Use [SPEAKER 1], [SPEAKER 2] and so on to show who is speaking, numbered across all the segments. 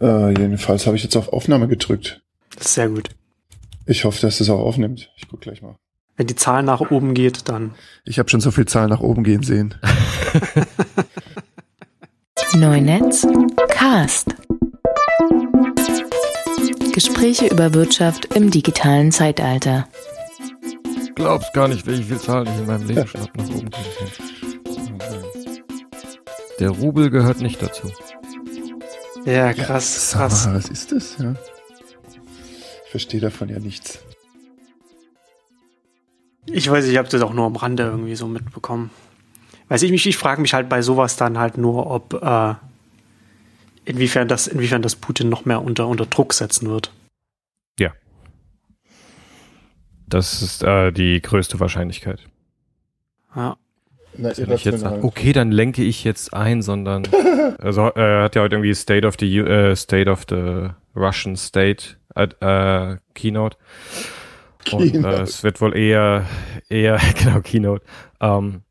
[SPEAKER 1] Äh, jedenfalls habe ich jetzt auf Aufnahme gedrückt.
[SPEAKER 2] Das ist sehr gut.
[SPEAKER 1] Ich hoffe, dass es auch aufnimmt. Ich guck gleich mal.
[SPEAKER 2] Wenn die Zahl nach oben geht, dann.
[SPEAKER 1] Ich habe schon so viel Zahlen nach oben gehen sehen.
[SPEAKER 3] Neunetz Cast. Gespräche über Wirtschaft im digitalen Zeitalter.
[SPEAKER 4] Glaubst gar nicht, welche viel Zahlen ich in meinem Leben schon nach oben gehen. Der Rubel gehört nicht dazu.
[SPEAKER 2] Ja, krass, krass.
[SPEAKER 1] Sag mal, was ist das? Ja. Ich verstehe davon ja nichts.
[SPEAKER 2] Ich weiß, ich habe das auch nur am Rande irgendwie so mitbekommen. Weiß ich mich, ich frage mich halt bei sowas dann halt nur, ob äh, inwiefern das, inwiefern das Putin noch mehr unter, unter Druck setzen wird.
[SPEAKER 4] Ja. Das ist äh, die größte Wahrscheinlichkeit.
[SPEAKER 2] Ja.
[SPEAKER 1] Na,
[SPEAKER 4] ich jetzt okay, dann lenke ich jetzt ein, sondern also er hat ja heute irgendwie State of the U- äh, State of the Russian State äh, äh, Keynote. Und äh,
[SPEAKER 1] Keynote.
[SPEAKER 4] es wird wohl eher eher genau Keynote. Ähm,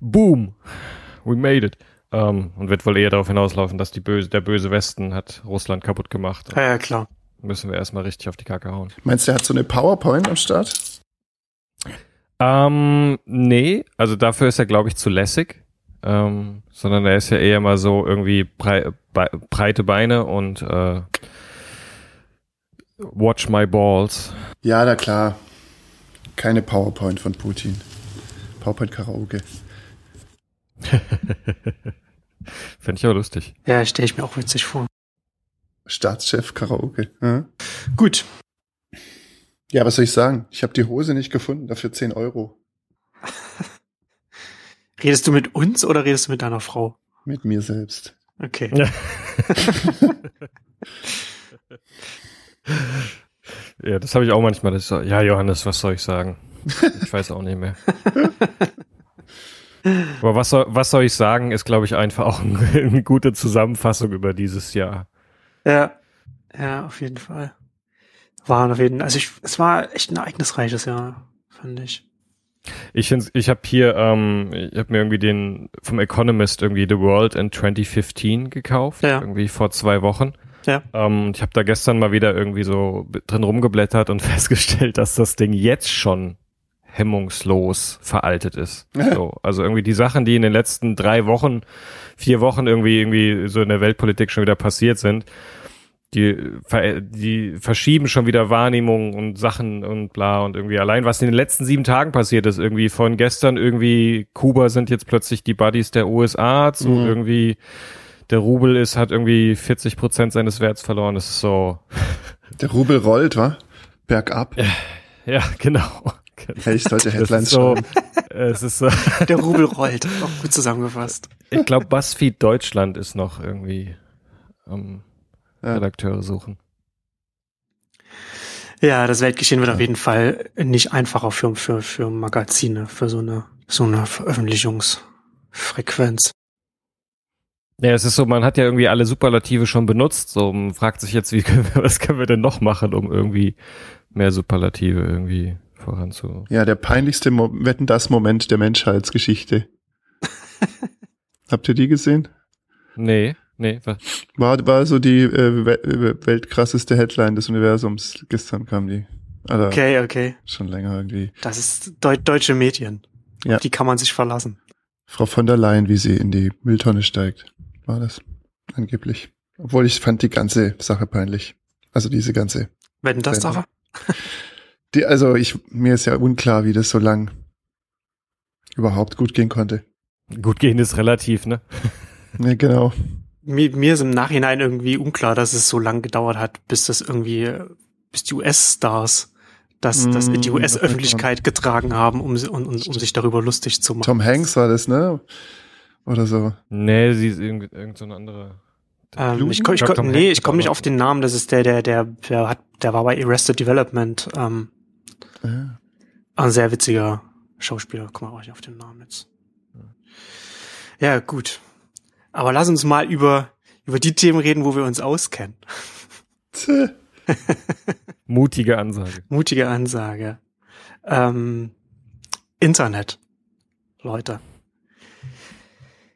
[SPEAKER 4] boom, we made it. Ähm, und wird wohl eher darauf hinauslaufen, dass die böse, der böse Westen hat Russland kaputt gemacht.
[SPEAKER 2] Ja, ja, klar.
[SPEAKER 4] Müssen wir erstmal richtig auf die Kacke hauen.
[SPEAKER 1] Meinst du, er hat so eine PowerPoint am Start?
[SPEAKER 4] Ähm, nee, also dafür ist er, glaube ich, zu lässig. Ähm, sondern er ist ja eher mal so irgendwie brei breite Beine und äh, watch my balls.
[SPEAKER 1] Ja, na klar. Keine PowerPoint von Putin. PowerPoint Karaoke.
[SPEAKER 4] Fände ich aber lustig.
[SPEAKER 2] Ja, stelle ich mir auch witzig vor.
[SPEAKER 1] Staatschef Karaoke. Ja,
[SPEAKER 2] Gut.
[SPEAKER 1] Ja was soll ich sagen? Ich habe die Hose nicht gefunden, dafür 10 Euro.
[SPEAKER 2] Redest du mit uns oder redest du mit deiner Frau?
[SPEAKER 1] Mit mir selbst.
[SPEAKER 2] Okay.
[SPEAKER 4] Ja. ja, das habe ich auch manchmal. Das so, ja, Johannes, was soll ich sagen? Ich weiß auch nicht mehr. Aber was soll, was soll ich sagen, ist, glaube ich, einfach auch eine, eine gute Zusammenfassung über dieses Jahr.
[SPEAKER 2] Ja. Ja, auf jeden Fall. War auf jeden also ich, es war echt ein ereignisreiches Jahr, fand ich.
[SPEAKER 4] Ich, find's- ich habe hier, ähm, ich habe mir irgendwie den vom Economist irgendwie The World in 2015 gekauft,
[SPEAKER 2] Ja.
[SPEAKER 4] irgendwie vor zwei Wochen.
[SPEAKER 2] Ja.
[SPEAKER 4] Ähm, und ich habe da gestern mal wieder irgendwie so drin rumgeblättert und festgestellt, dass das Ding jetzt schon hemmungslos veraltet ist. So, also irgendwie die Sachen, die in den letzten drei Wochen, vier Wochen irgendwie irgendwie so in der Weltpolitik schon wieder passiert sind, die, die verschieben schon wieder Wahrnehmungen und Sachen und bla und irgendwie allein, was in den letzten sieben Tagen passiert ist, irgendwie von gestern irgendwie Kuba sind jetzt plötzlich die Buddies der USA zu
[SPEAKER 1] Mhm.
[SPEAKER 4] irgendwie der Rubel ist, hat irgendwie 40 Prozent seines Werts verloren. Das ist so,
[SPEAKER 1] Der Rubel rollt, wa? Bergab.
[SPEAKER 4] ja, genau.
[SPEAKER 1] Hey, ich sollte Headlines
[SPEAKER 4] so, es ist so,
[SPEAKER 2] Der Rubel rollt. Auch gut zusammengefasst.
[SPEAKER 4] ich glaube, BuzzFeed Deutschland ist noch irgendwie am
[SPEAKER 1] Ja.
[SPEAKER 4] Redakteure suchen.
[SPEAKER 2] Ja, das Weltgeschehen wird auf jeden Fall nicht einfacher für, für, für Magazine, für so eine, so eine Veröffentlichungsfrequenz.
[SPEAKER 4] Ja, es ist so, man hat ja irgendwie alle Superlative schon benutzt. So, man fragt sich jetzt, wie können wir, was können wir denn noch machen, um irgendwie mehr Superlative irgendwie voranzu.
[SPEAKER 1] Ja, der peinlichste Mo Wetten das Moment der Menschheitsgeschichte. Habt ihr die gesehen?
[SPEAKER 4] Nee, nee, was?
[SPEAKER 1] War, war so die äh, we weltkrasseste Headline des Universums. Gestern kam die. Also
[SPEAKER 2] Okay, okay.
[SPEAKER 1] schon länger irgendwie.
[SPEAKER 2] Das ist deu deutsche Medien.
[SPEAKER 1] Ja.
[SPEAKER 2] Auf die kann man sich verlassen.
[SPEAKER 1] Frau von der Leyen, wie sie in die Mülltonne steigt. War das angeblich. Obwohl ich fand die ganze Sache peinlich. Also diese ganze.
[SPEAKER 2] Wenn das doch.
[SPEAKER 1] Die, also ich, mir ist ja unklar, wie das so lang überhaupt gut gehen konnte.
[SPEAKER 4] Gut gehen ist relativ, ne?
[SPEAKER 1] Ja, genau.
[SPEAKER 2] Mir, mir ist im Nachhinein irgendwie unklar, dass es so lang gedauert hat, bis das irgendwie, bis die US-Stars das, das in die
[SPEAKER 1] Mm,
[SPEAKER 2] US-Öffentlichkeit getragen haben, um, um, um, um sich darüber lustig zu machen.
[SPEAKER 1] Tom Hanks war das, ne? Oder so.
[SPEAKER 4] Nee, sie ist irgend, irgend so ein anderer.
[SPEAKER 2] Ähm, ich ich
[SPEAKER 4] Ich Tom
[SPEAKER 2] nee, ich komme nicht auf den Namen. Das ist der, der, der, der hat, der war bei Arrested Development. Ähm,
[SPEAKER 1] Ja.
[SPEAKER 2] ein sehr witziger Schauspieler. Komm mal nicht auf den Namen jetzt. Ja, gut. Aber lass uns mal über über die Themen reden, wo wir uns auskennen.
[SPEAKER 1] Tö.
[SPEAKER 4] Mutige Ansage.
[SPEAKER 2] Mutige Ansage. Ähm, Internet, Leute.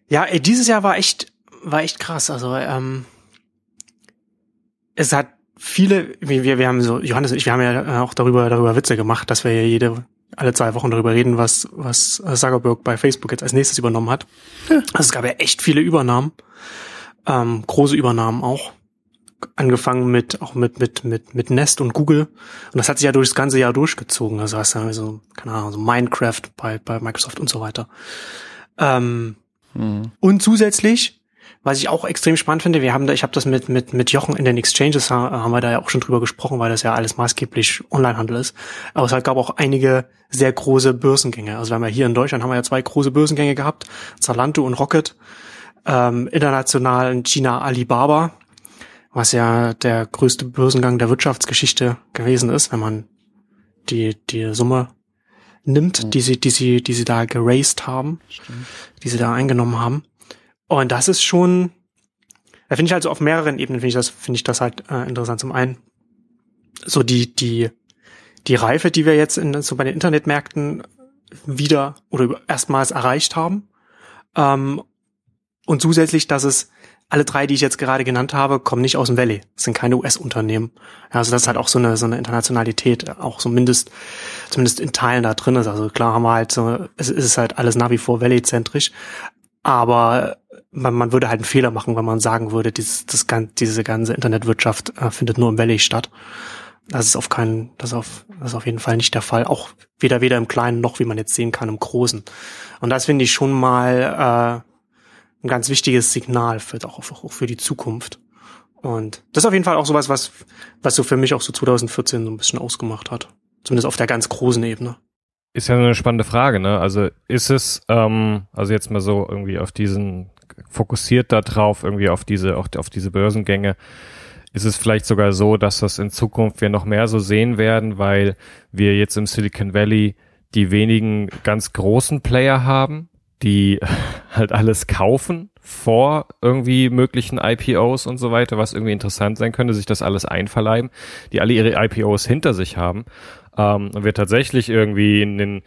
[SPEAKER 2] Ja, ey, dieses Jahr war echt war echt krass. Also ähm, es hat viele, wir, wir haben so, Johannes und ich, wir haben ja auch darüber, darüber Witze gemacht, dass wir ja jede, alle zwei Wochen darüber reden, was, was Zuckerberg bei Facebook jetzt als nächstes übernommen hat. Ja. Also es gab ja echt viele Übernahmen, ähm, große Übernahmen auch. Angefangen mit, auch mit, mit, mit, mit Nest und Google. Und das hat sich ja durch das ganze Jahr durchgezogen. Also hast du so, keine Ahnung, so Minecraft bei, bei Microsoft und so weiter. Ähm, mhm. Und zusätzlich was ich auch extrem spannend finde, wir haben da, ich habe das mit, mit, mit Jochen in den Exchanges, haben wir da ja auch schon drüber gesprochen, weil das ja alles maßgeblich Onlinehandel ist. Aber es gab auch einige sehr große Börsengänge. Also wir haben ja hier in Deutschland haben wir ja zwei große Börsengänge gehabt, Zalando und Rocket. Ähm, international in China Alibaba, was ja der größte Börsengang der Wirtschaftsgeschichte gewesen ist, wenn man die, die Summe nimmt, mhm. die sie, die sie, die sie da geraced haben, Stimmt. die sie da eingenommen haben. Und das ist schon, da finde ich also auf mehreren Ebenen finde ich das, finde ich das halt äh, interessant. Zum einen so die, die, die Reife, die wir jetzt in, so bei den Internetmärkten wieder oder erstmals erreicht haben. Ähm, und zusätzlich, dass es alle drei, die ich jetzt gerade genannt habe, kommen nicht aus dem Valley. Das sind keine US-Unternehmen. Also das ist halt auch so eine, so eine Internationalität, auch zumindest, zumindest in Teilen da drin ist. Also klar haben wir halt so, es ist halt alles nach wie vor Valley-zentrisch. Aber man, man würde halt einen Fehler machen, wenn man sagen würde, dieses, das, diese ganze Internetwirtschaft äh, findet nur im Valley statt. Das ist auf keinen, das ist auf, das ist auf jeden Fall nicht der Fall. Auch weder weder im Kleinen noch, wie man jetzt sehen kann, im Großen. Und das finde ich schon mal äh, ein ganz wichtiges Signal für auch, auch für die Zukunft. Und das ist auf jeden Fall auch sowas, was, was so für mich auch so 2014 so ein bisschen ausgemacht hat. Zumindest auf der ganz großen Ebene.
[SPEAKER 4] Ist ja eine spannende Frage, ne? Also ist es, ähm, also jetzt mal so irgendwie auf diesen fokussiert da drauf, irgendwie auf diese, auf diese Börsengänge. Ist es vielleicht sogar so, dass das in Zukunft wir noch mehr so sehen werden, weil wir jetzt im Silicon Valley die wenigen ganz großen Player haben, die halt alles kaufen vor irgendwie möglichen IPOs und so weiter, was irgendwie interessant sein könnte, sich das alles einverleiben, die alle ihre IPOs hinter sich haben ähm, und wir tatsächlich irgendwie in den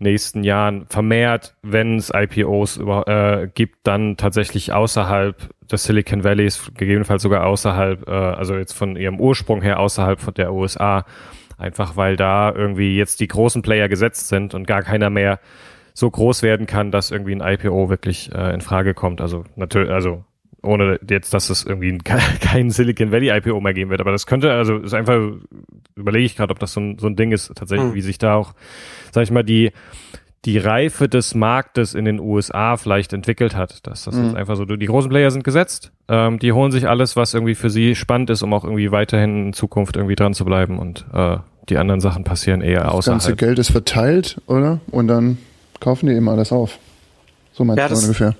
[SPEAKER 4] nächsten Jahren vermehrt, wenn es IPOs über, äh, gibt, dann tatsächlich außerhalb des Silicon Valleys, gegebenenfalls sogar außerhalb, äh, also jetzt von ihrem Ursprung her außerhalb von der USA, einfach weil da irgendwie jetzt die großen Player gesetzt sind und gar keiner mehr so groß werden kann, dass irgendwie ein IPO wirklich äh, in Frage kommt. Also natürlich, also ohne jetzt, dass es irgendwie kein Silicon Valley IPO mehr geben wird. Aber das könnte, also ist einfach, überlege ich gerade, ob das so ein, so ein Ding ist, tatsächlich, hm. wie sich da auch, sag ich mal, die, die Reife des Marktes in den USA vielleicht entwickelt hat. Dass das mhm. ist einfach so, die großen Player sind gesetzt, ähm, die holen sich alles, was irgendwie für sie spannend ist, um auch irgendwie weiterhin in Zukunft irgendwie dran zu bleiben und äh, die anderen Sachen passieren eher das außerhalb.
[SPEAKER 1] Das ganze Geld ist verteilt, oder? Und dann kaufen die eben alles auf. So meinst ja, du ungefähr.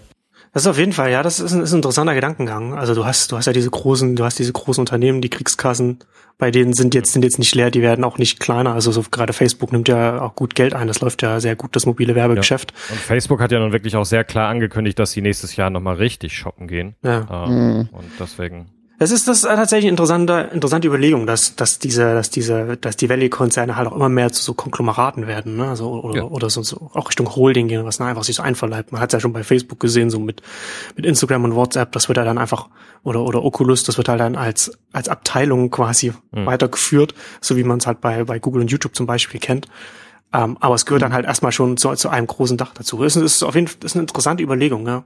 [SPEAKER 2] Das ist auf jeden Fall, ja, das ist ein, ist ein interessanter Gedankengang. Also du hast, du hast ja diese großen, du hast diese großen Unternehmen, die Kriegskassen, bei denen sind jetzt, sind jetzt nicht leer, die werden auch nicht kleiner. Also so gerade Facebook nimmt ja auch gut Geld ein. Das läuft ja sehr gut, das mobile Werbegeschäft.
[SPEAKER 4] Ja. Und Facebook hat ja nun wirklich auch sehr klar angekündigt, dass sie nächstes Jahr nochmal richtig shoppen gehen. Ja. Äh, mhm. Und deswegen
[SPEAKER 2] es ist das ist tatsächlich eine interessante, interessante Überlegung, dass, dass diese, dass diese, dass die Valley-Konzerne halt auch immer mehr zu so Konglomeraten werden, ne? Also, oder, ja. oder so, so auch Richtung Holding gehen, was dann einfach sich so einverleibt. Man hat es ja schon bei Facebook gesehen, so mit, mit Instagram und WhatsApp, das wird halt dann einfach, oder, oder Oculus, das wird halt dann als, als Abteilung quasi mhm. weitergeführt, so wie man es halt bei, bei Google und YouTube zum Beispiel kennt. Ähm, aber es gehört dann halt erstmal schon zu, zu einem großen Dach dazu. Das ist, ist auf jeden Fall, das ist eine interessante Überlegung, ja.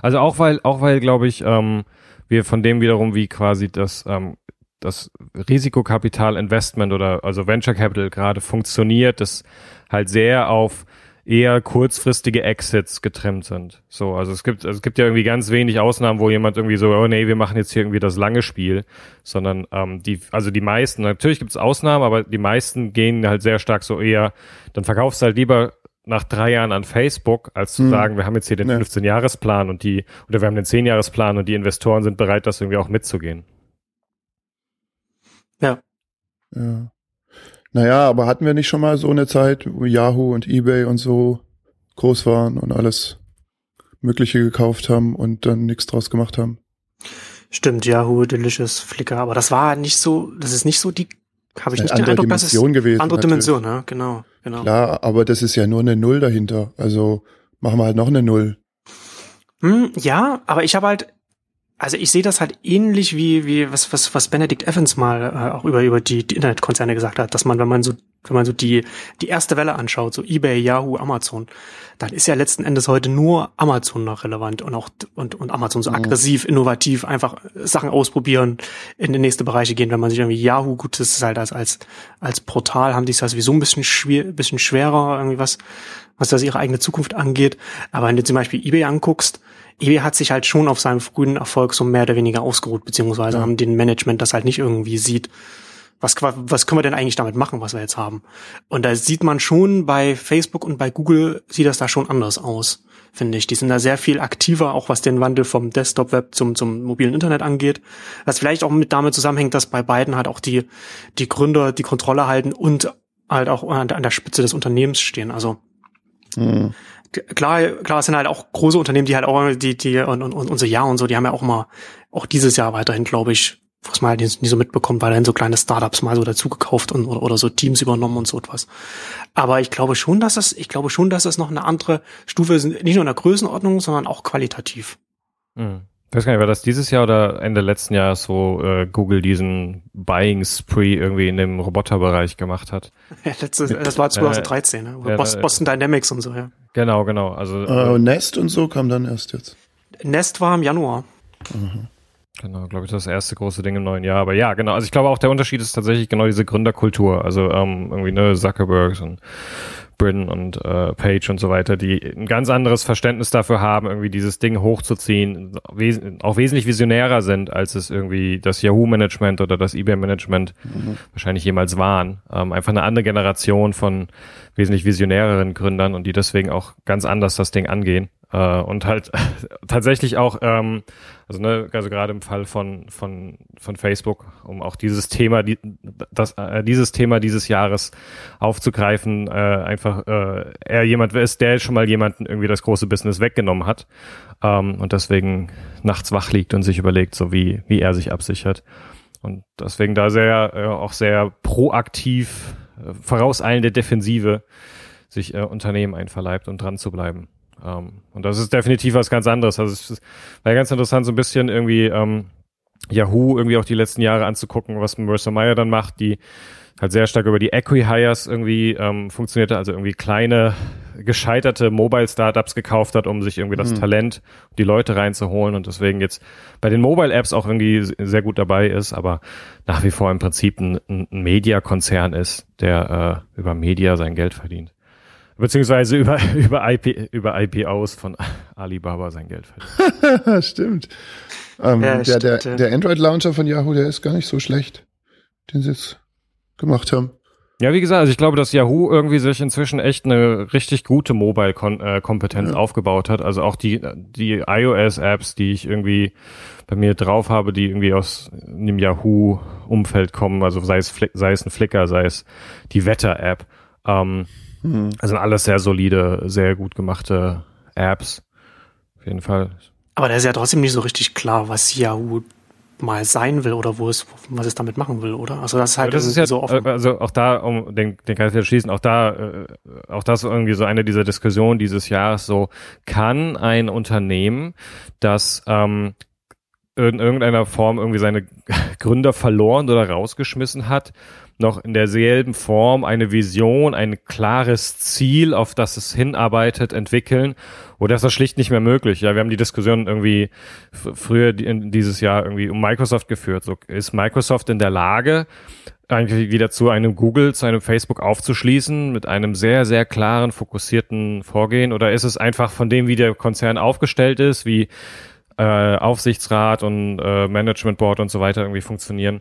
[SPEAKER 4] Also auch weil, auch weil, glaube ich, ähm, wir von dem wiederum, wie quasi das, ähm, das Risikokapital-Investment oder also Venture Capital gerade funktioniert, das halt sehr auf eher kurzfristige Exits getrimmt sind. So, also es gibt, also es gibt ja irgendwie ganz wenig Ausnahmen, wo jemand irgendwie so, oh nee, wir machen jetzt hier irgendwie das lange Spiel, sondern ähm, die, also die meisten, natürlich gibt es Ausnahmen, aber die meisten gehen halt sehr stark so eher, dann verkaufst halt lieber nach drei Jahren an Facebook, als zu hm. sagen, wir haben jetzt hier den ja. 15-Jahresplan und die, oder wir haben den 10-Jahresplan und die Investoren sind bereit, das irgendwie auch mitzugehen.
[SPEAKER 2] Ja.
[SPEAKER 1] Ja. Naja, aber hatten wir nicht schon mal so eine Zeit, wo Yahoo und Ebay und so groß waren und alles Mögliche gekauft haben und dann nichts draus gemacht haben?
[SPEAKER 2] Stimmt, Yahoo, Delicious, Flickr, aber das war nicht so, das ist nicht so die habe ich nicht
[SPEAKER 1] den Eindruck, Dimension gewesen,
[SPEAKER 2] andere. Dimension, ja, genau, genau.
[SPEAKER 1] Klar, aber das ist ja nur eine Null dahinter. Also machen wir halt noch eine Null.
[SPEAKER 2] Hm, ja, aber ich habe halt, Also ich sehe das halt ähnlich wie wie was was was Benedict Evans mal äh, auch über über die, die Internetkonzerne gesagt hat, dass man wenn man so wenn man so die die erste Welle anschaut, so eBay, Yahoo, Amazon, dann ist ja letzten Endes heute nur Amazon noch relevant und auch und und Amazon so mhm. aggressiv, innovativ, einfach Sachen ausprobieren, in die nächste Bereiche gehen. Wenn man sich irgendwie Yahoo gut, das ist halt als als als Portal haben die es ja sowieso ein bisschen schwer, bisschen schwerer irgendwie was was das ihre eigene Zukunft angeht. Aber wenn du zum Beispiel eBay anguckst eBay hat sich halt schon auf seinem frühen Erfolg so mehr oder weniger ausgeruht, beziehungsweise ja. haben den Management das halt nicht irgendwie sieht. Was, was können wir denn eigentlich damit machen, was wir jetzt haben? Und da sieht man schon bei Facebook und bei Google sieht das da schon anders aus, finde ich. Die sind da sehr viel aktiver, auch was den Wandel vom Desktop-Web zum, zum mobilen Internet angeht. Was vielleicht auch mit damit zusammenhängt, dass bei beiden halt auch die, die Gründer die Kontrolle halten und halt auch an der Spitze des Unternehmens stehen. Also mhm klar, klar, es sind halt auch große Unternehmen, die halt auch, die, die, und, und, und unser Jahr und so, die haben ja auch immer, auch dieses Jahr weiterhin, glaube ich, was man halt nicht, so mitbekommt, weil dann so kleine Startups mal so dazugekauft und oder, oder so Teams übernommen und so etwas. Aber ich glaube schon, dass es, ich glaube schon, dass es noch eine andere Stufe ist, nicht nur in der Größenordnung, sondern auch qualitativ.
[SPEAKER 4] Mhm. Ich weiß gar nicht, war das dieses Jahr oder Ende letzten Jahres, wo äh, Google diesen Buying Spree irgendwie in dem Roboterbereich gemacht hat?
[SPEAKER 2] Ja, letztes, das war 2013, äh, ne? Ja, Boston Dynamics und so, ja.
[SPEAKER 4] Genau, genau. Also
[SPEAKER 1] äh, Nest und so kam dann erst jetzt.
[SPEAKER 2] Nest war im Januar.
[SPEAKER 4] Mhm. Genau, glaube ich, das erste große Ding im neuen Jahr. Aber ja, genau. Also ich glaube auch der Unterschied ist tatsächlich genau diese Gründerkultur. Also ähm, irgendwie ne Zuckerbergs und Brin und äh, Page und so weiter, die ein ganz anderes Verständnis dafür haben, irgendwie dieses Ding hochzuziehen, wes auch wesentlich visionärer sind, als es irgendwie das Yahoo-Management oder das eBay-Management mhm. wahrscheinlich jemals waren. Ähm, einfach eine andere Generation von wesentlich visionäreren Gründern und die deswegen auch ganz anders das Ding angehen. Äh, und halt tatsächlich auch, ähm, also ne, also gerade im Fall von von von Facebook, um auch dieses Thema, die, das äh, dieses Thema dieses Jahres aufzugreifen, äh, einfach äh, er jemand ist, der schon mal jemanden irgendwie das große Business weggenommen hat ähm, und deswegen nachts wach liegt und sich überlegt, so wie wie er sich absichert und deswegen da sehr äh, auch sehr proaktiv äh, vorauseilende Defensive sich äh, Unternehmen einverleibt und dran zu bleiben. Ähm, und das ist definitiv was ganz anderes. Also es war ja ganz interessant, so ein bisschen irgendwie ähm, Yahoo irgendwie auch die letzten Jahre anzugucken, was Marissa Meyer dann macht, die halt sehr stark über die Equi-Hires irgendwie ähm, funktionierte, also irgendwie kleine, gescheiterte Mobile-Startups gekauft hat, um sich irgendwie das mhm. Talent, die Leute reinzuholen und deswegen jetzt bei den Mobile-Apps auch irgendwie sehr gut dabei ist, aber nach wie vor im Prinzip ein, ein Media-Konzern ist, der äh, über Media sein Geld verdient. Beziehungsweise über, über, IP, über IPOs von Alibaba sein Geld
[SPEAKER 1] verdient. stimmt. Ähm, ja, der, der, der Android-Launcher von Yahoo, der ist gar nicht so schlecht, den sie jetzt gemacht haben.
[SPEAKER 4] Ja, wie gesagt, also ich glaube, dass Yahoo irgendwie sich inzwischen echt eine richtig gute Mobile-Kompetenz ja. aufgebaut hat. Also auch die, die iOS-Apps, die ich irgendwie bei mir drauf habe, die irgendwie aus einem Yahoo-Umfeld kommen, also sei es, sei es ein Flickr, sei es die Wetter-App. Ähm, Mhm. Also alles sehr solide, sehr gut gemachte Apps. Auf jeden Fall.
[SPEAKER 2] Aber da ist ja trotzdem nicht so richtig klar, was Yahoo mal sein will oder wo es, was es damit machen will, oder? Also das ist halt
[SPEAKER 4] das ist ja, so offen. Also auch da, um den, den Kreis zu schließen, auch da, äh, auch das irgendwie so eine dieser Diskussionen dieses Jahres, so kann ein Unternehmen, das ähm, in irgendeiner Form irgendwie seine Gründer verloren oder rausgeschmissen hat, noch in derselben Form eine Vision, ein klares Ziel, auf das es hinarbeitet, entwickeln? Oder ist das schlicht nicht mehr möglich? Ja, wir haben die Diskussion irgendwie früher dieses Jahr irgendwie um Microsoft geführt. So, ist Microsoft in der Lage, eigentlich wieder zu einem Google, zu einem Facebook aufzuschließen mit einem sehr, sehr klaren, fokussierten Vorgehen? Oder ist es einfach von dem, wie der Konzern aufgestellt ist, wie äh, Aufsichtsrat und äh, Management Board und so weiter irgendwie funktionieren?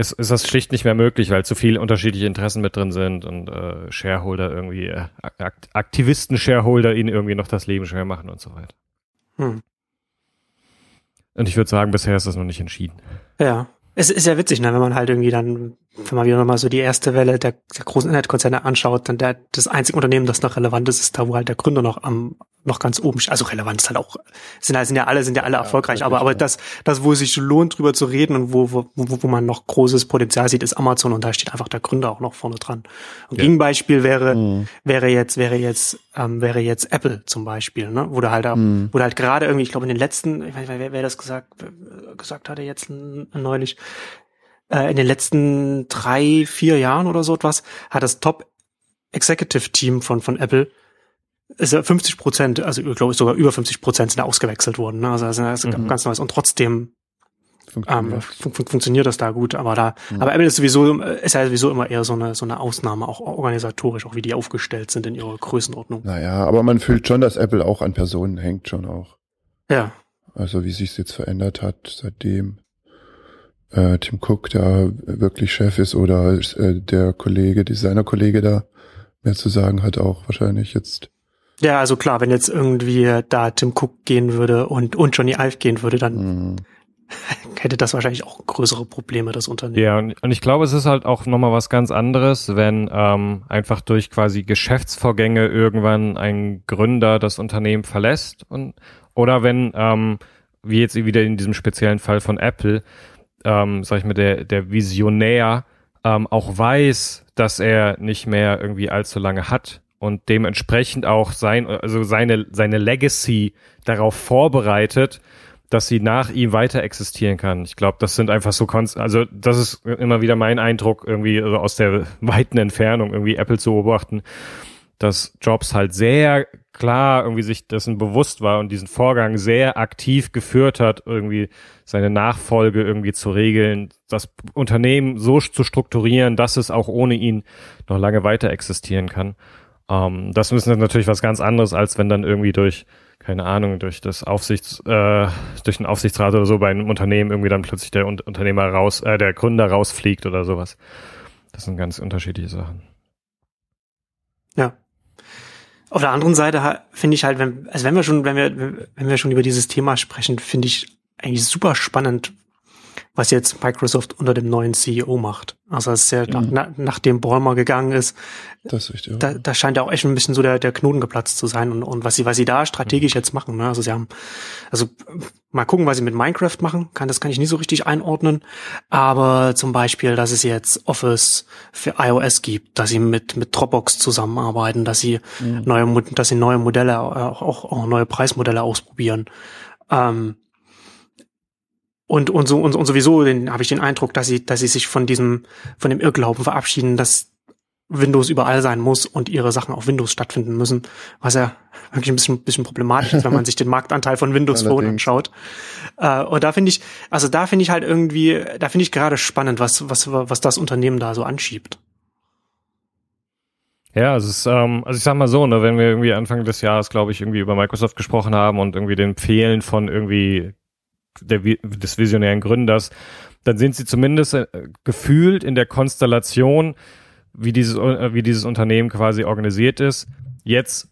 [SPEAKER 4] Ist, ist das schlicht nicht mehr möglich, weil zu viele unterschiedliche Interessen mit drin sind und äh, Shareholder irgendwie, äh, Aktivisten-Shareholder ihnen irgendwie noch das Leben schwer machen und so weiter. Hm. Und ich würde sagen, bisher ist das noch nicht entschieden.
[SPEAKER 2] Ja. Es ist ja witzig, ne, wenn man halt irgendwie dann, wenn man wieder nochmal so die erste Welle der, der großen Internetkonzerne anschaut, dann der, das einzige Unternehmen, das noch relevant ist, ist da, wo halt der Gründer noch am, noch ganz oben, also relevant ist halt auch, sind, sind ja alle, sind ja alle ja, erfolgreich, aber, aber das, das, wo es sich lohnt, drüber zu reden und wo, wo, wo man noch großes Potenzial sieht, ist Amazon und da steht einfach der Gründer auch noch vorne dran. Ein ja. Gegenbeispiel wäre, mhm. wäre jetzt, wäre jetzt, ähm, wäre jetzt Apple zum Beispiel, ne, wo du halt, mhm. wo du halt gerade irgendwie, ich glaube in den letzten, ich weiß nicht, wer, wer das gesagt, gesagt hatte jetzt neulich, äh, in den letzten drei, vier Jahren oder so etwas, hat das Top Executive Team von, von Apple ist ja 50 Prozent, also ich glaube sogar über 50 Prozent sind ausgewechselt worden. Ne? Also das ist mhm. ganz neues und trotzdem funktioniert. Ähm, fun fun funktioniert das da gut. Aber da, mhm. aber Apple ist sowieso ist ja sowieso immer eher so eine so eine Ausnahme, auch organisatorisch, auch wie die aufgestellt sind in ihrer Größenordnung.
[SPEAKER 1] Naja, aber man fühlt schon, dass Apple auch an Personen hängt schon auch.
[SPEAKER 2] Ja.
[SPEAKER 1] Also wie sich jetzt verändert hat seitdem äh, Tim Cook da wirklich Chef ist oder äh, der Kollege, Designer-Kollege da mehr zu sagen hat auch wahrscheinlich jetzt.
[SPEAKER 2] Ja, also klar, wenn jetzt irgendwie da Tim Cook gehen würde und, und Johnny Ive gehen würde, dann mhm. hätte das wahrscheinlich auch größere Probleme, das Unternehmen.
[SPEAKER 4] Ja, und, und ich glaube, es ist halt auch nochmal was ganz anderes, wenn ähm, einfach durch quasi Geschäftsvorgänge irgendwann ein Gründer das Unternehmen verlässt und oder wenn, ähm, wie jetzt wieder in diesem speziellen Fall von Apple, ähm, sag ich mal, der, der Visionär ähm, auch weiß, dass er nicht mehr irgendwie allzu lange hat und dementsprechend auch sein, also seine, seine Legacy darauf vorbereitet, dass sie nach ihm weiter existieren kann. Ich glaube, das sind einfach so, Konst also das ist immer wieder mein Eindruck, irgendwie also aus der weiten Entfernung irgendwie Apple zu beobachten, dass Jobs halt sehr klar irgendwie sich dessen bewusst war und diesen Vorgang sehr aktiv geführt hat, irgendwie seine Nachfolge irgendwie zu regeln, das Unternehmen so zu strukturieren, dass es auch ohne ihn noch lange weiter existieren kann. Ähm, das ist natürlich was ganz anderes, als wenn dann irgendwie durch keine Ahnung, durch das Aufsichts, äh, durch den Aufsichtsrat oder so bei einem Unternehmen irgendwie dann plötzlich der Unternehmer raus, äh, der Gründer rausfliegt oder sowas. Das sind ganz unterschiedliche Sachen.
[SPEAKER 2] Ja, auf der anderen Seite finde ich halt, wenn, also wenn wir schon, wenn wir, wenn wir schon über dieses Thema sprechen, finde ich eigentlich super spannend, was jetzt Microsoft unter dem neuen CEO macht. Also es ist ja mhm. nach, nachdem Ballmer gegangen ist,
[SPEAKER 1] das ist richtig, ja.
[SPEAKER 2] da, da scheint ja auch echt ein bisschen so der, der Knoten geplatzt zu sein und, und was sie, was sie da strategisch mhm. jetzt machen. Ne? Also sie haben, also mal gucken, was sie mit Minecraft machen. Kann, das kann ich nie so richtig einordnen. Aber zum Beispiel, dass es jetzt Office für iOS gibt, dass sie mit, mit Dropbox zusammenarbeiten, dass sie mhm. neue, dass sie neue Modelle, auch, auch, auch neue Preismodelle ausprobieren. Ähm, und, und so und, und sowieso habe ich den Eindruck, dass sie, dass sie sich von diesem, von dem Irrglauben verabschieden, dass Windows überall sein muss und ihre Sachen auf Windows stattfinden müssen, was ja wirklich ein bisschen, bisschen problematisch ist, wenn man sich den Marktanteil von Windows Phone anschaut. Äh, und da finde ich, also da finde ich halt irgendwie, da finde ich gerade spannend, was, was, was das Unternehmen da so anschiebt.
[SPEAKER 4] Ja, es ist, ähm, also ich sag mal so, ne, wenn wir irgendwie Anfang des Jahres, glaube ich, irgendwie über Microsoft gesprochen haben und irgendwie den Fehlen von irgendwie der, des visionären Gründers, dann sind sie zumindest äh, gefühlt in der Konstellation, wie dieses, äh, wie dieses Unternehmen quasi organisiert ist, jetzt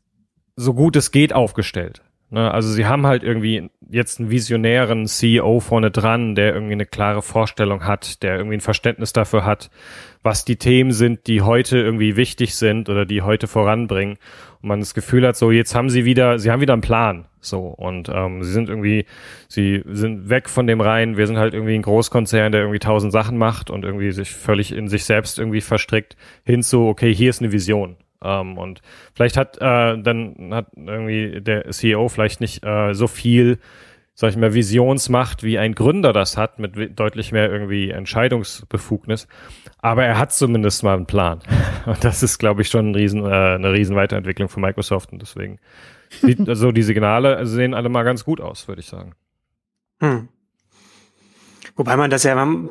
[SPEAKER 4] so gut es geht aufgestellt. Ne? Also sie haben halt irgendwie jetzt einen visionären CEO vorne dran, der irgendwie eine klare Vorstellung hat, der irgendwie ein Verständnis dafür hat, was die Themen sind, die heute irgendwie wichtig sind oder die heute voranbringen. Und man das Gefühl hat, so jetzt haben sie wieder, sie haben wieder einen Plan. So und ähm, sie sind irgendwie, sie sind weg von dem rein. Wir sind halt irgendwie ein Großkonzern, der irgendwie tausend Sachen macht und irgendwie sich völlig in sich selbst irgendwie verstrickt, hin zu, okay, hier ist eine Vision. Ähm, und vielleicht hat äh, dann hat irgendwie der CEO vielleicht nicht äh, so viel, sag ich mal, Visionsmacht, wie ein Gründer das hat, mit deutlich mehr irgendwie Entscheidungsbefugnis. Aber er hat zumindest mal einen Plan. Und das ist, glaube ich, schon ein riesen, äh, eine riesen Weiterentwicklung von Microsoft. Und deswegen sieht also die Signale sehen alle mal ganz gut aus, würde ich sagen.
[SPEAKER 2] Hm. Wobei man das ja, man,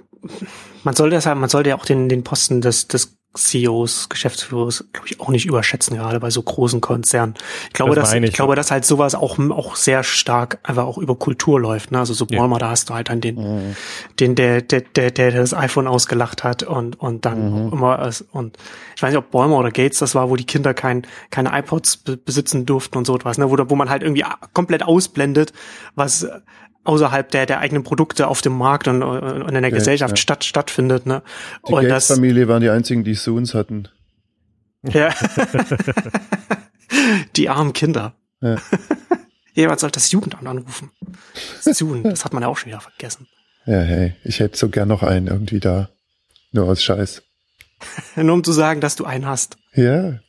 [SPEAKER 2] man sollte das man sollte ja auch den, den Posten des, des CEOs, Geschäftsführers, glaube ich, auch nicht überschätzen, gerade bei so großen Konzernen. Ich glaube, das dass, ich, ich glaube, dass halt sowas auch, auch sehr stark einfach auch über Kultur läuft. Ne? Also so ja. Bäumer, da hast du halt dann den, mhm. den, der, der, der, der das iPhone ausgelacht hat und, und dann mhm. immer, und ich weiß nicht, ob Bäumer oder Gates das war, wo die Kinder kein, keine iPods besitzen durften und so etwas, ne? wo, wo man halt irgendwie komplett ausblendet, was außerhalb der, der eigenen Produkte auf dem Markt und, und in der ja, Gesellschaft ja. Statt, stattfindet. Ne?
[SPEAKER 1] Die und Gates Familie waren die einzigen, die Soons hatten.
[SPEAKER 2] Ja. die armen Kinder.
[SPEAKER 1] Ja.
[SPEAKER 2] Jemand sollte das Jugendamt anrufen. Zoom, das hat man ja auch schon wieder vergessen.
[SPEAKER 1] Ja, hey, ich hätte so gern noch einen irgendwie da. Nur aus Scheiß.
[SPEAKER 2] Nur um zu sagen, dass du einen hast.
[SPEAKER 1] Ja.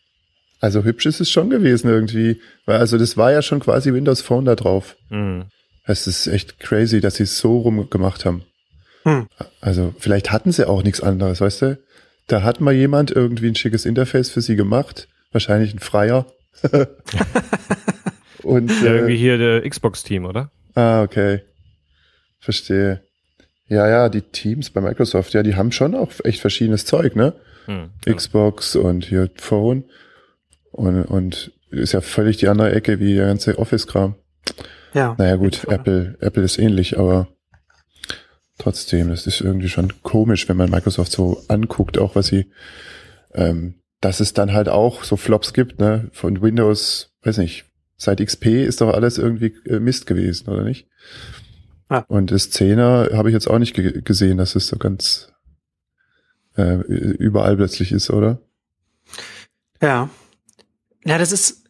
[SPEAKER 1] Also hübsch ist es schon gewesen irgendwie. Weil also das war ja schon quasi Windows Phone da drauf.
[SPEAKER 4] Mhm.
[SPEAKER 1] Es ist echt crazy, dass sie es so rumgemacht haben.
[SPEAKER 2] Hm.
[SPEAKER 1] Also vielleicht hatten sie auch nichts anderes, weißt du? Da hat mal jemand irgendwie ein schickes Interface für sie gemacht. Wahrscheinlich ein Freier. Und
[SPEAKER 4] Ja, irgendwie
[SPEAKER 1] äh,
[SPEAKER 4] hier der Xbox-Team, oder?
[SPEAKER 1] ah, okay. Verstehe. Ja, ja, die Teams bei Microsoft, ja, die haben schon auch echt verschiedenes Zeug, ne?
[SPEAKER 4] Hm.
[SPEAKER 1] Xbox und hier Phone. Und, und ist ja völlig die andere Ecke wie der ganze Office-Kram.
[SPEAKER 2] Ja.
[SPEAKER 1] Naja gut. Apple, Apple ist ähnlich, aber trotzdem, das ist irgendwie schon komisch, wenn man Microsoft so anguckt, auch was sie, ähm, dass es dann halt auch so Flops gibt, ne? Von Windows, weiß nicht, seit XP ist doch alles irgendwie äh, Mist gewesen, oder nicht?
[SPEAKER 2] Ja.
[SPEAKER 1] Und das 10er habe ich jetzt auch nicht ge gesehen, dass es so ganz äh, überall plötzlich ist, oder?
[SPEAKER 2] Ja. Ja, das ist,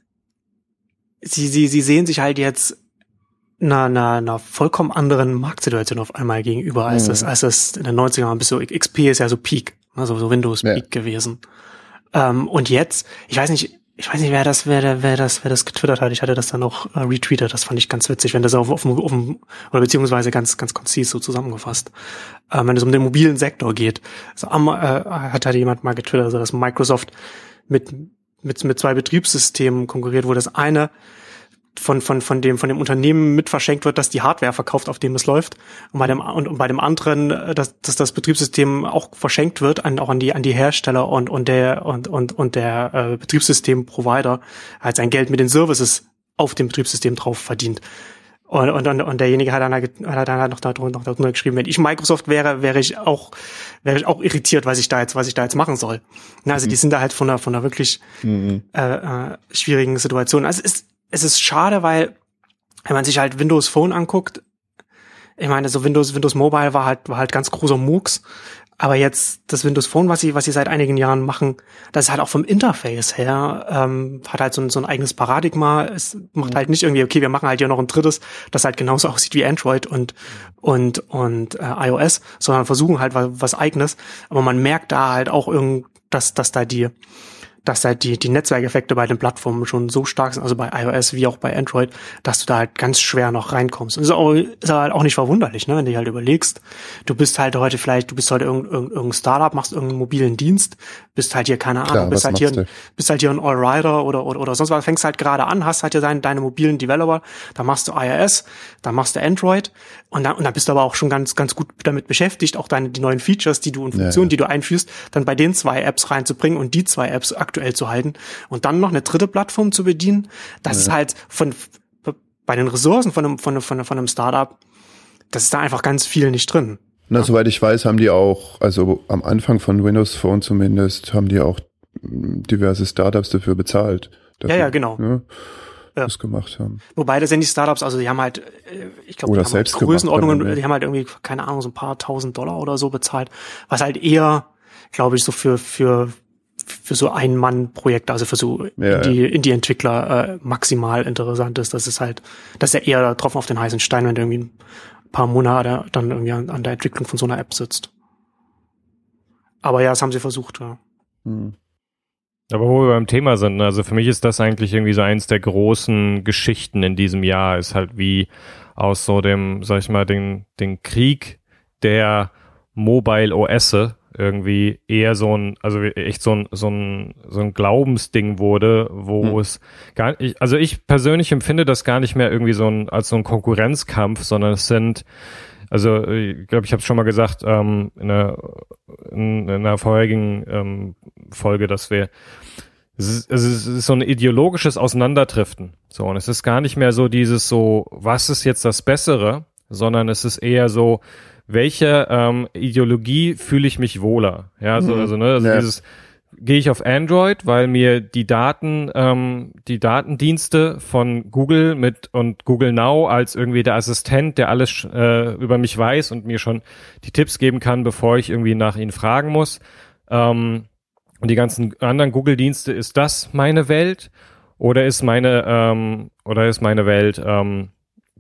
[SPEAKER 2] sie, sie, sie sehen sich halt jetzt einer, einer, einer vollkommen anderen Marktsituation auf einmal gegenüber, als
[SPEAKER 1] Mhm.
[SPEAKER 2] es, als es in den 90ern war, bis so XP ist ja so Peak, also so Windows
[SPEAKER 1] Ja.
[SPEAKER 2] Peak gewesen. Ähm, und jetzt, ich weiß nicht, ich weiß nicht, wer das, wer, wer das, wer das getwittert hat. Ich hatte das dann noch äh, retweetet. Das fand ich ganz witzig, wenn das auf, auf, dem- auf oder beziehungsweise ganz, ganz konzis so zusammengefasst. Ähm, wenn es um den mobilen Sektor geht. Also, am, äh, hat da jemand mal getwittert, also dass Microsoft mit, mit, mit zwei Betriebssystemen konkurriert, wo das eine von, von, von dem, von dem Unternehmen mit verschenkt wird, dass die Hardware verkauft, auf dem es läuft. Und bei dem, und, und bei dem anderen, äh, dass, dass das Betriebssystem auch verschenkt wird, an, auch an die, an die Hersteller und, und der, und, und, und der äh, Betriebssystem-Provider halt sein Geld mit den Services auf dem Betriebssystem drauf verdient. Und, und, und, und derjenige hat dann, halt- hat dann halt noch darunter, noch darunter geschrieben, wenn ich Microsoft wäre, wäre ich auch, wäre ich auch irritiert, was ich da jetzt, was ich da jetzt machen soll. Also die sind da halt von einer, von einer wirklich
[SPEAKER 1] Mhm.
[SPEAKER 2] äh, äh, schwierigen Situation. Also es ist, es ist schade, weil wenn man sich halt Windows Phone anguckt, ich meine, so Windows, Windows Mobile war halt, war halt ganz großer Murks. Aber jetzt das Windows Phone, was sie, was sie seit einigen Jahren machen, das ist halt auch vom Interface her, ähm, hat halt so ein, so ein eigenes Paradigma. Es macht halt nicht irgendwie, okay, wir machen halt hier noch ein drittes, das halt genauso aussieht wie Android und, und, und äh, iOS, sondern versuchen halt was, was eigenes. Aber man merkt da halt auch irgend, dass, dass da die, dass halt die, die Netzwerkeffekte bei den Plattformen schon so stark sind, also bei iOS wie auch bei Android, dass du da halt ganz schwer noch reinkommst. Und ist, auch, ist halt auch nicht verwunderlich, ne, wenn du dir halt überlegst, du bist halt heute vielleicht, du bist heute irgendein, irgendein, Startup, machst irgendeinen mobilen Dienst, bist halt hier, keine Ahnung,
[SPEAKER 1] Klar,
[SPEAKER 2] bist halt hier, ein, bist halt hier ein Allrider oder, oder, oder sonst was, fängst halt gerade an, hast halt hier deine, deine mobilen Developer, da machst du iOS, da machst du Android und dann, und dann bist du aber auch schon ganz, ganz gut damit beschäftigt, auch deine, die neuen Features, die du und Funktionen,
[SPEAKER 1] ja.
[SPEAKER 2] die du einführst, dann bei den zwei Apps reinzubringen und die zwei Apps aktuell zu halten und dann noch eine dritte Plattform zu bedienen, das ist halt von, bei den Ressourcen von einem, von einem, von einem, von einem Startup, das ist da einfach ganz viel nicht drin.
[SPEAKER 1] Na, soweit ich weiß, haben die auch, also am Anfang von Windows Phone zumindest, haben die auch diverse Startups dafür bezahlt. Dafür,
[SPEAKER 2] Ja, ja, genau.
[SPEAKER 1] Ne,
[SPEAKER 2] Ja.
[SPEAKER 1] Das gemacht haben.
[SPEAKER 2] Wobei das sind die Startups, also die haben halt, äh, ich glaube,
[SPEAKER 1] Oder
[SPEAKER 2] die haben halt
[SPEAKER 1] selbst
[SPEAKER 2] Größenordnungen, die haben halt irgendwie, keine Ahnung, so ein paar tausend Dollar oder so bezahlt, was halt eher, glaube ich, so für, für, für so ein Mann-Projekte, also für so
[SPEAKER 1] Ja,
[SPEAKER 2] Indie- Indie-Entwickler äh, maximal interessant ist. Das ist halt, das ist ja eher Tropfen auf den heißen Stein, wenn du irgendwie ein paar Monate dann irgendwie an, an der Entwicklung von so einer App sitzt. Aber ja, das haben sie versucht, ja.
[SPEAKER 1] Hm.
[SPEAKER 4] Aber wo wir beim Thema sind, ne, also für mich ist das eigentlich irgendwie so eins der großen Geschichten in diesem Jahr, ist halt wie aus so dem, sag ich mal, den, den Krieg der Mobile OS irgendwie eher so ein, also echt so ein, so ein, so ein Glaubensding wurde, wo
[SPEAKER 1] Hm.
[SPEAKER 4] es gar nicht, also ich persönlich empfinde das gar nicht mehr irgendwie so ein, als so ein Konkurrenzkampf, sondern es sind, also ich glaube, ich habe es schon mal gesagt ähm, in, einer, in, in einer vorherigen ähm, Folge, dass wir es ist, es ist es ist so ein ideologisches Auseinanderdriften. So, und es ist gar nicht mehr so dieses so, was ist jetzt das Bessere, sondern es ist eher so, welche ähm, Ideologie fühle ich mich wohler? Ja, so,
[SPEAKER 1] Mhm.
[SPEAKER 4] also, ne, also
[SPEAKER 1] Ja.
[SPEAKER 4] dieses, gehe ich auf Android, weil mir die Daten, ähm, die Datendienste von Google mit und Google Now als irgendwie der Assistent, der alles äh, über mich weiß und mir schon die Tipps geben kann, bevor ich irgendwie nach ihnen fragen muss. Ähm, und die ganzen anderen Google-Dienste, ist das meine Welt? Oder ist meine, ähm, oder ist meine Welt, ähm,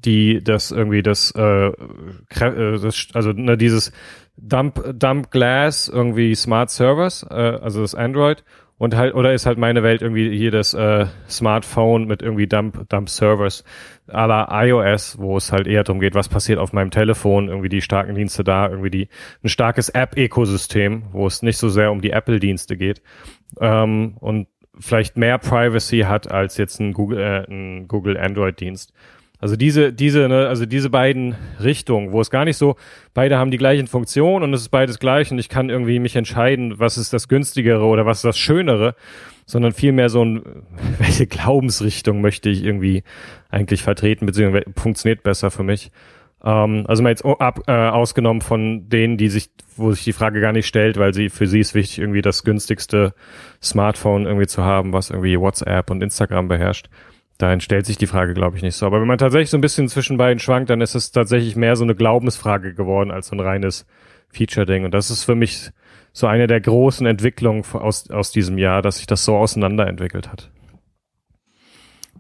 [SPEAKER 4] die das irgendwie das, äh, das also ne, dieses Dump, Dump Glass irgendwie Smart Servers, äh, also das Android und halt, oder ist halt meine Welt irgendwie hier das äh, Smartphone mit irgendwie Dump, Dump Servers la iOS, wo es halt eher darum geht, was passiert auf meinem Telefon, irgendwie die starken Dienste da, irgendwie die, ein starkes App-Ökosystem, wo es nicht so sehr um die Apple-Dienste geht ähm, und vielleicht mehr Privacy hat als jetzt ein Google, äh, ein Google Android-Dienst. Also diese, diese, ne, also diese beiden Richtungen, wo es gar nicht so, beide haben die gleichen Funktionen und es ist beides gleich und ich kann irgendwie mich entscheiden, was ist das günstigere oder was ist das Schönere, sondern vielmehr so ein, welche Glaubensrichtung möchte ich irgendwie eigentlich vertreten, beziehungsweise funktioniert besser für mich. Ähm, also mal jetzt ab, äh, ausgenommen von denen, die sich, wo sich die Frage gar nicht stellt, weil sie, für sie ist wichtig, irgendwie das günstigste Smartphone irgendwie zu haben, was irgendwie WhatsApp und Instagram beherrscht dahin stellt sich die Frage, glaube ich, nicht so. Aber wenn man tatsächlich so ein bisschen zwischen beiden schwankt, dann ist es tatsächlich mehr so eine Glaubensfrage geworden als so ein reines Feature-Ding. Und das ist für mich so eine der großen Entwicklungen aus, aus diesem Jahr, dass sich das so auseinanderentwickelt hat.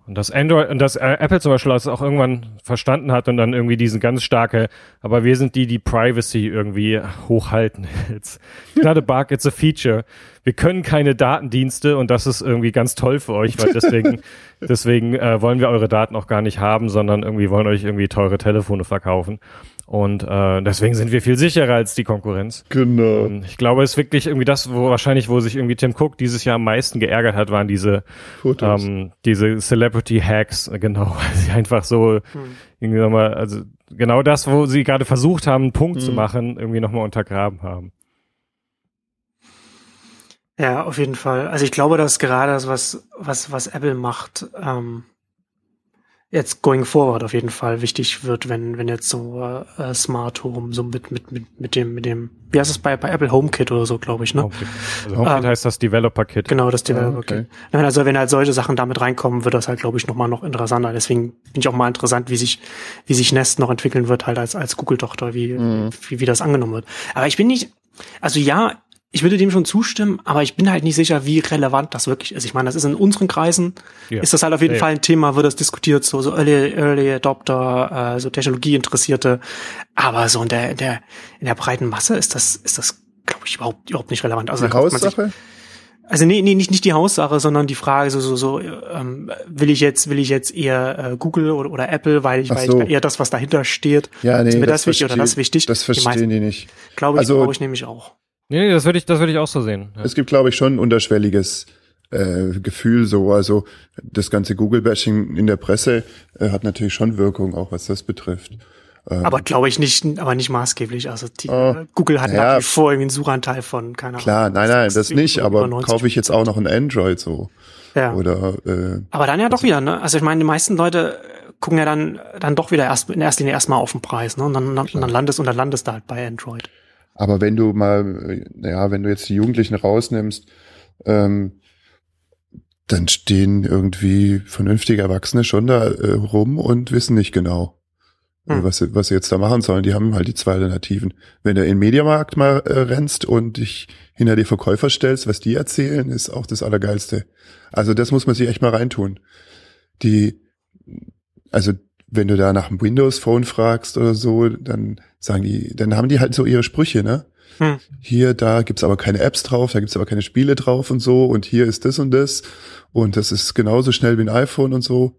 [SPEAKER 4] Und das Android und das äh, Apple zum Beispiel das auch irgendwann verstanden hat und dann irgendwie diesen ganz starke, aber wir sind die, die Privacy irgendwie hochhalten. It's not a bug, it's a feature. Wir können keine Datendienste und das ist irgendwie ganz toll für euch, weil deswegen, deswegen äh, wollen wir eure Daten auch gar nicht haben, sondern irgendwie wollen euch irgendwie teure Telefone verkaufen. Und äh, deswegen sind wir viel sicherer als die Konkurrenz.
[SPEAKER 1] Genau.
[SPEAKER 4] Und ich glaube, es ist wirklich irgendwie das, wo wahrscheinlich, wo sich irgendwie Tim Cook dieses Jahr am meisten geärgert hat, waren diese
[SPEAKER 1] Fotos.
[SPEAKER 4] ähm, diese Celebrity Hacks, genau, weil sie einfach so
[SPEAKER 2] Hm.
[SPEAKER 4] irgendwie nochmal, also genau das, wo sie gerade versucht haben, einen Punkt zu
[SPEAKER 1] Mhm.
[SPEAKER 4] machen, irgendwie nochmal untergraben haben.
[SPEAKER 2] Ja, auf jeden Fall. Also ich glaube, dass gerade das, was, was, was Apple macht, ähm, jetzt going forward auf jeden Fall wichtig wird, wenn, wenn jetzt so äh, Smart Home so mit, mit, mit, mit dem, mit dem, wie heißt es bei, bei Apple HomeKit oder so, glaube ich, ne?
[SPEAKER 4] HomeKit. Also HomeKit
[SPEAKER 2] Ähm,
[SPEAKER 4] heißt das Developer Kit.
[SPEAKER 2] Genau, das
[SPEAKER 1] Ah,
[SPEAKER 2] Developer
[SPEAKER 1] okay.
[SPEAKER 2] Kit. Wenn Also wenn halt solche Sachen damit reinkommen, wird das halt, glaube ich, nochmal noch interessanter. Deswegen bin ich auch mal interessant, wie sich, wie sich Nest noch entwickeln wird, halt als, als Google-Tochter, wie,
[SPEAKER 1] Mhm.
[SPEAKER 2] wie, wie das angenommen wird. Aber ich bin nicht, also ja, ich würde dem schon zustimmen, aber ich bin halt nicht sicher, wie relevant das wirklich ist. Ich meine, das ist in unseren Kreisen,
[SPEAKER 4] Ja.
[SPEAKER 2] ist das halt auf jeden
[SPEAKER 4] Ja.
[SPEAKER 2] Fall ein Thema, wird das diskutiert, so, so Early, Early Adopter, äh, so Technologieinteressierte. Aber so in der, in der, in der breiten Masse ist das, ist das, glaube ich, überhaupt, überhaupt nicht relevant. Also
[SPEAKER 1] Die Haussache?
[SPEAKER 2] also nee, nee, nicht, nicht die Haussache, sondern die Frage so, so, so, ähm, will ich jetzt, will ich jetzt eher äh, Google oder, oder Apple, weil ich,
[SPEAKER 1] Ach
[SPEAKER 2] weil
[SPEAKER 1] so.
[SPEAKER 2] ich eher das, was dahinter steht.
[SPEAKER 1] Ja, nee,
[SPEAKER 2] ist mir das, wichtig oder das wichtig?
[SPEAKER 1] Das
[SPEAKER 2] Die
[SPEAKER 1] verstehen
[SPEAKER 2] meisten-
[SPEAKER 1] die nicht.
[SPEAKER 2] Glaube ich,
[SPEAKER 1] Also-
[SPEAKER 2] glaube ich nämlich auch.
[SPEAKER 4] Nee, nee, das würde ich, das würde ich auch so sehen. Ja.
[SPEAKER 1] Es gibt, glaube ich, schon ein unterschwelliges äh, Gefühl so. Also das ganze Google-Bashing in der Presse äh, hat natürlich schon Wirkung, auch was das betrifft. Ähm,
[SPEAKER 2] Aber glaube ich nicht, aber nicht maßgeblich. Also die,
[SPEAKER 1] Oh.
[SPEAKER 2] Google hat
[SPEAKER 1] Ja.
[SPEAKER 2] nach wie vor irgendwie einen Suchanteil von, keine Ahnung.
[SPEAKER 1] Klar, nein, nein, das nicht, aber
[SPEAKER 2] 90.
[SPEAKER 1] kaufe ich jetzt auch noch ein Android so.
[SPEAKER 2] Ja.
[SPEAKER 1] Oder äh,
[SPEAKER 2] Aber dann ja doch wieder, ne? Also ich meine, die meisten Leute äh, gucken ja dann, dann doch wieder erst in erster Linie erstmal auf den Preis, ne? Und dann, dann, dann landest und dann landest du halt bei Android.
[SPEAKER 1] Aber wenn du mal, äh, ja, wenn du jetzt die Jugendlichen rausnimmst, ähm, dann stehen irgendwie vernünftige Erwachsene schon da äh, rum und wissen nicht genau, äh,
[SPEAKER 2] Hm.
[SPEAKER 1] was, sie, was sie jetzt da machen sollen. Die haben halt die zwei Alternativen. Wenn du in den Mediamarkt mal äh, rennst und dich hinter die Verkäufer stellst, was die erzählen, ist auch das Allergeilste. Also das muss man sich echt mal reintun. Die, also wenn du da nach einem Windows Phone fragst oder so, dann sagen die, dann haben die halt so ihre Sprüche, ne?
[SPEAKER 2] Hm.
[SPEAKER 1] Hier, da gibt's aber keine Apps drauf, da gibt's aber keine Spiele drauf und so und hier ist das und das und das ist genauso schnell wie ein iPhone und so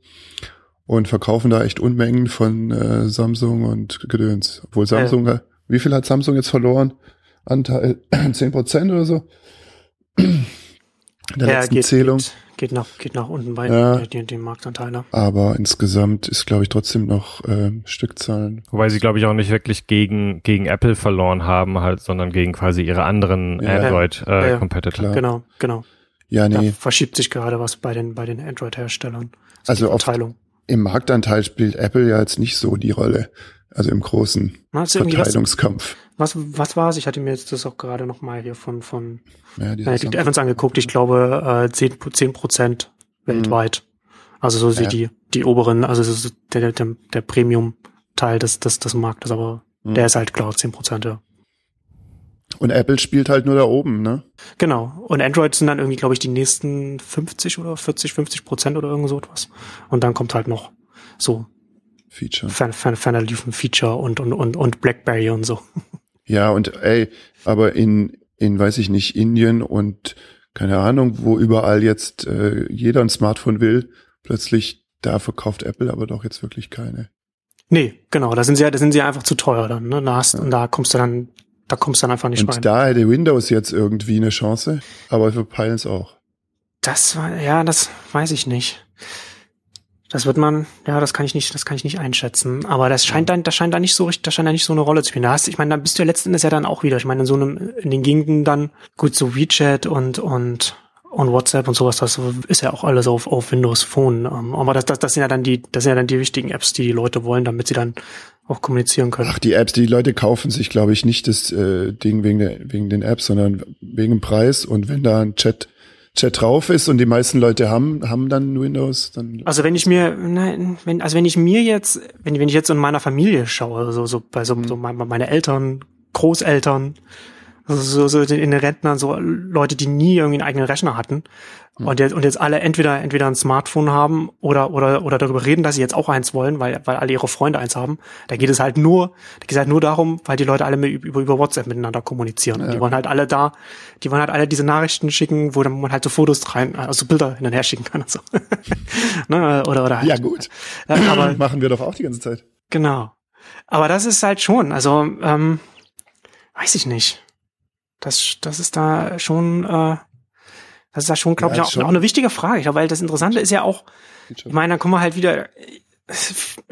[SPEAKER 1] und verkaufen da echt Unmengen von äh, Samsung und Gedöns. Obwohl Samsung, äh, wie viel hat Samsung jetzt verloren? Anteil 10 Prozent oder so? In der
[SPEAKER 2] ja,
[SPEAKER 1] letzten
[SPEAKER 2] geht,
[SPEAKER 1] Zählung.
[SPEAKER 2] Geht, geht nach, geht nach unten bei
[SPEAKER 1] Ja.
[SPEAKER 2] den, den Marktanteil, ne?
[SPEAKER 1] Aber insgesamt ist, glaube ich, trotzdem noch ähm, Stückzahlen.
[SPEAKER 4] Wobei sie, glaube ich, auch nicht wirklich gegen, gegen Apple verloren haben, halt, sondern gegen quasi ihre anderen
[SPEAKER 1] Ja.
[SPEAKER 4] Android-Competitor.
[SPEAKER 2] Ja,
[SPEAKER 4] Äh,
[SPEAKER 2] ja. Genau, genau.
[SPEAKER 1] Ja,
[SPEAKER 2] Da
[SPEAKER 1] nee.
[SPEAKER 2] verschiebt sich gerade was bei den, bei den Android-Herstellern.
[SPEAKER 1] Also
[SPEAKER 2] die
[SPEAKER 1] auf-. Im Marktanteil spielt Apple ja jetzt nicht so die Rolle. Also im großen
[SPEAKER 2] irgendwie was,
[SPEAKER 1] Verteilungskampf.
[SPEAKER 2] was, was war es? Ich hatte mir jetzt das auch gerade noch mal hier von, von
[SPEAKER 1] Ja,
[SPEAKER 2] äh, die Evans angeguckt. Ich glaube, äh, 10, 10 Prozent weltweit. Also so
[SPEAKER 1] Mhm. Ja.
[SPEAKER 2] die, die oberen, also ist der, der, der Premium-Teil des, des, des Marktes, aber
[SPEAKER 1] Mhm.
[SPEAKER 2] der ist halt klar, 10 Prozent, ja.
[SPEAKER 1] Und Apple spielt halt nur da oben, ne?
[SPEAKER 2] Genau. Und Android sind dann irgendwie, glaube ich, die nächsten 50 oder 40, 50 Prozent oder irgend so etwas. Und dann kommt halt noch so
[SPEAKER 1] Feature.
[SPEAKER 2] Fan, Fan, Fan Feature und, und, und, und Blackberry und so.
[SPEAKER 1] Ja, und ey, aber in, in, weiß ich nicht, Indien und keine Ahnung, wo überall jetzt äh, jeder ein Smartphone will, plötzlich da verkauft Apple aber doch jetzt wirklich keine.
[SPEAKER 2] Nee, genau, da sind sie ja, da sind sie einfach zu teuer dann, ne? Da hast, ja. Und da kommst du dann da kommst du dann einfach nicht
[SPEAKER 1] Und
[SPEAKER 2] rein.
[SPEAKER 1] da hätte Windows jetzt irgendwie eine Chance, aber wir peilen es auch.
[SPEAKER 2] Das war, ja, das weiß ich nicht. Das wird man, ja, das kann ich nicht, das kann ich nicht einschätzen. Aber das scheint dann, das scheint da nicht so richtig, das scheint da nicht so eine Rolle zu spielen. Da hast, ich meine, da bist du ja letzten Endes ja dann auch wieder. Ich meine, in so einem, in den Gegenden dann, gut, so WeChat und, und, und WhatsApp und sowas, das ist ja auch alles auf, auf Windows Phone. Ähm, aber das, das, das sind ja dann die, das sind ja dann die wichtigen Apps, die die Leute wollen, damit sie dann auch kommunizieren können.
[SPEAKER 1] Ach, die Apps, die Leute kaufen sich, glaube ich, nicht das äh, Ding wegen, der, wegen den Apps, sondern wegen dem Preis. Und wenn da ein Chat, Chat drauf ist und die meisten Leute haben, haben dann Windows, dann.
[SPEAKER 2] Also wenn ich mir, nein, wenn, also wenn ich mir jetzt, wenn, wenn ich jetzt in meiner Familie schaue, so, so bei so, so meine Eltern, Großeltern, so, so in den Rentnern, so Leute, die nie irgendwie einen eigenen Rechner hatten. Und jetzt, und jetzt alle entweder, entweder ein Smartphone haben oder, oder, oder darüber reden, dass sie jetzt auch eins wollen, weil, weil alle ihre Freunde eins haben. Da geht es halt nur, da geht es halt nur darum, weil die Leute alle über, über WhatsApp miteinander kommunizieren. Ja. Die wollen halt alle da, die wollen halt alle diese Nachrichten schicken, wo dann man halt so Fotos rein, also Bilder hin und her schicken kann und so. ne, oder, oder
[SPEAKER 1] halt. Ja, gut. Aber, Machen wir doch auch die ganze Zeit.
[SPEAKER 2] Genau. Aber das ist halt schon, also, ähm, weiß ich nicht. Das, das ist da schon, äh, das ist da schon, glaube ja, ich, auch, auch, eine wichtige Frage. Ich glaube, weil das Interessante ist ja auch, ich meine, dann kommen wir halt wieder,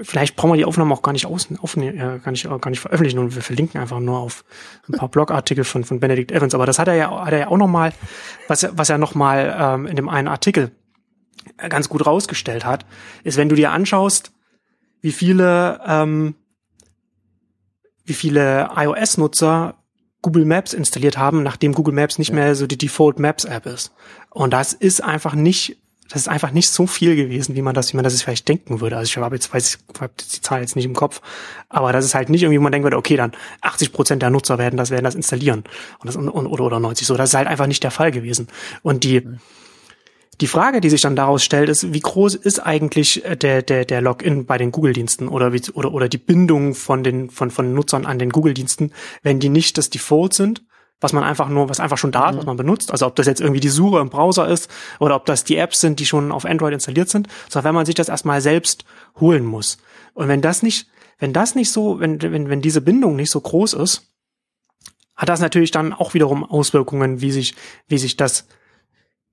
[SPEAKER 2] vielleicht brauchen wir die Aufnahme auch gar nicht aus, aufnehmen, äh, gar nicht, gar nicht veröffentlichen und wir verlinken einfach nur auf ein paar Blogartikel von, von Benedict Evans. Aber das hat er ja, hat er ja auch nochmal, was, was er nochmal ähm, in dem einen Artikel ganz gut rausgestellt hat, ist, wenn du dir anschaust, wie viele, ähm, wie viele iOS-Nutzer Google Maps installiert haben, nachdem Google Maps nicht ja. mehr so die Default Maps App ist. Und das ist einfach nicht, das ist einfach nicht so viel gewesen, wie man das, wie man das vielleicht denken würde. Also ich habe jetzt, weiß ich, habe die Zahl jetzt nicht im Kopf, aber das ist halt nicht irgendwie, wo man denken würde, okay, dann 80 Prozent der Nutzer werden das, werden das installieren. Und das, und, oder, oder 90 so. Das ist halt einfach nicht der Fall gewesen. Und die, ja die Frage, die sich dann daraus stellt, ist, wie groß ist eigentlich äh, der, der, der Login bei den Google-Diensten oder, wie, oder, oder die Bindung von den, von, von Nutzern an den Google-Diensten, wenn die nicht das Default sind, was man einfach nur, was einfach schon da ist, mhm. was man benutzt. Also ob das jetzt irgendwie die Suche im Browser ist oder ob das die Apps sind, die schon auf Android installiert sind, sondern wenn man sich das erstmal selbst holen muss. Und wenn das nicht, wenn das nicht so, wenn, wenn, wenn diese Bindung nicht so groß ist, hat das natürlich dann auch wiederum Auswirkungen, wie sich, wie sich das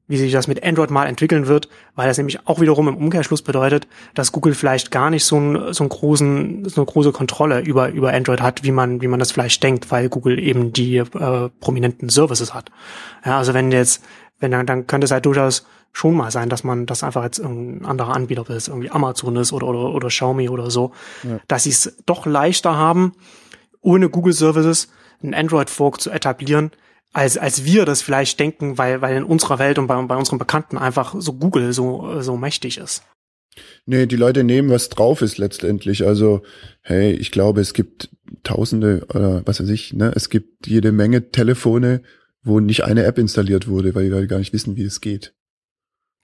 [SPEAKER 2] wie sich das mit Android mal entwickeln wird, weil das nämlich auch wiederum im Umkehrschluss bedeutet, dass Google vielleicht gar nicht so, einen, so, einen großen, so eine große Kontrolle über, über Android hat, wie man, wie man das vielleicht denkt, weil Google eben die äh, prominenten Services hat. Ja, also wenn jetzt, wenn dann, dann könnte es halt durchaus schon mal sein, dass man das einfach jetzt irgendein anderer Anbieter, ob das irgendwie Amazon ist oder, oder, oder Xiaomi oder so, ja. dass sie es doch leichter haben, ohne Google Services einen Android-Fork zu etablieren, als, als wir das vielleicht denken, weil, weil in unserer Welt und bei, bei unseren Bekannten einfach so Google so, so mächtig ist.
[SPEAKER 1] Nee, die Leute nehmen, was drauf ist letztendlich. Also, hey, ich glaube, es gibt tausende oder was weiß ich, ne? Es gibt jede Menge Telefone, wo nicht eine App installiert wurde, weil die Leute gar nicht wissen, wie es geht.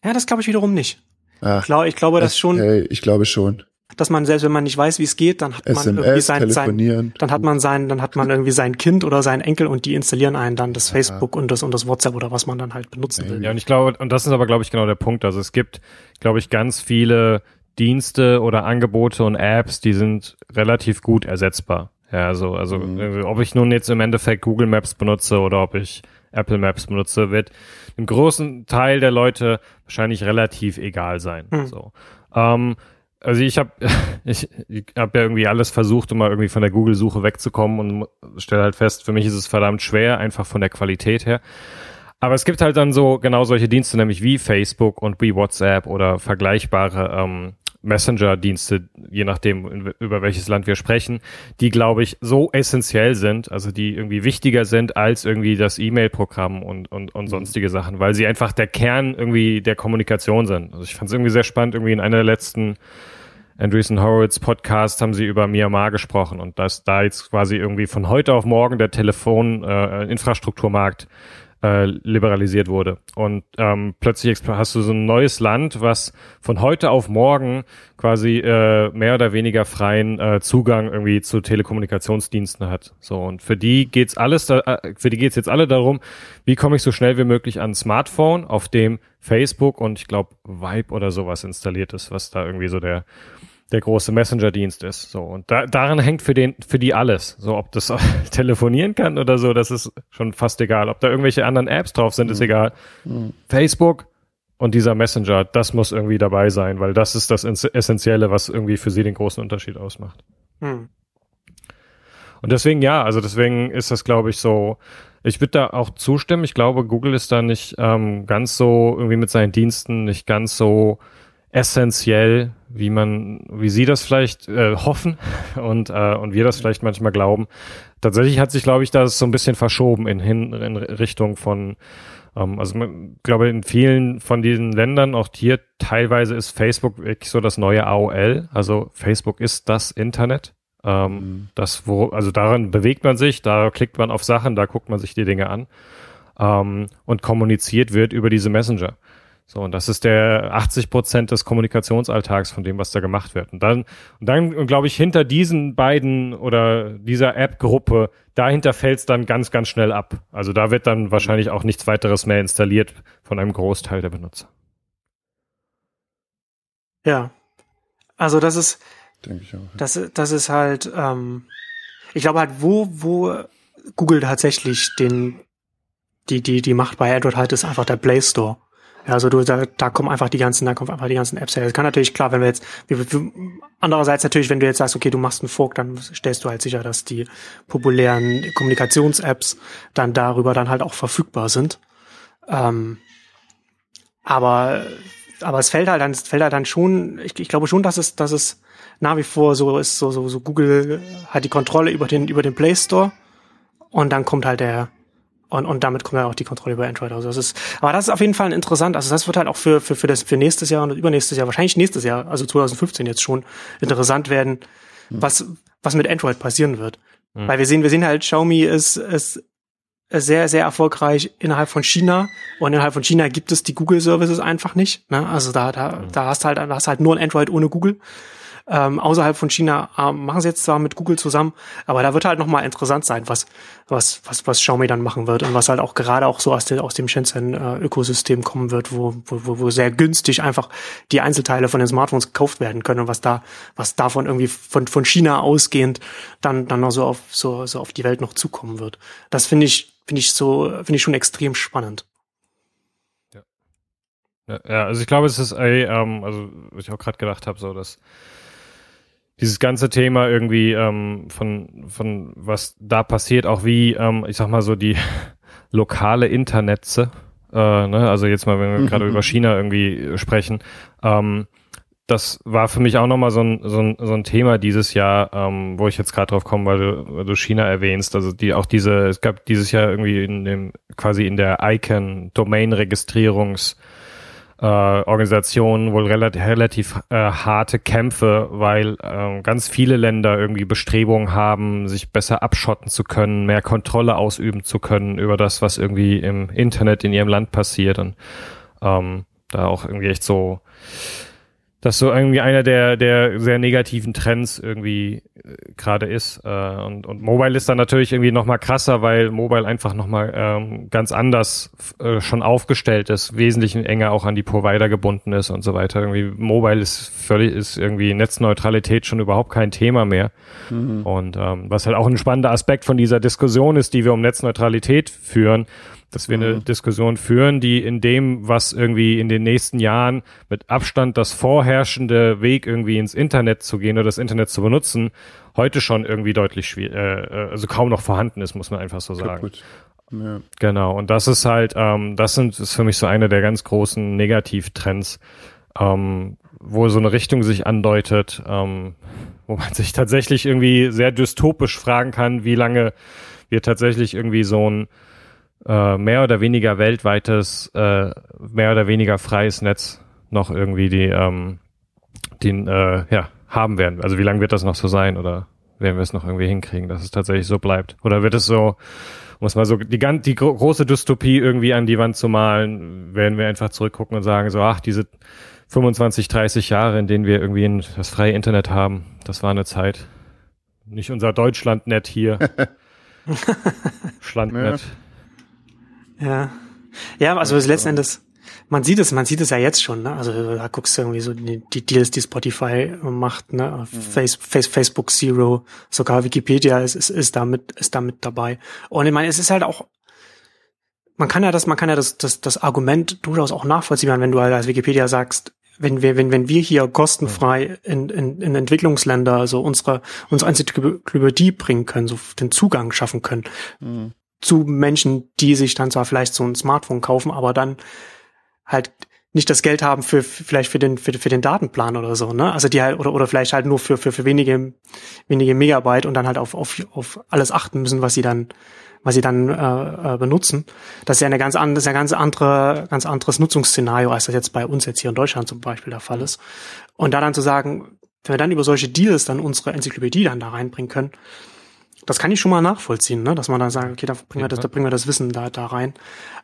[SPEAKER 2] Ja, das glaube ich wiederum nicht. Ach, ich, glaube, ich glaube, das, das schon.
[SPEAKER 1] Hey, ich glaube schon
[SPEAKER 2] dass man selbst wenn man nicht weiß, wie es geht, dann hat man
[SPEAKER 1] SMS,
[SPEAKER 2] irgendwie sein, sein dann hat man sein, dann hat man irgendwie sein Kind oder sein Enkel und die installieren einen dann das Facebook und das und das WhatsApp oder was man dann halt benutzen will.
[SPEAKER 4] Ja, und ich glaube, und das ist aber glaube ich genau der Punkt. Also es gibt, glaube ich, ganz viele Dienste oder Angebote und Apps, die sind relativ gut ersetzbar. Ja, also, also mhm. ob ich nun jetzt im Endeffekt Google Maps benutze oder ob ich Apple Maps benutze, wird im großen Teil der Leute wahrscheinlich relativ egal sein. Mhm. So. Ähm, also ich habe ich, ich hab ja irgendwie alles versucht, um mal irgendwie von der Google-Suche wegzukommen und stelle halt fest, für mich ist es verdammt schwer, einfach von der Qualität her. Aber es gibt halt dann so genau solche Dienste, nämlich wie Facebook und wie WhatsApp oder vergleichbare ähm, Messenger-Dienste, je nachdem, über welches Land wir sprechen, die, glaube ich, so essentiell sind, also die irgendwie wichtiger sind als irgendwie das E-Mail-Programm und, und, und mhm. sonstige Sachen, weil sie einfach der Kern irgendwie der Kommunikation sind. Also ich fand es irgendwie sehr spannend, irgendwie in einer der letzten Andreessen Horowitz Podcast haben sie über Myanmar gesprochen und dass da jetzt quasi irgendwie von heute auf morgen der Telefon-Infrastrukturmarkt äh, äh, liberalisiert wurde. Und ähm, plötzlich hast du so ein neues Land, was von heute auf morgen quasi äh, mehr oder weniger freien äh, Zugang irgendwie zu Telekommunikationsdiensten hat. So und für die geht's alles, da, äh, für die geht's jetzt alle darum, wie komme ich so schnell wie möglich an ein Smartphone, auf dem Facebook und ich glaube Vibe oder sowas installiert ist, was da irgendwie so der der große Messenger-Dienst ist. So und da, daran hängt für den für die alles. So ob das telefonieren kann oder so, das ist schon fast egal. Ob da irgendwelche anderen Apps drauf sind, mhm. ist egal. Mhm. Facebook und dieser Messenger, das muss irgendwie dabei sein, weil das ist das Essentielle, was irgendwie für sie den großen Unterschied ausmacht. Mhm. Und deswegen ja, also deswegen ist das, glaube ich, so. Ich würde da auch zustimmen. Ich glaube, Google ist da nicht ähm, ganz so irgendwie mit seinen Diensten nicht ganz so essentiell, wie man, wie Sie das vielleicht äh, hoffen und äh, und wir das vielleicht manchmal glauben. Tatsächlich hat sich, glaube ich, das so ein bisschen verschoben in hin in Richtung von ähm, also man glaube in vielen von diesen Ländern, auch hier teilweise ist Facebook wirklich so das neue AOL. Also Facebook ist das Internet. Ähm, mhm. Das wo also daran bewegt man sich, da klickt man auf Sachen, da guckt man sich die Dinge an ähm, und kommuniziert wird über diese Messenger. So, und das ist der 80 Prozent des Kommunikationsalltags von dem, was da gemacht wird. Und dann, und dann glaube ich, hinter diesen beiden oder dieser App-Gruppe, dahinter fällt es dann ganz, ganz schnell ab. Also da wird dann wahrscheinlich auch nichts weiteres mehr installiert von einem Großteil der Benutzer.
[SPEAKER 2] Ja. Also das ist, Denke ich auch, ja. das, das ist halt, ähm, ich glaube halt, wo, wo Google tatsächlich den, die, die, die Macht bei Android halt ist einfach der Play Store. Ja, also du, da, da kommen einfach die ganzen, da kommen einfach die ganzen Apps her. Das kann natürlich klar, wenn wir jetzt, andererseits natürlich, wenn du jetzt sagst, okay, du machst einen Fork, dann stellst du halt sicher, dass die populären Kommunikations-Apps dann darüber dann halt auch verfügbar sind. Ähm, aber, aber es fällt halt dann, es fällt halt dann schon, ich, ich glaube schon, dass es, dass es nach wie vor so ist, so, so, so Google hat die Kontrolle über den, über den Play Store und dann kommt halt der, und, und damit kommt dann auch die Kontrolle über Android. Also das ist, aber das ist auf jeden Fall interessant. Also das wird halt auch für, für, für das, für nächstes Jahr und übernächstes Jahr, wahrscheinlich nächstes Jahr, also 2015 jetzt schon interessant werden, mhm. was, was mit Android passieren wird. Mhm. Weil wir sehen, wir sehen halt, Xiaomi ist, ist sehr, sehr erfolgreich innerhalb von China. Und innerhalb von China gibt es die Google Services einfach nicht. Ne? Also da, da, mhm. da hast halt, da hast halt nur ein Android ohne Google ähm, außerhalb von China ähm, machen sie jetzt zwar mit Google zusammen, aber da wird halt nochmal interessant sein, was, was, was, was Xiaomi dann machen wird und was halt auch gerade auch so aus, der, aus dem Shenzhen-Ökosystem äh, kommen wird, wo, wo, wo sehr günstig einfach die Einzelteile von den Smartphones gekauft werden können und was da, was davon irgendwie von, von China ausgehend dann, dann noch so auf, so, so auf die Welt noch zukommen wird. Das finde ich, finde ich so, finde ich schon extrem spannend.
[SPEAKER 4] Ja, also ich glaube, es ist, ey, ähm, also was ich auch gerade gedacht habe, so dass dieses ganze Thema irgendwie ähm, von, von was da passiert, auch wie, ähm, ich sag mal so, die lokale Internetze, äh, ne? also jetzt mal, wenn wir mhm. gerade über China irgendwie sprechen, ähm, das war für mich auch nochmal so ein, so, ein, so ein Thema dieses Jahr, ähm, wo ich jetzt gerade drauf komme, weil du, weil du China erwähnst. Also die auch diese, es gab dieses Jahr irgendwie in dem, quasi in der ICANN-Domain-Registrierungs- äh, Organisationen wohl relativ, relativ äh, harte Kämpfe, weil äh, ganz viele Länder irgendwie Bestrebungen haben, sich besser abschotten zu können, mehr Kontrolle ausüben zu können über das, was irgendwie im Internet in ihrem Land passiert und ähm, da auch irgendwie echt so das so irgendwie einer der, der sehr negativen Trends irgendwie äh, gerade ist. Äh, und, und Mobile ist dann natürlich irgendwie nochmal krasser, weil Mobile einfach nochmal ähm, ganz anders äh, schon aufgestellt ist, wesentlich enger auch an die Provider gebunden ist und so weiter. Irgendwie Mobile ist völlig, ist irgendwie Netzneutralität schon überhaupt kein Thema mehr. Mhm. Und ähm, was halt auch ein spannender Aspekt von dieser Diskussion ist, die wir um Netzneutralität führen, dass wir eine mhm. Diskussion führen, die in dem, was irgendwie in den nächsten Jahren mit Abstand das vorherrschende Weg irgendwie ins Internet zu gehen oder das Internet zu benutzen, heute schon irgendwie deutlich schwierig, äh, äh, also kaum noch vorhanden ist, muss man einfach so sagen. Ja. Genau, und das ist halt, ähm, das sind, ist für mich so einer der ganz großen Negativtrends, ähm, wo so eine Richtung sich andeutet, ähm, wo man sich tatsächlich irgendwie sehr dystopisch fragen kann, wie lange wir tatsächlich irgendwie so ein äh, mehr oder weniger weltweites, äh, mehr oder weniger freies Netz noch irgendwie die, ähm, den, äh, ja, haben werden. Also wie lange wird das noch so sein oder werden wir es noch irgendwie hinkriegen, dass es tatsächlich so bleibt? Oder wird es so, es mal so die, ganz, die große Dystopie irgendwie an die Wand zu malen, werden wir einfach zurückgucken und sagen so, ach, diese 25, 30 Jahre, in denen wir irgendwie ein, das freie Internet haben, das war eine Zeit. Nicht unser Deutschlandnet hier. Schlandnet.
[SPEAKER 2] Ja. Ja, also letzten Endes, man sieht es, man sieht es ja jetzt schon, ne? Also da guckst du irgendwie so die, die Deals, die Spotify macht, ne? Mhm. Face, Face, Facebook Zero, sogar Wikipedia ist, ist, ist damit, ist damit dabei. Und ich meine, es ist halt auch, man kann ja das, man kann ja das, das, das Argument durchaus auch nachvollziehen, wenn du halt als Wikipedia sagst, wenn wir, wenn, wenn wir hier kostenfrei in, in, in Entwicklungsländer, also unsere, unsere Enzyklopädie bringen können, so den Zugang schaffen können mhm. Zu Menschen, die sich dann zwar vielleicht so ein Smartphone kaufen, aber dann halt nicht das Geld haben für, vielleicht für den für, für den Datenplan oder so, ne? Also die halt oder oder vielleicht halt nur für für für wenige wenige Megabyte und dann halt auf auf auf alles achten müssen, was sie dann was sie dann äh, äh, benutzen. Das ist ja eine ganz andere, das ist ja ganz andere, ganz anderes Nutzungsszenario, als das jetzt bei uns jetzt hier in Deutschland zum Beispiel der Fall ist. Und da dann zu sagen, wenn wir dann über solche Deals dann unsere Enzyklopädie dann da reinbringen können, das kann ich schon mal nachvollziehen, ne? dass man dann sagt, okay, da bringen wir das, da bringen wir das Wissen da, da rein.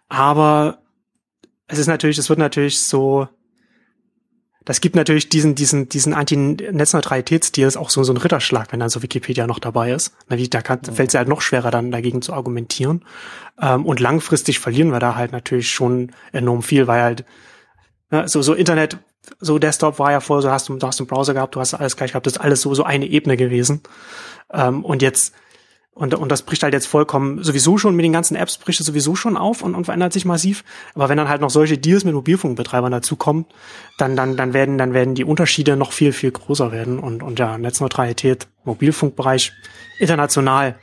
[SPEAKER 2] Aber es ist natürlich, es wird natürlich so, das gibt natürlich diesen, diesen, diesen Anti-Netzneutralitätsdeal ist auch so, so ein Ritterschlag, wenn dann so Wikipedia noch dabei ist. Da kann, fällt es halt noch schwerer dann dagegen zu argumentieren. Ähm, und langfristig verlieren wir da halt natürlich schon enorm viel, weil halt, ja, so, so Internet, so Desktop war ja vorher, so hast du, du hast einen Browser gehabt, du hast alles gleich gehabt, das ist alles so, so eine Ebene gewesen. Ähm, und jetzt, und, und das bricht halt jetzt vollkommen sowieso schon mit den ganzen Apps bricht es sowieso schon auf und, und verändert sich massiv. Aber wenn dann halt noch solche Deals mit Mobilfunkbetreibern dazukommen, dann, dann, dann werden, dann werden die Unterschiede noch viel, viel größer werden. Und, und ja, Netzneutralität, Mobilfunkbereich, international.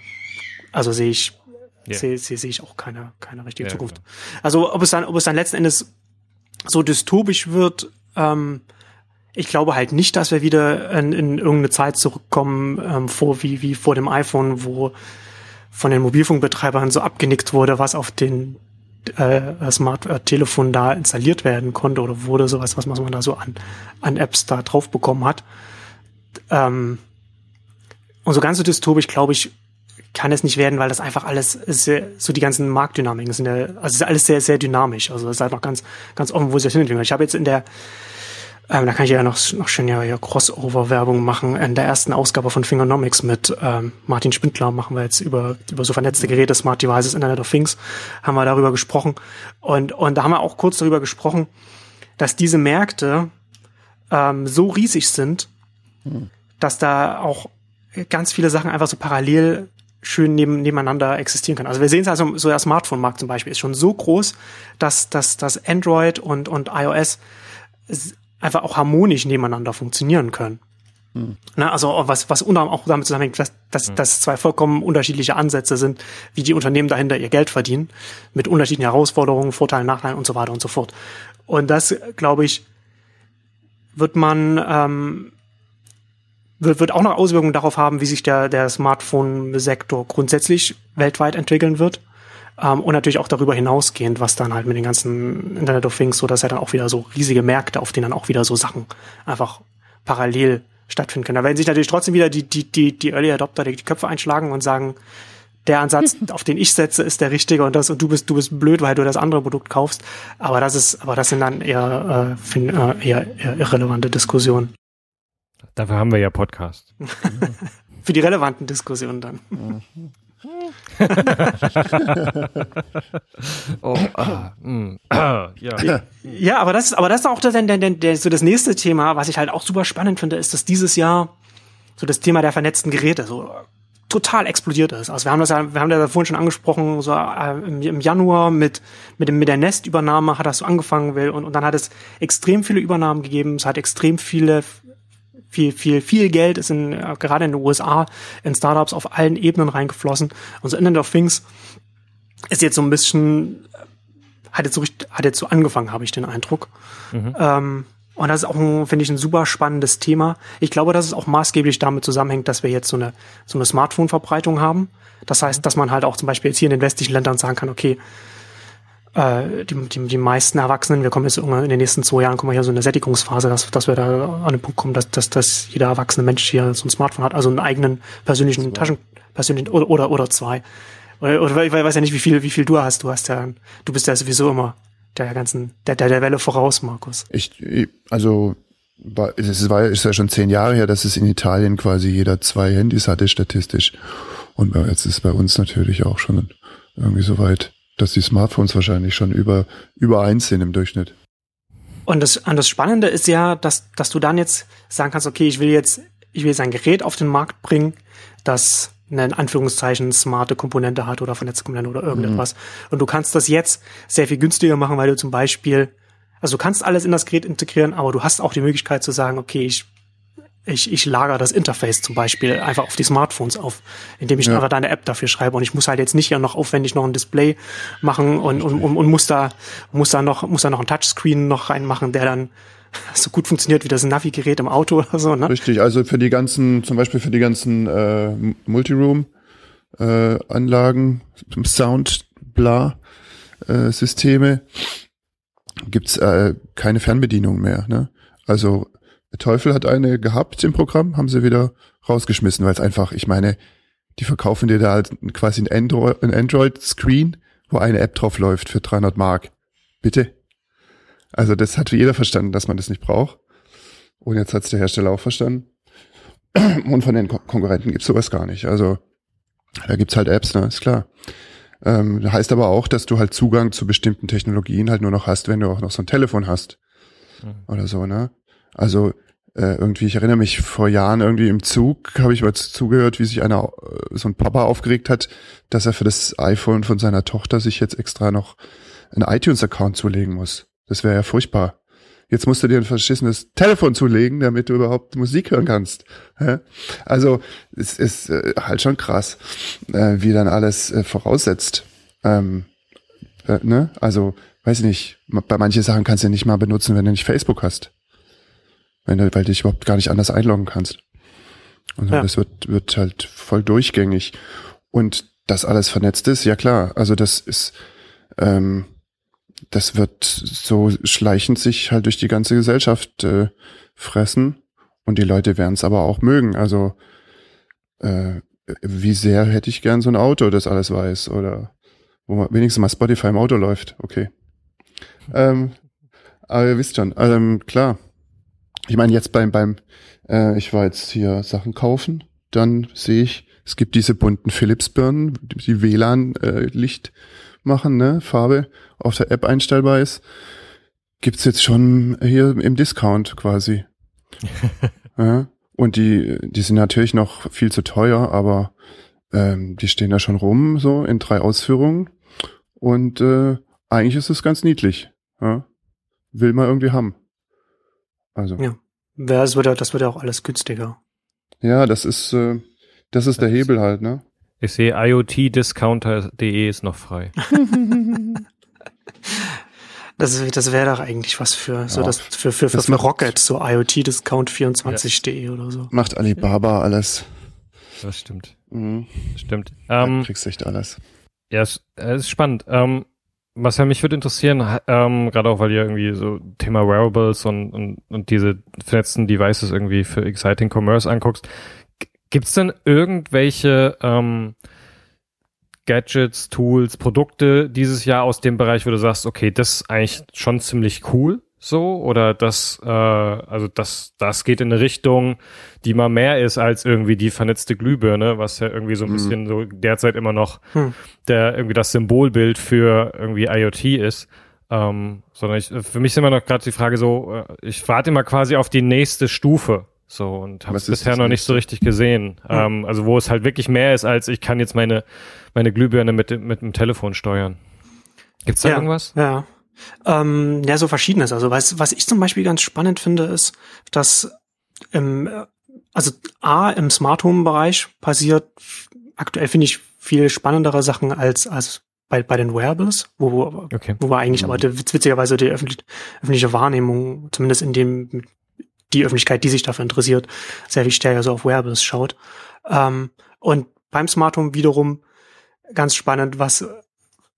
[SPEAKER 2] Also sehe ich, yeah. sehe, sehe, sehe ich auch keine, keine richtige ja, Zukunft. Klar. Also ob es dann, ob es dann letzten Endes so dystopisch wird, ähm, ich glaube halt nicht, dass wir wieder in, in irgendeine Zeit zurückkommen, ähm, vor, wie, wie vor dem iPhone, wo von den Mobilfunkbetreibern so abgenickt wurde, was auf den äh, Smart-Telefon da installiert werden konnte oder wurde sowas, was man da so an, an Apps da drauf bekommen hat. Ähm, und so ganz so dystopisch, glaube ich, kann es nicht werden, weil das einfach alles sehr, so die ganzen Marktdynamiken sind ja, also ist alles sehr, sehr dynamisch. Also es ist halt noch ganz, ganz offen, wo sich das hinentwickelt. Ich habe jetzt in der ähm, da kann ich ja noch, noch schön ja, ja Crossover-Werbung machen. In der ersten Ausgabe von Fingernomics mit ähm, Martin Spindler machen wir jetzt über, über so vernetzte Geräte, Smart Devices, Internet of Things, haben wir darüber gesprochen. Und, und da haben wir auch kurz darüber gesprochen, dass diese Märkte ähm, so riesig sind, hm. dass da auch ganz viele Sachen einfach so parallel schön neben, nebeneinander existieren können. Also wir sehen es also, so der Smartphone-Markt zum Beispiel ist schon so groß, dass, dass, dass Android und, und iOS einfach auch harmonisch nebeneinander funktionieren können. Hm. Na, also was, was unter auch damit zusammenhängt, dass, dass, hm. dass zwei vollkommen unterschiedliche Ansätze sind, wie die Unternehmen dahinter ihr Geld verdienen, mit unterschiedlichen Herausforderungen, Vorteilen, Nachteilen und so weiter und so fort. Und das, glaube ich, wird man ähm, wird, wird auch noch Auswirkungen darauf haben, wie sich der, der Smartphone-Sektor grundsätzlich weltweit entwickeln wird. Ähm, und natürlich auch darüber hinausgehend, was dann halt mit den ganzen Internet of Things, so dass ja dann auch wieder so riesige Märkte, auf denen dann auch wieder so Sachen einfach parallel stattfinden können. Da werden sich natürlich trotzdem wieder die, die, die, die Early Adopter die Köpfe einschlagen und sagen, der Ansatz, auf den ich setze, ist der richtige und das und du bist du bist blöd, weil du das andere Produkt kaufst. Aber das ist, aber das sind dann eher, äh, äh eher, eher irrelevante Diskussionen.
[SPEAKER 4] Dafür haben wir ja Podcast.
[SPEAKER 2] Für die relevanten Diskussionen dann. Oh, ah, ah, ja. ja, aber das ist, aber das ist auch der, der, der, der, so das nächste Thema, was ich halt auch super spannend finde, ist, dass dieses Jahr so das Thema der vernetzten Geräte so total explodiert ist. Also wir haben das ja, wir haben das ja vorhin schon angesprochen, so äh, im, im, Januar mit mit dem mit der Nest-Übernahme hat das so angefangen will und, und dann hat es extrem viele Übernahmen gegeben. Es hat extrem viele viel, viel, viel Geld ist in, äh, gerade in den USA in Startups auf allen Ebenen reingeflossen. Und so Internet of Things ist jetzt so ein bisschen, hat jetzt so, hat jetzt so angefangen, habe ich den Eindruck. Mhm. Ähm, und das ist auch, finde ich, ein super spannendes Thema. Ich glaube, dass es auch maßgeblich damit zusammenhängt, dass wir jetzt so eine, so eine Smartphone-Verbreitung haben. Das heißt, dass man halt auch zum Beispiel jetzt hier in den westlichen Ländern sagen kann, okay, äh, die, die, die meisten Erwachsenen, wir kommen jetzt in den nächsten zwei Jahren, kommen wir hier so in eine Sättigungsphase, dass, dass wir da an den Punkt kommen, dass, dass, dass jeder erwachsene Mensch hier so ein Smartphone hat, also einen eigenen persönlichen zwei. Taschen, persönlichen, oder, oder, oder zwei. Oder, oder ich weiß ja nicht, wie viel, wie viel du hast. Du hast ja, du bist ja sowieso immer der ganzen, der, der, der Welle voraus, Markus.
[SPEAKER 1] Ich, also, es war, ist ja schon zehn Jahre her, dass es in Italien quasi jeder zwei Handys hatte, statistisch. Und jetzt ist bei uns natürlich auch schon irgendwie so weit, dass die Smartphones wahrscheinlich schon über, über eins sind im Durchschnitt.
[SPEAKER 2] Und das, und das Spannende ist ja, dass, dass du dann jetzt sagen kannst, okay, ich will jetzt, ich will jetzt ein Gerät auf den Markt bringen, das eine in Anführungszeichen smarte Komponente hat oder vernetzte Komponente oder irgendetwas. Mhm. Und du kannst das jetzt sehr viel günstiger machen, weil du zum Beispiel, also du kannst alles in das Gerät integrieren, aber du hast auch die Möglichkeit zu sagen, okay, ich ich, ich lagere das Interface zum Beispiel einfach auf die Smartphones auf, indem ich ja. nachher da eine App dafür schreibe und ich muss halt jetzt nicht ja noch aufwendig noch ein Display machen und, und, und, und muss da muss da noch muss da noch ein Touchscreen noch reinmachen, der dann so gut funktioniert wie das Navi-Gerät im Auto oder so. Ne?
[SPEAKER 1] Richtig, also für die ganzen, zum Beispiel für die ganzen äh, Multiroom-Anlagen, äh, Sound, bla, äh, Systeme gibt's äh, keine Fernbedienung mehr. Ne? Also der Teufel hat eine gehabt im Programm, haben sie wieder rausgeschmissen, weil es einfach, ich meine, die verkaufen dir da halt quasi ein Android, Android-Screen, wo eine App drauf läuft für 300 Mark. Bitte? Also das hat jeder verstanden, dass man das nicht braucht. Und jetzt hat's der Hersteller auch verstanden. Und von den Kon Konkurrenten gibt's sowas gar nicht. Also da gibt's halt Apps, ne, ist klar. Ähm, heißt aber auch, dass du halt Zugang zu bestimmten Technologien halt nur noch hast, wenn du auch noch so ein Telefon hast. Mhm. Oder so, ne? Also äh, irgendwie, ich erinnere mich vor Jahren irgendwie im Zug, habe ich mal zugehört, wie sich einer, äh, so ein Papa aufgeregt hat, dass er für das iPhone von seiner Tochter sich jetzt extra noch einen iTunes-Account zulegen muss. Das wäre ja furchtbar. Jetzt musst du dir ein verschissenes Telefon zulegen, damit du überhaupt Musik hören kannst. Also es ist äh, halt schon krass, äh, wie dann alles voraussetzt. Ähm, äh, ne? Also, weiß ich nicht, bei manchen Sachen kannst du nicht mal benutzen, wenn du nicht Facebook hast wenn du, weil du dich überhaupt gar nicht anders einloggen kannst. Und ja. das wird, wird halt voll durchgängig. Und das alles vernetzt ist, ja klar. Also das ist, ähm, das wird so schleichend sich halt durch die ganze Gesellschaft äh, fressen. Und die Leute werden es aber auch mögen. Also äh, wie sehr hätte ich gern so ein Auto, das alles weiß. Oder wo man wenigstens mal Spotify im Auto läuft. Okay. Ähm, aber ihr wisst schon, ähm, klar, ich meine jetzt beim, beim, äh, ich war jetzt hier Sachen kaufen, dann sehe ich, es gibt diese bunten Philips-Birnen, die WLAN-Licht äh, machen, ne, Farbe auf der App einstellbar ist. Gibt's jetzt schon hier im Discount quasi. ja, und die, die sind natürlich noch viel zu teuer, aber ähm, die stehen da schon rum, so in drei Ausführungen. Und äh, eigentlich ist es ganz niedlich. Ja? Will man irgendwie haben. Also.
[SPEAKER 2] Ja. Das wird ja, das wird ja auch alles günstiger.
[SPEAKER 1] Ja, das ist, äh, das ist der Hebel halt, ne?
[SPEAKER 4] Ich sehe iotdiscounter.de ist noch frei.
[SPEAKER 2] das, das wäre doch eigentlich was für so ja, das für für, für, das für Rocket, so iotdiscount24.de ja. oder so.
[SPEAKER 1] Macht Alibaba alles.
[SPEAKER 4] Das stimmt.
[SPEAKER 1] Mhm.
[SPEAKER 4] Das stimmt.
[SPEAKER 1] Ähm, kriegst echt alles.
[SPEAKER 4] Ja, es, es ist spannend. Ähm, was ja mich würde interessieren, ähm, gerade auch weil ihr irgendwie so Thema Wearables und, und, und diese vernetzten Devices irgendwie für Exciting Commerce anguckst, gibt's denn irgendwelche ähm, Gadgets, Tools, Produkte dieses Jahr aus dem Bereich, wo du sagst, okay, das ist eigentlich schon ziemlich cool? So oder das äh, also das das geht in eine Richtung, die mal mehr ist als irgendwie die vernetzte Glühbirne, was ja irgendwie so ein mhm. bisschen so derzeit immer noch hm. der irgendwie das Symbolbild für irgendwie IoT ist. Ähm, sondern ich, für mich ist immer noch gerade die Frage so, äh, ich warte immer quasi auf die nächste Stufe. So und habe es bisher noch nicht so richtig gesehen. Hm. Ähm, also wo es halt wirklich mehr ist, als ich kann jetzt meine meine Glühbirne mit mit dem Telefon steuern. Gibt's da
[SPEAKER 2] ja,
[SPEAKER 4] irgendwas?
[SPEAKER 2] Ja, ähm, ja, so verschiedenes. Also was, was ich zum Beispiel ganz spannend finde, ist, dass im, also A, im Smart Home Bereich passiert aktuell finde ich viel spannendere Sachen als, als bei, bei den Wearables, wo, okay. wo wir eigentlich mhm. aber witzigerweise die öffentlich, öffentliche Wahrnehmung, zumindest in dem, die Öffentlichkeit, die sich dafür interessiert, sehr viel stärker so auf Wearables schaut. Ähm, und beim Smart Home wiederum ganz spannend, was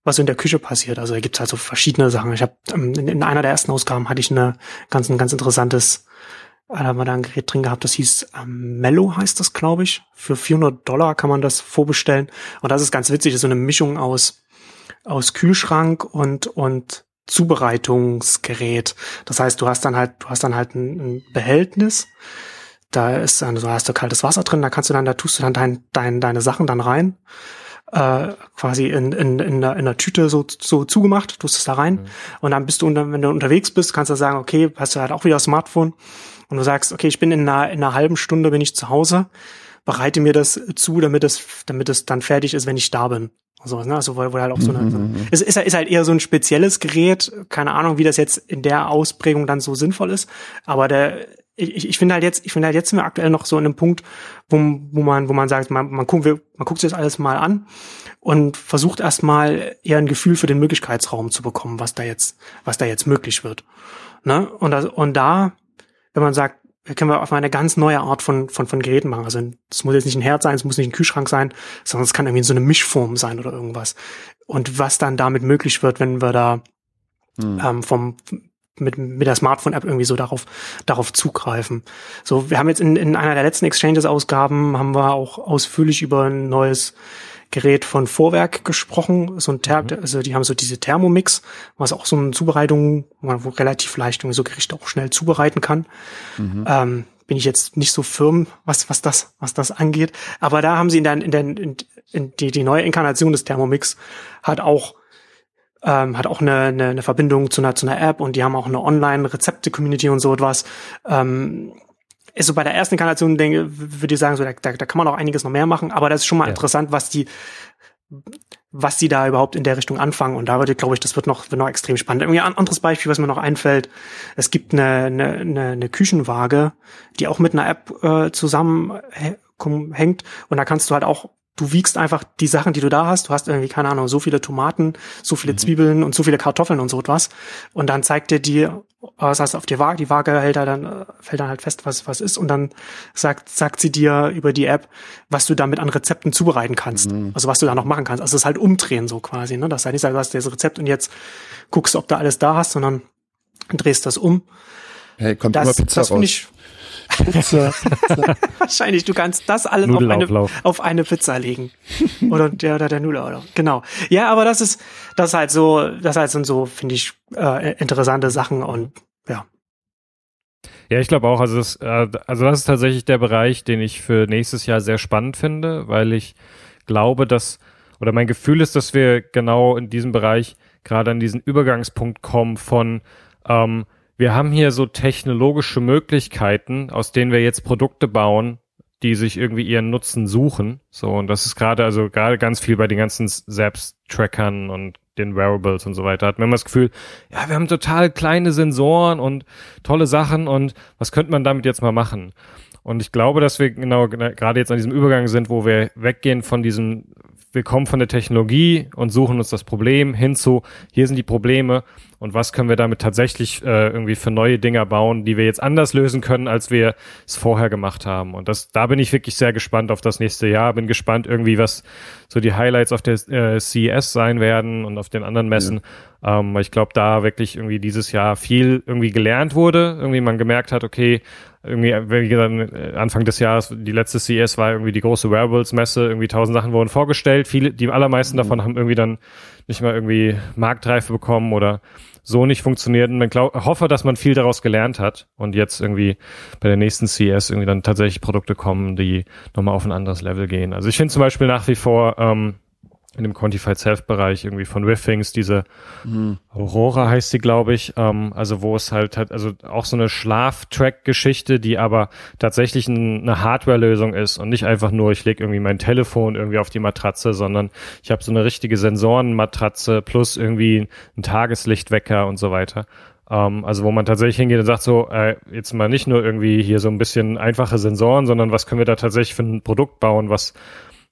[SPEAKER 2] was in der Küche passiert. Also da gibt's halt so verschiedene Sachen. Ich habe ähm, in, in, einer der ersten Ausgaben hatte ich eine ganz ein ganz interessantes, äh, da haben wir da ein Gerät drin gehabt, das hieß ähm, Mello heißt das, glaube ich. Für 400 Dollar kann man das vorbestellen. Und das ist ganz witzig, das ist so eine Mischung aus aus Kühlschrank und und Zubereitungsgerät. Das heißt, du hast dann halt, du hast dann halt ein, ein Behältnis. Da ist dann, so hast du kaltes Wasser drin, da kannst du dann, da tust du dann dein, dein, deine Sachen dann rein. Äh, quasi in, in, in, einer, in einer Tüte so, so zugemacht, tust es da rein. Mhm. Und dann bist du, wenn du unterwegs bist, kannst du sagen, okay, hast du halt auch wieder Smartphone. Und du sagst, okay, ich bin in einer, in einer halben Stunde bin ich zu Hause, bereite mir das zu, damit es, damit es dann fertig ist, wenn ich da bin. So, ne? Also wo, wo halt auch so eine, mhm. so, mhm. es ist, ist halt eher so ein spezielles Gerät, keine Ahnung, wie das jetzt in der Ausprägung dann so sinnvoll ist, aber der ich, ich finde halt jetzt, ich finde halt jetzt sind wir aktuell noch so in einem Punkt, wo, wo man, wo man sagt, man, man guckt, man guckt sich das alles mal an und versucht erstmal eher ein Gefühl für den Möglichkeitsraum zu bekommen, was da jetzt, was da jetzt möglich wird. Ne? Und, das, und da, wenn man sagt, können wir auf eine ganz neue Art von, von, von Geräten machen. Also es muss jetzt nicht ein Herd sein, es muss nicht ein Kühlschrank sein, sondern es kann irgendwie so eine Mischform sein oder irgendwas. Und was dann damit möglich wird, wenn wir da hm. ähm, vom mit, mit der Smartphone-App irgendwie so darauf, darauf zugreifen. So, wir haben jetzt in, in einer der letzten Exchanges-Ausgaben haben wir auch ausführlich über ein neues Gerät von Vorwerk gesprochen, so ein Ther mhm. also die haben so diese Thermomix, was auch so eine Zubereitung, wo relativ leicht irgendwie so Gerichte auch schnell zubereiten kann. Mhm. Ähm, bin ich jetzt nicht so firm, was was das was das angeht, aber da haben sie in der in der in, in die die neue Inkarnation des Thermomix hat auch ähm, hat auch eine, eine, eine Verbindung zu einer zu einer App und die haben auch eine Online Rezepte Community und so etwas. Ähm, ist so bei der ersten Inkarnation, denke, würde ich sagen, so, da, da, da kann man auch einiges noch mehr machen, aber das ist schon mal ja. interessant, was die, was die da überhaupt in der Richtung anfangen. Und da würde, glaube ich, das wird noch, wird noch extrem spannend. Irgendwie ein anderes Beispiel, was mir noch einfällt, es gibt eine, eine, eine, eine Küchenwaage, die auch mit einer App äh, zusammenhängt. Und da kannst du halt auch du wiegst einfach die Sachen, die du da hast. Du hast irgendwie, keine Ahnung, so viele Tomaten, so viele mhm. Zwiebeln und so viele Kartoffeln und so etwas. Und dann zeigt dir die, was heißt auf die Waage, die Waage hält dann, äh, fällt dann halt fest, was, was ist. Und dann sagt, sagt sie dir über die App, was du damit an Rezepten zubereiten kannst. Mhm. Also was du da noch machen kannst. Also es ist halt umdrehen so quasi, ne? Das ist halt nicht, du hast das Rezept und jetzt guckst du, ob du alles da hast, sondern drehst das um.
[SPEAKER 1] Hey, kommt das, immer Pizza das raus. Ich,
[SPEAKER 2] Pizza, Pizza. Wahrscheinlich, du kannst das alles auf eine, auf eine Pizza legen. Oder der, oder der Nudelauflauf. Genau. Ja, aber das ist, das halt so, das halt sind so, finde ich, äh, interessante Sachen und ja.
[SPEAKER 4] Ja, ich glaube auch, also das, äh, also das ist tatsächlich der Bereich, den ich für nächstes Jahr sehr spannend finde, weil ich glaube, dass, oder mein Gefühl ist, dass wir genau in diesem Bereich gerade an diesen Übergangspunkt kommen von, ähm, wir haben hier so technologische Möglichkeiten, aus denen wir jetzt Produkte bauen, die sich irgendwie ihren Nutzen suchen. So, und das ist gerade, also gerade ganz viel bei den ganzen Selbst-Trackern und den Wearables und so weiter. Hat man immer das Gefühl, ja, wir haben total kleine Sensoren und tolle Sachen und was könnte man damit jetzt mal machen? Und ich glaube, dass wir genau gerade jetzt an diesem Übergang sind, wo wir weggehen von diesem wir kommen von der Technologie und suchen uns das Problem hin zu, hier sind die Probleme und was können wir damit tatsächlich äh, irgendwie für neue Dinger bauen, die wir jetzt anders lösen können, als wir es vorher gemacht haben. Und das, da bin ich wirklich sehr gespannt auf das nächste Jahr. Bin gespannt irgendwie, was so die Highlights auf der äh, CES sein werden und auf den anderen Messen. Ja. Ähm, ich glaube, da wirklich irgendwie dieses Jahr viel irgendwie gelernt wurde. Irgendwie man gemerkt hat, okay, irgendwie, wie gesagt, äh, Anfang des Jahres, die letzte CES war irgendwie die große Wearables-Messe, irgendwie tausend Sachen wurden vorgestellt. Viele, die allermeisten mhm. davon haben irgendwie dann nicht mal irgendwie Marktreife bekommen oder so nicht funktioniert. Und ich hoffe, dass man viel daraus gelernt hat und jetzt irgendwie bei der nächsten CES irgendwie dann tatsächlich Produkte kommen, die nochmal auf ein anderes Level gehen. Also ich finde zum Beispiel nach wie vor ähm, in dem Quantified Self-Bereich irgendwie von Riffings, diese mhm. Aurora heißt sie, glaube ich, ähm, also wo es halt hat, also auch so eine Schlaftrack-Geschichte, die aber tatsächlich ein, eine Hardware-Lösung ist und nicht einfach nur, ich lege irgendwie mein Telefon irgendwie auf die Matratze, sondern ich habe so eine richtige Sensorenmatratze plus irgendwie ein Tageslichtwecker und so weiter. Ähm, also wo man tatsächlich hingeht und sagt so, äh, jetzt mal nicht nur irgendwie hier so ein bisschen einfache Sensoren, sondern was können wir da tatsächlich für ein Produkt bauen, was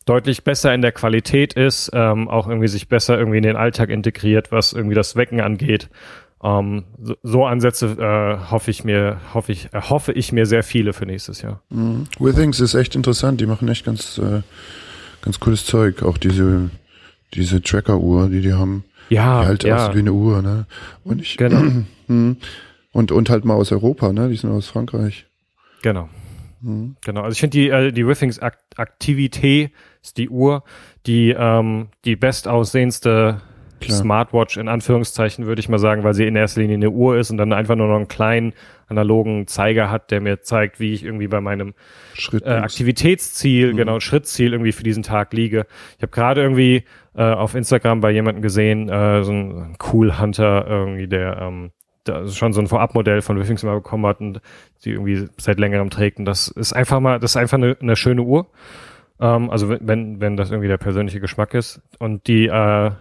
[SPEAKER 4] deutlich besser in der Qualität ist, ähm, auch irgendwie sich besser irgendwie in den Alltag integriert, was irgendwie das Wecken angeht. Ähm, so, so, Ansätze äh, hoffe ich mir, hoffe ich, äh, hoffe ich mir sehr viele für nächstes Jahr.
[SPEAKER 1] Mhm. Withings ist echt interessant, die machen echt ganz, äh, ganz cooles Zeug. Auch diese, diese Tracker-Uhr, die die haben,
[SPEAKER 4] Ja,
[SPEAKER 1] die halt
[SPEAKER 4] ja,
[SPEAKER 1] aussieht wie eine Uhr, ne? Und ich,
[SPEAKER 4] genau,
[SPEAKER 1] Hm. und, und halt mal aus Europa, ne? Die sind aus Frankreich.
[SPEAKER 4] genau.
[SPEAKER 1] Hm.
[SPEAKER 4] Genau, also ich finde die, äh, die Withings Akt ist die Uhr, die ähm, die bestaussehendste
[SPEAKER 1] Klar.
[SPEAKER 4] Smartwatch in Anführungszeichen, würde ich mal sagen, weil sie in erster Linie eine Uhr ist und dann einfach nur noch einen kleinen analogen Zeiger hat, der mir zeigt, wie ich irgendwie bei meinem äh, Aktivitätsziel,
[SPEAKER 1] Mhm.
[SPEAKER 4] genau, Schrittziel irgendwie für diesen Tag liege. Ich habe gerade irgendwie äh, auf Instagram bei jemandem gesehen, äh, so ein, Cool Hunter irgendwie, der ähm, da schon so ein Vorabmodell von Withings mal bekommen hat und die irgendwie seit längerem trägt. Und das ist einfach mal, das ist einfach eine, eine schöne Uhr. Ähm, also wenn- wenn, das irgendwie der persönliche Geschmack ist. Und die, äh,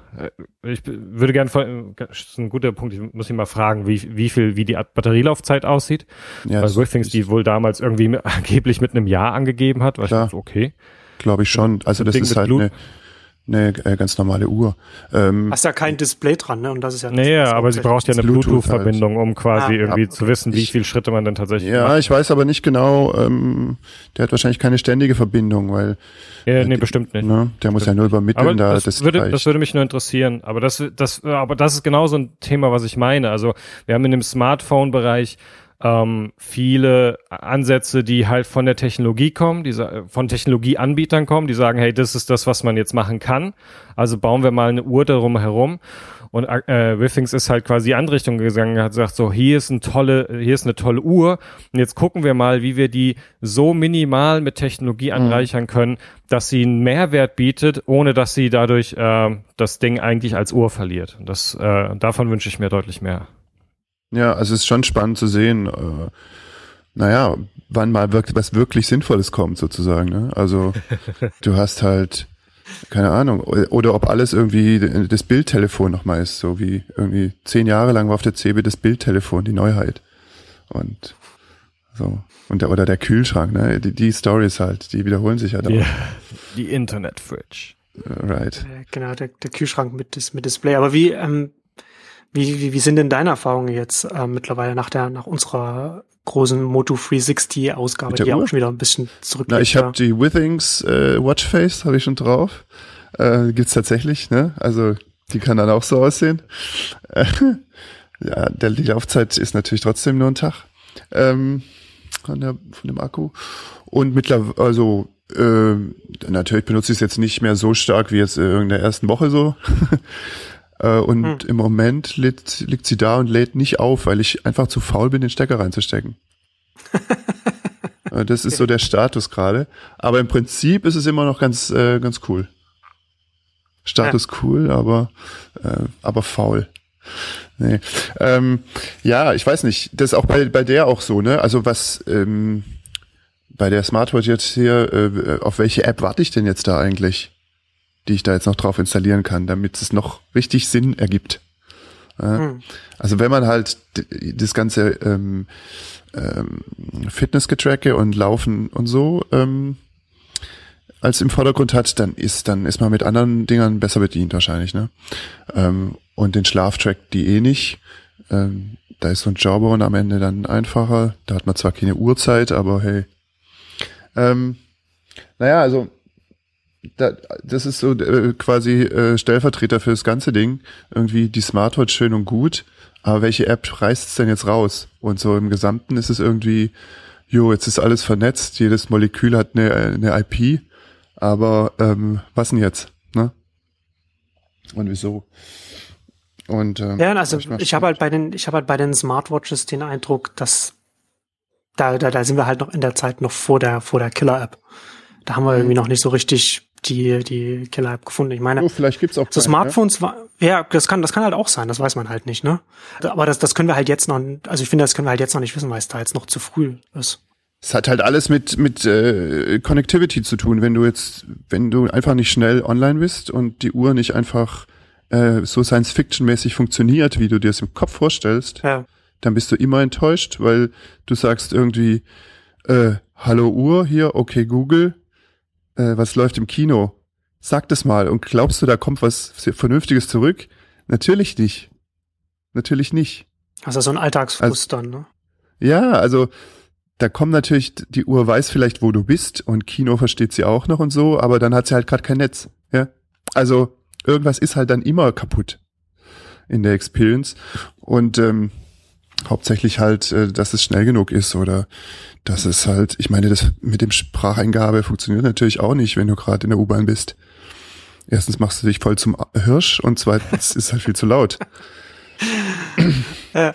[SPEAKER 4] ich würde gerne, das ist ein guter Punkt, ich muss ihn mal fragen, wie, wie viel, wie die Batterielaufzeit aussieht.
[SPEAKER 1] ja,
[SPEAKER 4] Weil Withings die wohl damals irgendwie mit, angeblich mit einem Jahr angegeben hat. So, okay.
[SPEAKER 1] glaube ich schon. Also das
[SPEAKER 4] Ding
[SPEAKER 1] ist halt
[SPEAKER 4] Blut.
[SPEAKER 1] eine, eine äh, ganz normale Uhr. Ähm,
[SPEAKER 2] Hast ja kein Display dran, ne? Und das ist ja.
[SPEAKER 4] Nee, ja, aber sie braucht ja eine
[SPEAKER 1] Bluetooth
[SPEAKER 4] Bluetooth-Verbindung, um quasi
[SPEAKER 2] Ah.
[SPEAKER 4] irgendwie zu wissen, wie
[SPEAKER 1] Ich-
[SPEAKER 4] viele Schritte man denn tatsächlich
[SPEAKER 1] ja,
[SPEAKER 4] macht.
[SPEAKER 1] ich weiß aber nicht genau, ähm, der hat wahrscheinlich keine ständige Verbindung, weil
[SPEAKER 4] Ja, nee, bestimmt nicht.
[SPEAKER 1] ne, der muss ja nur übermitteln,
[SPEAKER 4] Aber
[SPEAKER 1] da
[SPEAKER 4] das,
[SPEAKER 1] das
[SPEAKER 4] würde,
[SPEAKER 1] reicht.
[SPEAKER 4] das würde mich nur interessieren. Aber das, das, aber das ist genau so ein Thema, was ich meine. Also wir haben in dem Smartphone-Bereich ähm, viele Ansätze, die halt von der Technologie kommen, die von Technologieanbietern kommen, die sagen, hey, das ist das, was man jetzt machen kann. Also bauen wir mal eine Uhr darum herum. Und äh, Withings ist halt quasi die andere Richtung gegangen, hat gesagt, so hier ist eine tolle, hier ist eine tolle Uhr und jetzt gucken wir mal, wie wir die so minimal mit Technologie anreichern können, dass sie einen Mehrwert bietet, ohne dass sie dadurch äh, das Ding eigentlich als Uhr verliert. Und das, äh, davon wünsche ich mir deutlich mehr.
[SPEAKER 1] Ja, also es ist schon spannend zu sehen, äh, naja, wann mal wirkt, was wirklich Sinnvolles kommt sozusagen. Ne? Also du hast halt, keine Ahnung, oder ob alles irgendwie das Bildtelefon nochmal ist, so wie irgendwie zehn Jahre lang war auf der CeBIT das Bildtelefon die Neuheit. Und so. Und der, oder der Kühlschrank, ne? Die, die Stories halt, die wiederholen sich halt auch.
[SPEAKER 4] Die, die Internet-Fridge.
[SPEAKER 1] Right.
[SPEAKER 2] Äh, Genau, der, der Kühlschrank mit, mit Display. Aber wie, ähm, wie, wie, wie sind denn deine Erfahrungen jetzt äh, mittlerweile nach der, nach unserer großen Moto 360 Ausgabe, die ja
[SPEAKER 1] Uhr?
[SPEAKER 2] auch schon wieder ein bisschen zurück.
[SPEAKER 1] Na, ich habe die Withings äh, Watchface, habe ich schon drauf. Äh, gibt's tatsächlich, ne? Also die kann dann auch so aussehen. Äh, ja, der, die Laufzeit ist natürlich trotzdem nur ein Tag ähm, von, der, von dem Akku. Und mittlerweile, also äh, natürlich benutze ich es jetzt nicht mehr so stark wie jetzt in der ersten Woche so. äh, und
[SPEAKER 2] Hm.
[SPEAKER 1] im Moment liegt, liegt sie da und lädt nicht auf, weil ich einfach zu faul bin, den Stecker reinzustecken. Äh, Das ist so der Status gerade. Aber im Prinzip ist es immer noch ganz, äh, ganz cool. Status cool, aber, äh, aber faul. Nee. Ähm, ja, ich weiß nicht. Das ist auch bei, bei der auch so, ne? Also was ähm, bei der Smartwatch jetzt hier, äh, auf welche App warte ich denn jetzt da eigentlich, die ich da jetzt noch drauf installieren kann, damit es noch richtig Sinn ergibt?
[SPEAKER 2] Hm.
[SPEAKER 1] also wenn man halt das ganze ähm, ähm, Fitnessgetracke und Laufen und so ähm, als im Vordergrund hat, dann ist dann ist man mit anderen Dingern besser bedient wahrscheinlich, ne? Ähm, und den Schlaftrack die eh nicht. Ähm, da ist so ein Jawbone am Ende dann einfacher. Da hat man zwar keine Uhrzeit, aber hey. Ähm, naja, also da, das ist so äh, quasi äh, Stellvertreter für das ganze Ding. Irgendwie die Smartwatch schön und gut, aber welche App reißt es denn jetzt raus? Und so im Gesamten ist es irgendwie, jo, jetzt ist alles vernetzt, jedes Molekül hat eine, eine IP, aber ähm, was denn jetzt? Ne? Und wieso? Und ähm,
[SPEAKER 2] Ja, also ich habe halt bei den, ich habe halt bei den Smartwatches den Eindruck, dass da, da, da sind wir halt noch in der Zeit noch vor der, vor der Killer-App. Da haben wir irgendwie noch nicht so richtig die, die Killer-App gefunden. Ich meine,
[SPEAKER 1] oh, vielleicht gibt's auch
[SPEAKER 2] so
[SPEAKER 1] keine,
[SPEAKER 2] Smartphones war, ja, das kann, das kann halt auch sein, das weiß man halt nicht, ne? Aber das, das können wir halt jetzt noch, also ich finde, das können wir halt jetzt noch nicht wissen, weil es da jetzt noch zu früh ist.
[SPEAKER 1] Es hat halt alles mit mit äh, Connectivity zu tun. Wenn du jetzt, wenn du einfach nicht schnell online bist und die Uhr nicht einfach äh, so Science-Fiction-mäßig funktioniert, wie du dir es im Kopf vorstellst,
[SPEAKER 2] Ja.
[SPEAKER 1] dann bist du immer enttäuscht, weil du sagst irgendwie, äh, hallo Uhr hier, okay Google, äh, was läuft im Kino? Sag das mal und glaubst du, da kommt was Vernünftiges zurück? Natürlich nicht. Natürlich nicht.
[SPEAKER 2] Also so ein Alltagsfrust dann, ne?
[SPEAKER 1] Ja, also da kommt natürlich, die Uhr weiß vielleicht, wo du bist und Kino versteht sie auch noch und so, aber dann hat sie halt gerade kein Netz. Ja, also irgendwas ist halt dann immer kaputt in der Experience. Und ähm, hauptsächlich halt, äh, dass es schnell genug ist oder dass es halt, ich meine, das mit dem Spracheingabe funktioniert natürlich auch nicht, wenn du gerade in der U-Bahn bist. Erstens machst du dich voll zum Hirsch und zweitens ist halt viel zu laut.
[SPEAKER 4] Ja.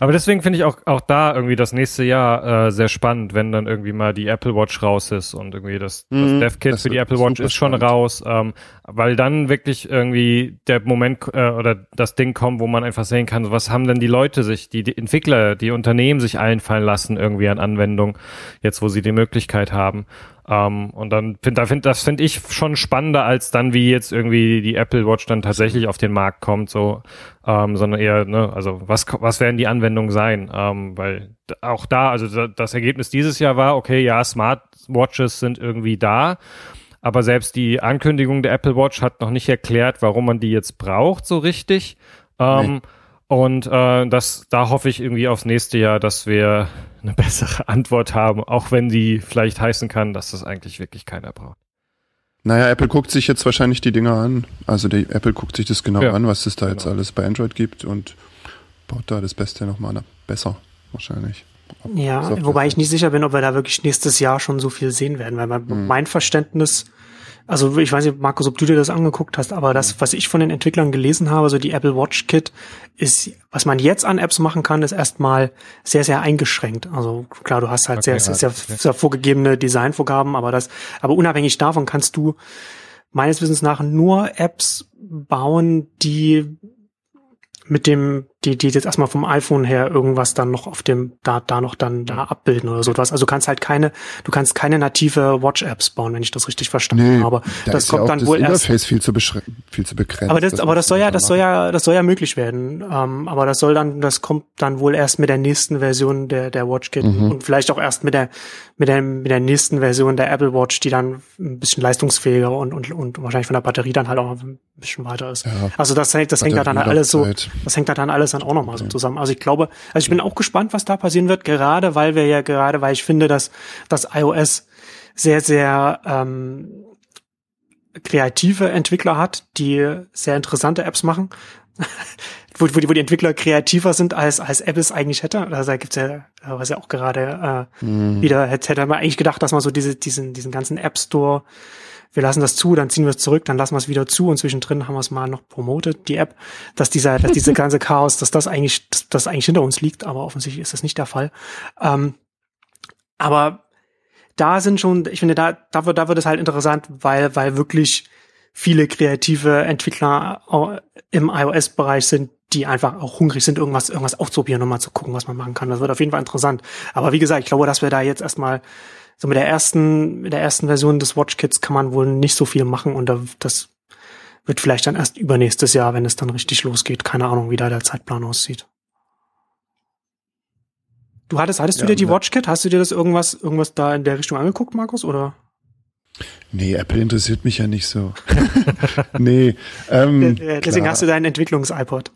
[SPEAKER 4] Aber deswegen finde ich auch, auch da irgendwie das nächste Jahr äh, sehr spannend, wenn dann irgendwie mal die Apple Watch raus ist und irgendwie das, das mhm, Dev-Kit für die Apple Watch ist schon spannend. raus, ähm, weil dann wirklich irgendwie der Moment äh, oder das Ding kommt, wo man einfach sehen kann, was haben denn die Leute sich, die, die Entwickler, die Unternehmen sich einfallen lassen irgendwie an Anwendung, jetzt wo sie die Möglichkeit haben. Um, ähm, und dann finde da find, das finde ich schon spannender als dann wie jetzt irgendwie die Apple Watch dann tatsächlich auf den Markt kommt, so, um, ähm, sondern eher, ne, also was was werden die Anwendungen sein? Um, ähm, weil auch da, also das Ergebnis dieses Jahr war, okay, ja, Smart Watches sind irgendwie da, aber selbst die Ankündigung der Apple Watch hat noch nicht erklärt, warum man die jetzt braucht, so richtig. Nee. Und äh, das, da hoffe ich irgendwie aufs nächste Jahr, dass wir eine bessere Antwort haben, auch wenn die vielleicht heißen kann, dass das eigentlich wirklich keiner braucht.
[SPEAKER 1] Naja, Apple guckt sich jetzt wahrscheinlich die Dinger an. Also die Apple guckt sich das genau ja. an, was es da jetzt genau. alles bei Android gibt und baut da das Beste nochmal besser, wahrscheinlich.
[SPEAKER 2] Ja, wobei ich nicht sicher bin, ob wir da wirklich nächstes Jahr schon so viel sehen werden, weil mein, hm. mein Verständnis also ich weiß nicht, Markus, ob du dir das angeguckt hast, aber das, mhm. was ich von den Entwicklern gelesen habe, so die Apple Watch Kit, ist, was man jetzt an Apps machen kann, ist erstmal sehr, sehr eingeschränkt. Also klar, du hast halt okay, sehr, sehr, sehr, sehr vorgegebene Designvorgaben, aber das, aber unabhängig davon kannst du meines Wissens nach nur Apps bauen, die mit dem, die, die jetzt erstmal vom iPhone her irgendwas dann noch auf dem, da, da noch dann da abbilden oder so etwas. Also du kannst halt keine, du kannst keine native Watch-Apps bauen, wenn ich das richtig verstanden nee, habe.
[SPEAKER 1] Da das kommt ja dann das wohl Interface erst. viel zu viel zu begrenzt.
[SPEAKER 2] Aber das, das aber das soll ja, das soll ja, das soll ja möglich werden. Ähm, aber das soll dann, das kommt dann wohl erst mit der nächsten Version der, der WatchKit mhm. und vielleicht auch erst mit der, mit der, mit der nächsten Version der Apple Watch, die dann ein bisschen leistungsfähiger und, und, und wahrscheinlich von der Batterie dann halt auch ein bisschen weiter ist. Ja. Also das, das hängt da dann halt alles so, das hängt da dann alles dann auch nochmal so zusammen. Also ich glaube, also ich bin auch gespannt, was da passieren wird, gerade weil wir ja gerade, weil ich finde, dass das iOS sehr, sehr ähm, kreative Entwickler hat, die sehr interessante Apps machen. wo, wo, die, wo die Entwickler kreativer sind, als, als Apple es eigentlich hätte. Also da gibt's ja, was ja auch gerade äh, mhm. wieder, hätte, hätte man eigentlich gedacht, dass man so diese, diesen, diesen ganzen App Store wir lassen das zu, dann ziehen wir es zurück, dann lassen wir es wieder zu und zwischendrin haben wir es mal noch promotet, die App, dass dieser, dass diese ganze Chaos, dass das eigentlich, dass das eigentlich hinter uns liegt, aber offensichtlich ist das nicht der Fall. Ähm, aber da sind schon, ich finde, da, da wird, da wird es halt interessant, weil, weil wirklich viele kreative Entwickler im iOS-Bereich sind, die einfach auch hungrig sind, irgendwas, irgendwas auszuprobieren und mal zu gucken, was man machen kann. Das wird auf jeden Fall interessant. Aber wie gesagt, ich glaube, dass wir da jetzt erstmal so mit der ersten, mit der ersten Version des WatchKits kann man wohl nicht so viel machen und das wird vielleicht dann erst übernächstes Jahr, wenn es dann richtig losgeht. Keine Ahnung, wie da der Zeitplan aussieht. Du hattest, hattest ja, du dir die ne. WatchKit? Hast du dir das irgendwas, irgendwas da in der Richtung angeguckt, Markus, oder?
[SPEAKER 1] Nee, Apple interessiert mich ja nicht so. nee. Ähm,
[SPEAKER 2] Deswegen klar. hast du deinen Entwicklungs-iPod.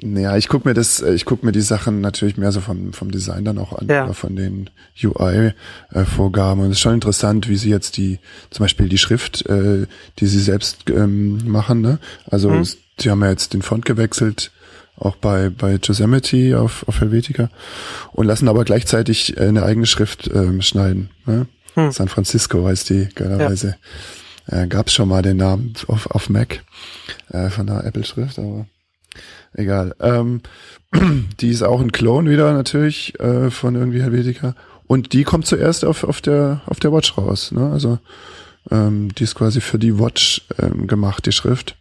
[SPEAKER 1] Ja, ich guck mir das, äh, ich guck mir die Sachen natürlich mehr so vom, vom Design dann auch an, ja. von den UI-Vorgaben. Und es ist schon interessant, wie sie jetzt die, zum Beispiel die Schrift, äh, die sie selbst ähm, machen, ne? Also mhm. sie haben ja jetzt den Font gewechselt, auch bei, bei Yosemite auf, auf Helvetica und lassen aber gleichzeitig äh, eine eigene Schrift ähm, schneiden. Ne? Mhm. San Francisco heißt die, geilerweise. Ja. Äh, Gab es schon mal den Namen auf, auf Mac äh, von der Apple-Schrift, aber egal. Ähm, die ist auch ein Clone wieder natürlich äh, von irgendwie Helvetica. Und die kommt zuerst auf, auf, der, auf der Watch raus. Ne? Also ähm, die ist quasi für die Watch ähm, gemacht, die Schrift.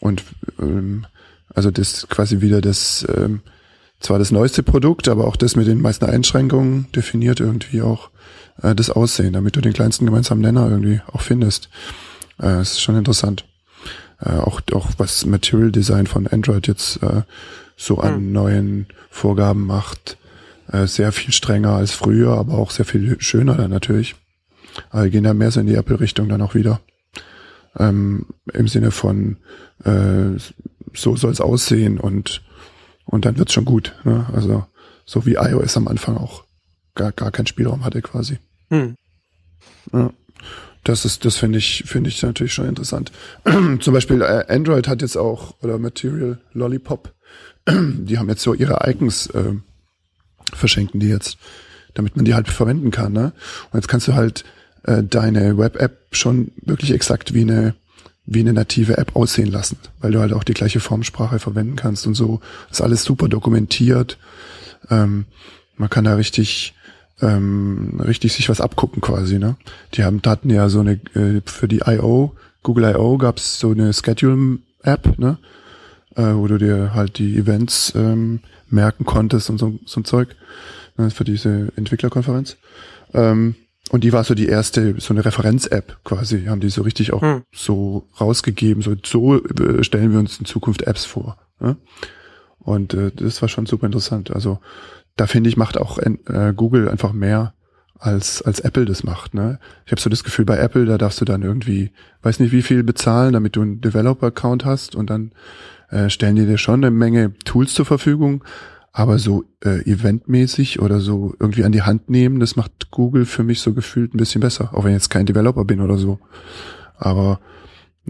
[SPEAKER 1] Und ähm, also das quasi wieder das, ähm, zwar das neueste Produkt, aber auch das mit den meisten Einschränkungen definiert irgendwie auch äh, das Aussehen, damit du den kleinsten gemeinsamen Nenner irgendwie auch findest. Äh, ist schon interessant äh, auch, auch was Material Design von Android jetzt äh, so an hm. neuen Vorgaben macht. Äh, sehr viel strenger als früher, aber auch sehr viel schöner dann natürlich. Aber gehen ja mehr so in die Apple-Richtung dann auch wieder. Ähm, Im Sinne von äh, so soll es aussehen und und dann wird's schon gut. Ne? Also so wie iOS am Anfang auch gar, gar keinen Spielraum hatte quasi. Hm. Ja. Das ist, das finde ich, finde ich natürlich schon interessant. Zum Beispiel äh, Android hat jetzt auch, oder Material Lollipop, die haben jetzt so ihre Icons, äh, verschenken die jetzt, damit man die halt verwenden kann, ne? Und jetzt kannst du halt äh, deine Web-App schon wirklich exakt wie eine, wie eine native App aussehen lassen, weil du halt auch die gleiche Formsprache verwenden kannst und so. Ist alles super dokumentiert. Ähm, man kann da richtig, ähm, richtig sich was abgucken quasi. Ne? Die haben, hatten ja so eine, äh, für die I.O., Google I.O. gab's so eine Schedule-App, ne? äh, wo du dir halt die Events ähm, merken konntest und so, so ein Zeug ne? für diese Entwicklerkonferenz. Ähm, und die war so die erste, so eine Referenz-App quasi, haben die so richtig auch hm. so rausgegeben, so, so äh, stellen wir uns in Zukunft Apps vor. Ne? Und äh, das war schon super interessant. Also da finde ich, macht auch äh, Google einfach mehr als, als Apple das macht. Ne? Ich habe so das Gefühl, bei Apple, da darfst du dann irgendwie, weiß nicht wie viel bezahlen, damit du einen Developer-Account hast und dann äh, stellen die dir schon eine Menge Tools zur Verfügung. Aber so äh, eventmäßig oder so irgendwie an die Hand nehmen, das macht Google für mich so gefühlt ein bisschen besser, auch wenn ich jetzt kein Developer bin oder so. Aber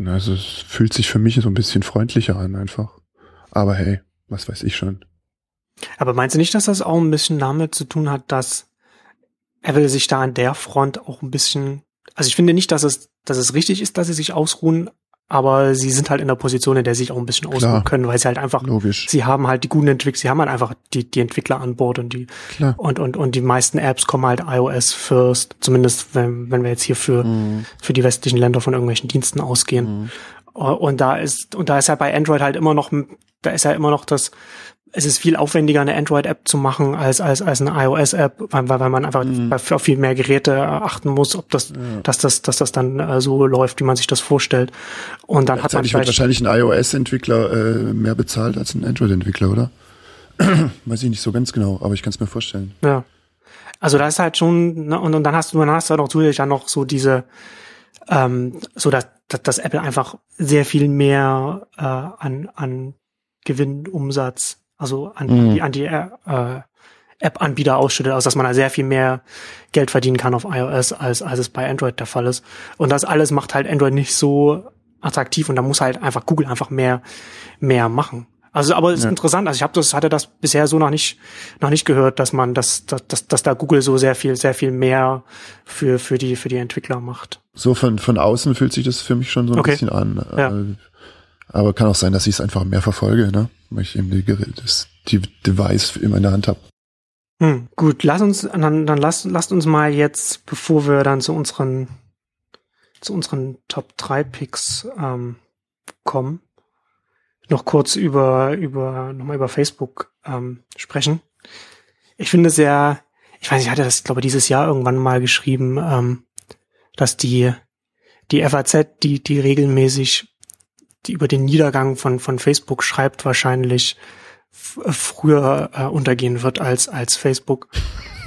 [SPEAKER 1] also es fühlt sich für mich so ein bisschen freundlicher an einfach. Aber hey, was weiß ich schon.
[SPEAKER 2] Aber meinst du nicht, dass das auch ein bisschen damit zu tun hat, dass Apple sich da an der Front auch ein bisschen, also ich finde nicht, dass es, dass es richtig ist, dass sie sich ausruhen, aber sie sind halt in der Position, in der sie sich auch ein bisschen ausruhen Klar. können, weil sie halt einfach,
[SPEAKER 1] Logisch.
[SPEAKER 2] sie haben halt die guten Entwickler, sie haben halt einfach die, die Entwickler an Bord und die, Klar. und, und, und die meisten Apps kommen halt iOS first, zumindest wenn, wenn wir jetzt hier für, mhm. für die westlichen Länder von irgendwelchen Diensten ausgehen. Mhm. Und da ist, und da ist ja bei Android halt immer noch, da ist ja immer noch das, es ist viel aufwendiger, eine Android-App zu machen als, als, als eine iOS-App, weil, weil man einfach mhm. auf viel mehr Geräte achten muss, ob das, ja. dass das, dass das dann äh, so läuft, wie man sich das vorstellt. Und dann hat man
[SPEAKER 1] wird wahrscheinlich ein iOS-Entwickler äh, mehr bezahlt als ein Android-Entwickler, oder? Weiß ich nicht so ganz genau, aber ich kann es mir vorstellen.
[SPEAKER 2] Ja. Also da ist halt schon, ne, und, und dann hast du, dann hast du halt auch zusätzlich ja noch so diese, ähm, so dass, dass, dass Apple einfach sehr viel mehr äh, an, an Gewinn, Umsatz also an mhm. die, an die äh, App-Anbieter ausschüttet, also dass man da sehr viel mehr Geld verdienen kann auf iOS, als, als es bei Android der Fall ist. Und das alles macht halt Android nicht so attraktiv und da muss halt einfach Google einfach mehr, mehr machen. Also, aber es ist interessant. Also ich habe das, hatte das bisher so noch nicht, noch nicht gehört, dass man, dass, dass, dass, dass da Google so sehr viel, sehr viel mehr für für die für die Entwickler macht.
[SPEAKER 1] So von von außen fühlt sich das für mich schon so ein okay. bisschen an. Ja. Aber kann auch sein, dass ich es einfach mehr verfolge, ne? Weil ich eben die, das, die Device immer in der Hand habe.
[SPEAKER 2] Hm, gut, lass uns, dann, dann lasst, lasst uns mal jetzt, bevor wir dann zu unseren, zu unseren Top 3 Picks ähm, kommen, noch kurz über, über, nochmal über Facebook ähm, sprechen. Ich finde sehr, ich weiß nicht, ich hatte das, glaube ich, dieses Jahr irgendwann mal geschrieben, ähm, dass die, die FAZ, die, die regelmäßig die über den Niedergang von, von Facebook schreibt, wahrscheinlich früher äh, untergehen wird als, als Facebook.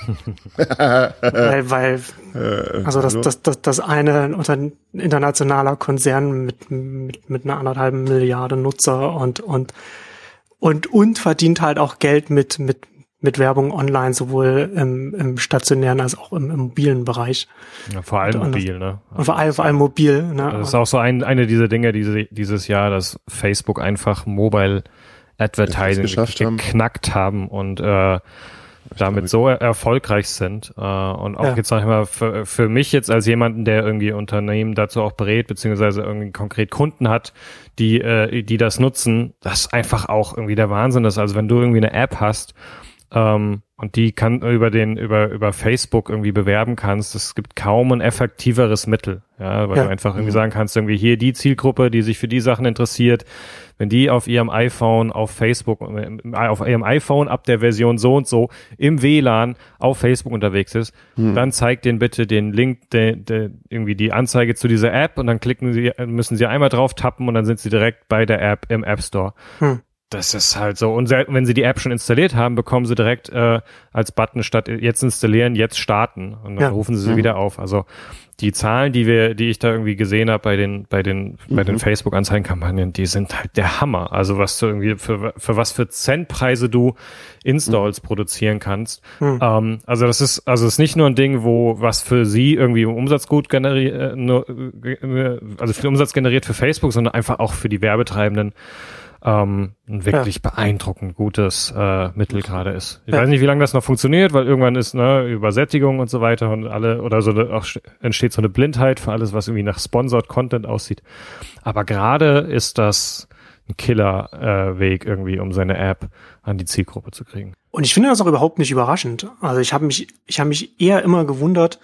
[SPEAKER 2] weil, weil, äh, also das, das, das, das eine unter internationaler Konzern mit, mit, mit einer anderthalben Milliarde Nutzer und, und, und, und verdient halt auch Geld mit, mit, mit Werbung online, sowohl im, im stationären als auch im, im mobilen Bereich.
[SPEAKER 4] Ja, vor allem und, mobil, ne?
[SPEAKER 2] Und vor allem, vor allem mobil, ne?
[SPEAKER 4] Das ist auch so ein, eine dieser Dinge diese, dieses Jahr, dass Facebook einfach Mobile Advertising geknackt haben, haben und äh, damit so er erfolgreich sind. Äh, und auch ja. jetzt sag ich mal, für, für mich jetzt als jemanden, der irgendwie Unternehmen dazu auch berät, beziehungsweise irgendwie konkret Kunden hat, die, äh, die das nutzen, das einfach auch irgendwie der Wahnsinn ist. Also wenn du irgendwie eine App hast ähm, und die kann über den über über Facebook irgendwie bewerben kannst. Es gibt kaum ein effektiveres Mittel, ja, weil ja. du einfach irgendwie mhm. sagen kannst, irgendwie hier die Zielgruppe, die sich für die Sachen interessiert, wenn die auf ihrem iPhone auf Facebook äh, auf ihrem iPhone ab der Version so und so im WLAN auf Facebook unterwegs ist, mhm. dann zeigt denen bitte den Link, de, de, irgendwie die Anzeige zu dieser App und dann klicken sie müssen sie einmal drauf tappen und dann sind sie direkt bei der App im App Store. Mhm. Das ist halt so. Und wenn sie die App schon installiert haben, bekommen sie direkt äh, als Button statt jetzt installieren, jetzt starten. Und dann ja. rufen sie sie mhm. wieder auf. Also die Zahlen, die wir, die ich da irgendwie gesehen habe bei den, bei den, mhm. bei den mhm. Facebook-Anzeigenkampagnen, die sind halt der Hammer. Also was du irgendwie für, für was für Centpreise du Installs mhm. produzieren kannst. Mhm. Ähm, also das ist, also es ist nicht nur ein Ding, wo was für sie irgendwie Umsatz gut generiert, äh, äh, also viel Umsatz generiert für Facebook, sondern einfach auch für die Werbetreibenden ähm, ein wirklich ja. beeindruckend gutes äh, Mittel gerade ist. Ich ja. weiß nicht, wie lange das noch funktioniert, weil irgendwann ist ne, Übersättigung und so weiter und alle oder so eine, auch entsteht so eine Blindheit für alles, was irgendwie nach Sponsored Content aussieht. Aber gerade ist das ein Killer-Weg äh, irgendwie, um seine App an die Zielgruppe zu kriegen.
[SPEAKER 2] Und ich finde das auch überhaupt nicht überraschend. Also ich habe mich, ich habe mich eher immer gewundert,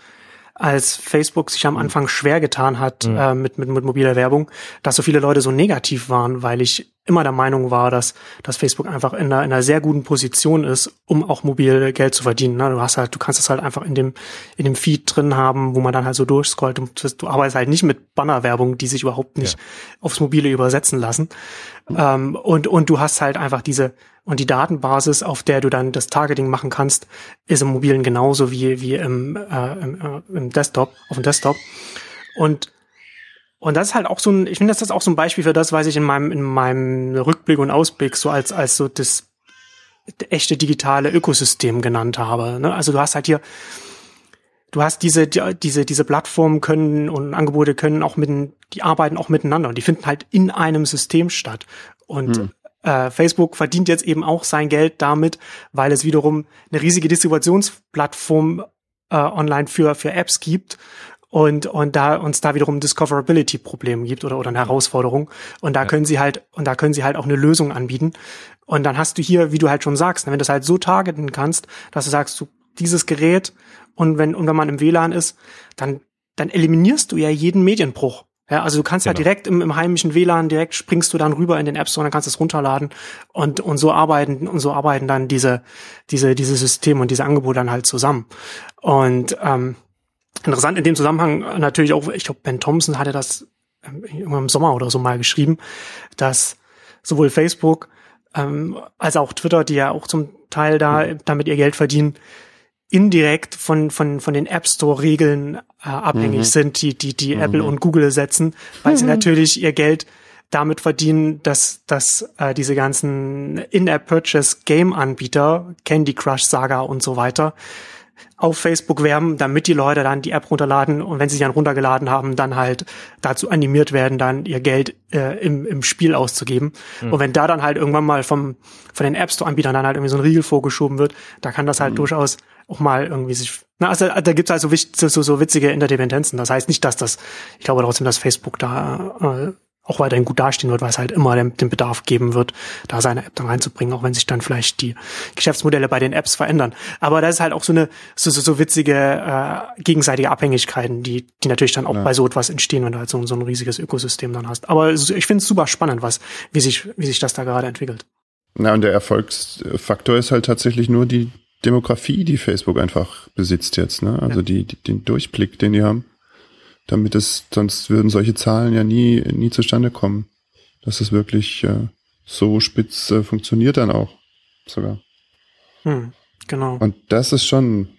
[SPEAKER 2] als Facebook sich am Anfang schwer getan hat mhm. äh, mit, mit, mit mobiler Werbung, dass so viele Leute so negativ waren, weil ich immer der Meinung war, dass, dass Facebook einfach in einer, in einer sehr guten Position ist, um auch mobil Geld zu verdienen. Ne? Du hast halt, du kannst es halt einfach in dem, in dem Feed drin haben, wo man dann halt so durchscrollt. Du, du arbeitest halt nicht mit Bannerwerbung, die sich überhaupt nicht ja. aufs Mobile übersetzen lassen. Ähm, und, und du hast halt einfach diese, und die Datenbasis, auf der du dann das Targeting machen kannst, ist im Mobilen genauso wie, wie im, äh, im, äh, im Desktop, auf dem Desktop. Und und das ist halt auch so ein, ich finde, das ist auch so ein Beispiel für das, was ich in meinem, in meinem Rückblick und Ausblick so als, als so das echte digitale Ökosystem genannt habe. Ne? Also du hast halt hier, du hast diese, diese, diese Plattformen können und Angebote können auch mit, die arbeiten auch miteinander und die finden halt in einem System statt. Und hm. äh, Facebook verdient jetzt eben auch sein Geld damit, weil es wiederum eine riesige Distributionsplattform äh, online für, für Apps gibt und, und da uns da wiederum Discoverability-Probleme gibt oder, oder eine Herausforderung. Und da ja. können sie halt, und da können sie halt auch eine Lösung anbieten. Und dann hast du hier, wie du halt schon sagst, wenn du es halt so targeten kannst, dass du sagst, du, dieses Gerät und wenn, und wenn man im WLAN ist, dann, dann eliminierst du ja jeden Medienbruch. Ja, also du kannst genau. ja direkt im, im heimischen WLAN direkt springst du dann rüber in den App Store, dann kannst du es runterladen und und so arbeiten und so arbeiten dann diese diese diese Systeme und diese Angebote dann halt zusammen. Und ähm, Interessant in dem Zusammenhang natürlich auch, ich glaube, Ben Thompson hatte das ähm, irgendwann im Sommer oder so mal geschrieben, dass sowohl Facebook ähm, als auch Twitter, die ja auch zum Teil da mhm. damit ihr Geld verdienen, indirekt von von von den App Store Regeln äh, abhängig mhm. sind, die die die mhm. Apple und Google setzen, weil sie natürlich ihr Geld damit verdienen, dass dass äh, diese ganzen In-App Purchase Game Anbieter, Candy Crush Saga und so weiter, auf Facebook werben, damit die Leute dann die App runterladen und wenn sie sich dann runtergeladen haben, dann halt dazu animiert werden, dann ihr Geld äh, im, im Spiel auszugeben. Mhm. Und wenn da dann halt irgendwann mal vom von den App Store Anbietern dann halt irgendwie so ein Riegel vorgeschoben wird, da kann das halt mhm. durchaus auch mal irgendwie sich na, also da gibt's halt so, so, so witzige Interdependenzen. Das heißt nicht, dass das, ich glaube trotzdem, dass Facebook da äh, auch weiterhin gut dastehen wird, weil es halt immer den, den, Bedarf geben wird, da seine App dann reinzubringen, auch wenn sich dann vielleicht die Geschäftsmodelle bei den Apps verändern. Aber das ist halt auch so eine so, so, so witzige äh, gegenseitige Abhängigkeiten, die, die natürlich dann auch ja. bei so etwas entstehen, wenn du halt so, so ein riesiges Ökosystem dann hast. Aber ich finde es super spannend, was, wie sich, wie sich das da gerade entwickelt.
[SPEAKER 1] Na, und der Erfolgsfaktor ist halt tatsächlich nur die Demografie, die Facebook einfach besitzt jetzt, ne? Also ja. die, die, den Durchblick, den die haben damit es, sonst würden solche Zahlen ja nie, nie zustande kommen. Dass es wirklich äh, so spitz äh, funktioniert dann auch sogar.
[SPEAKER 2] Hm, genau.
[SPEAKER 1] Und das ist schon,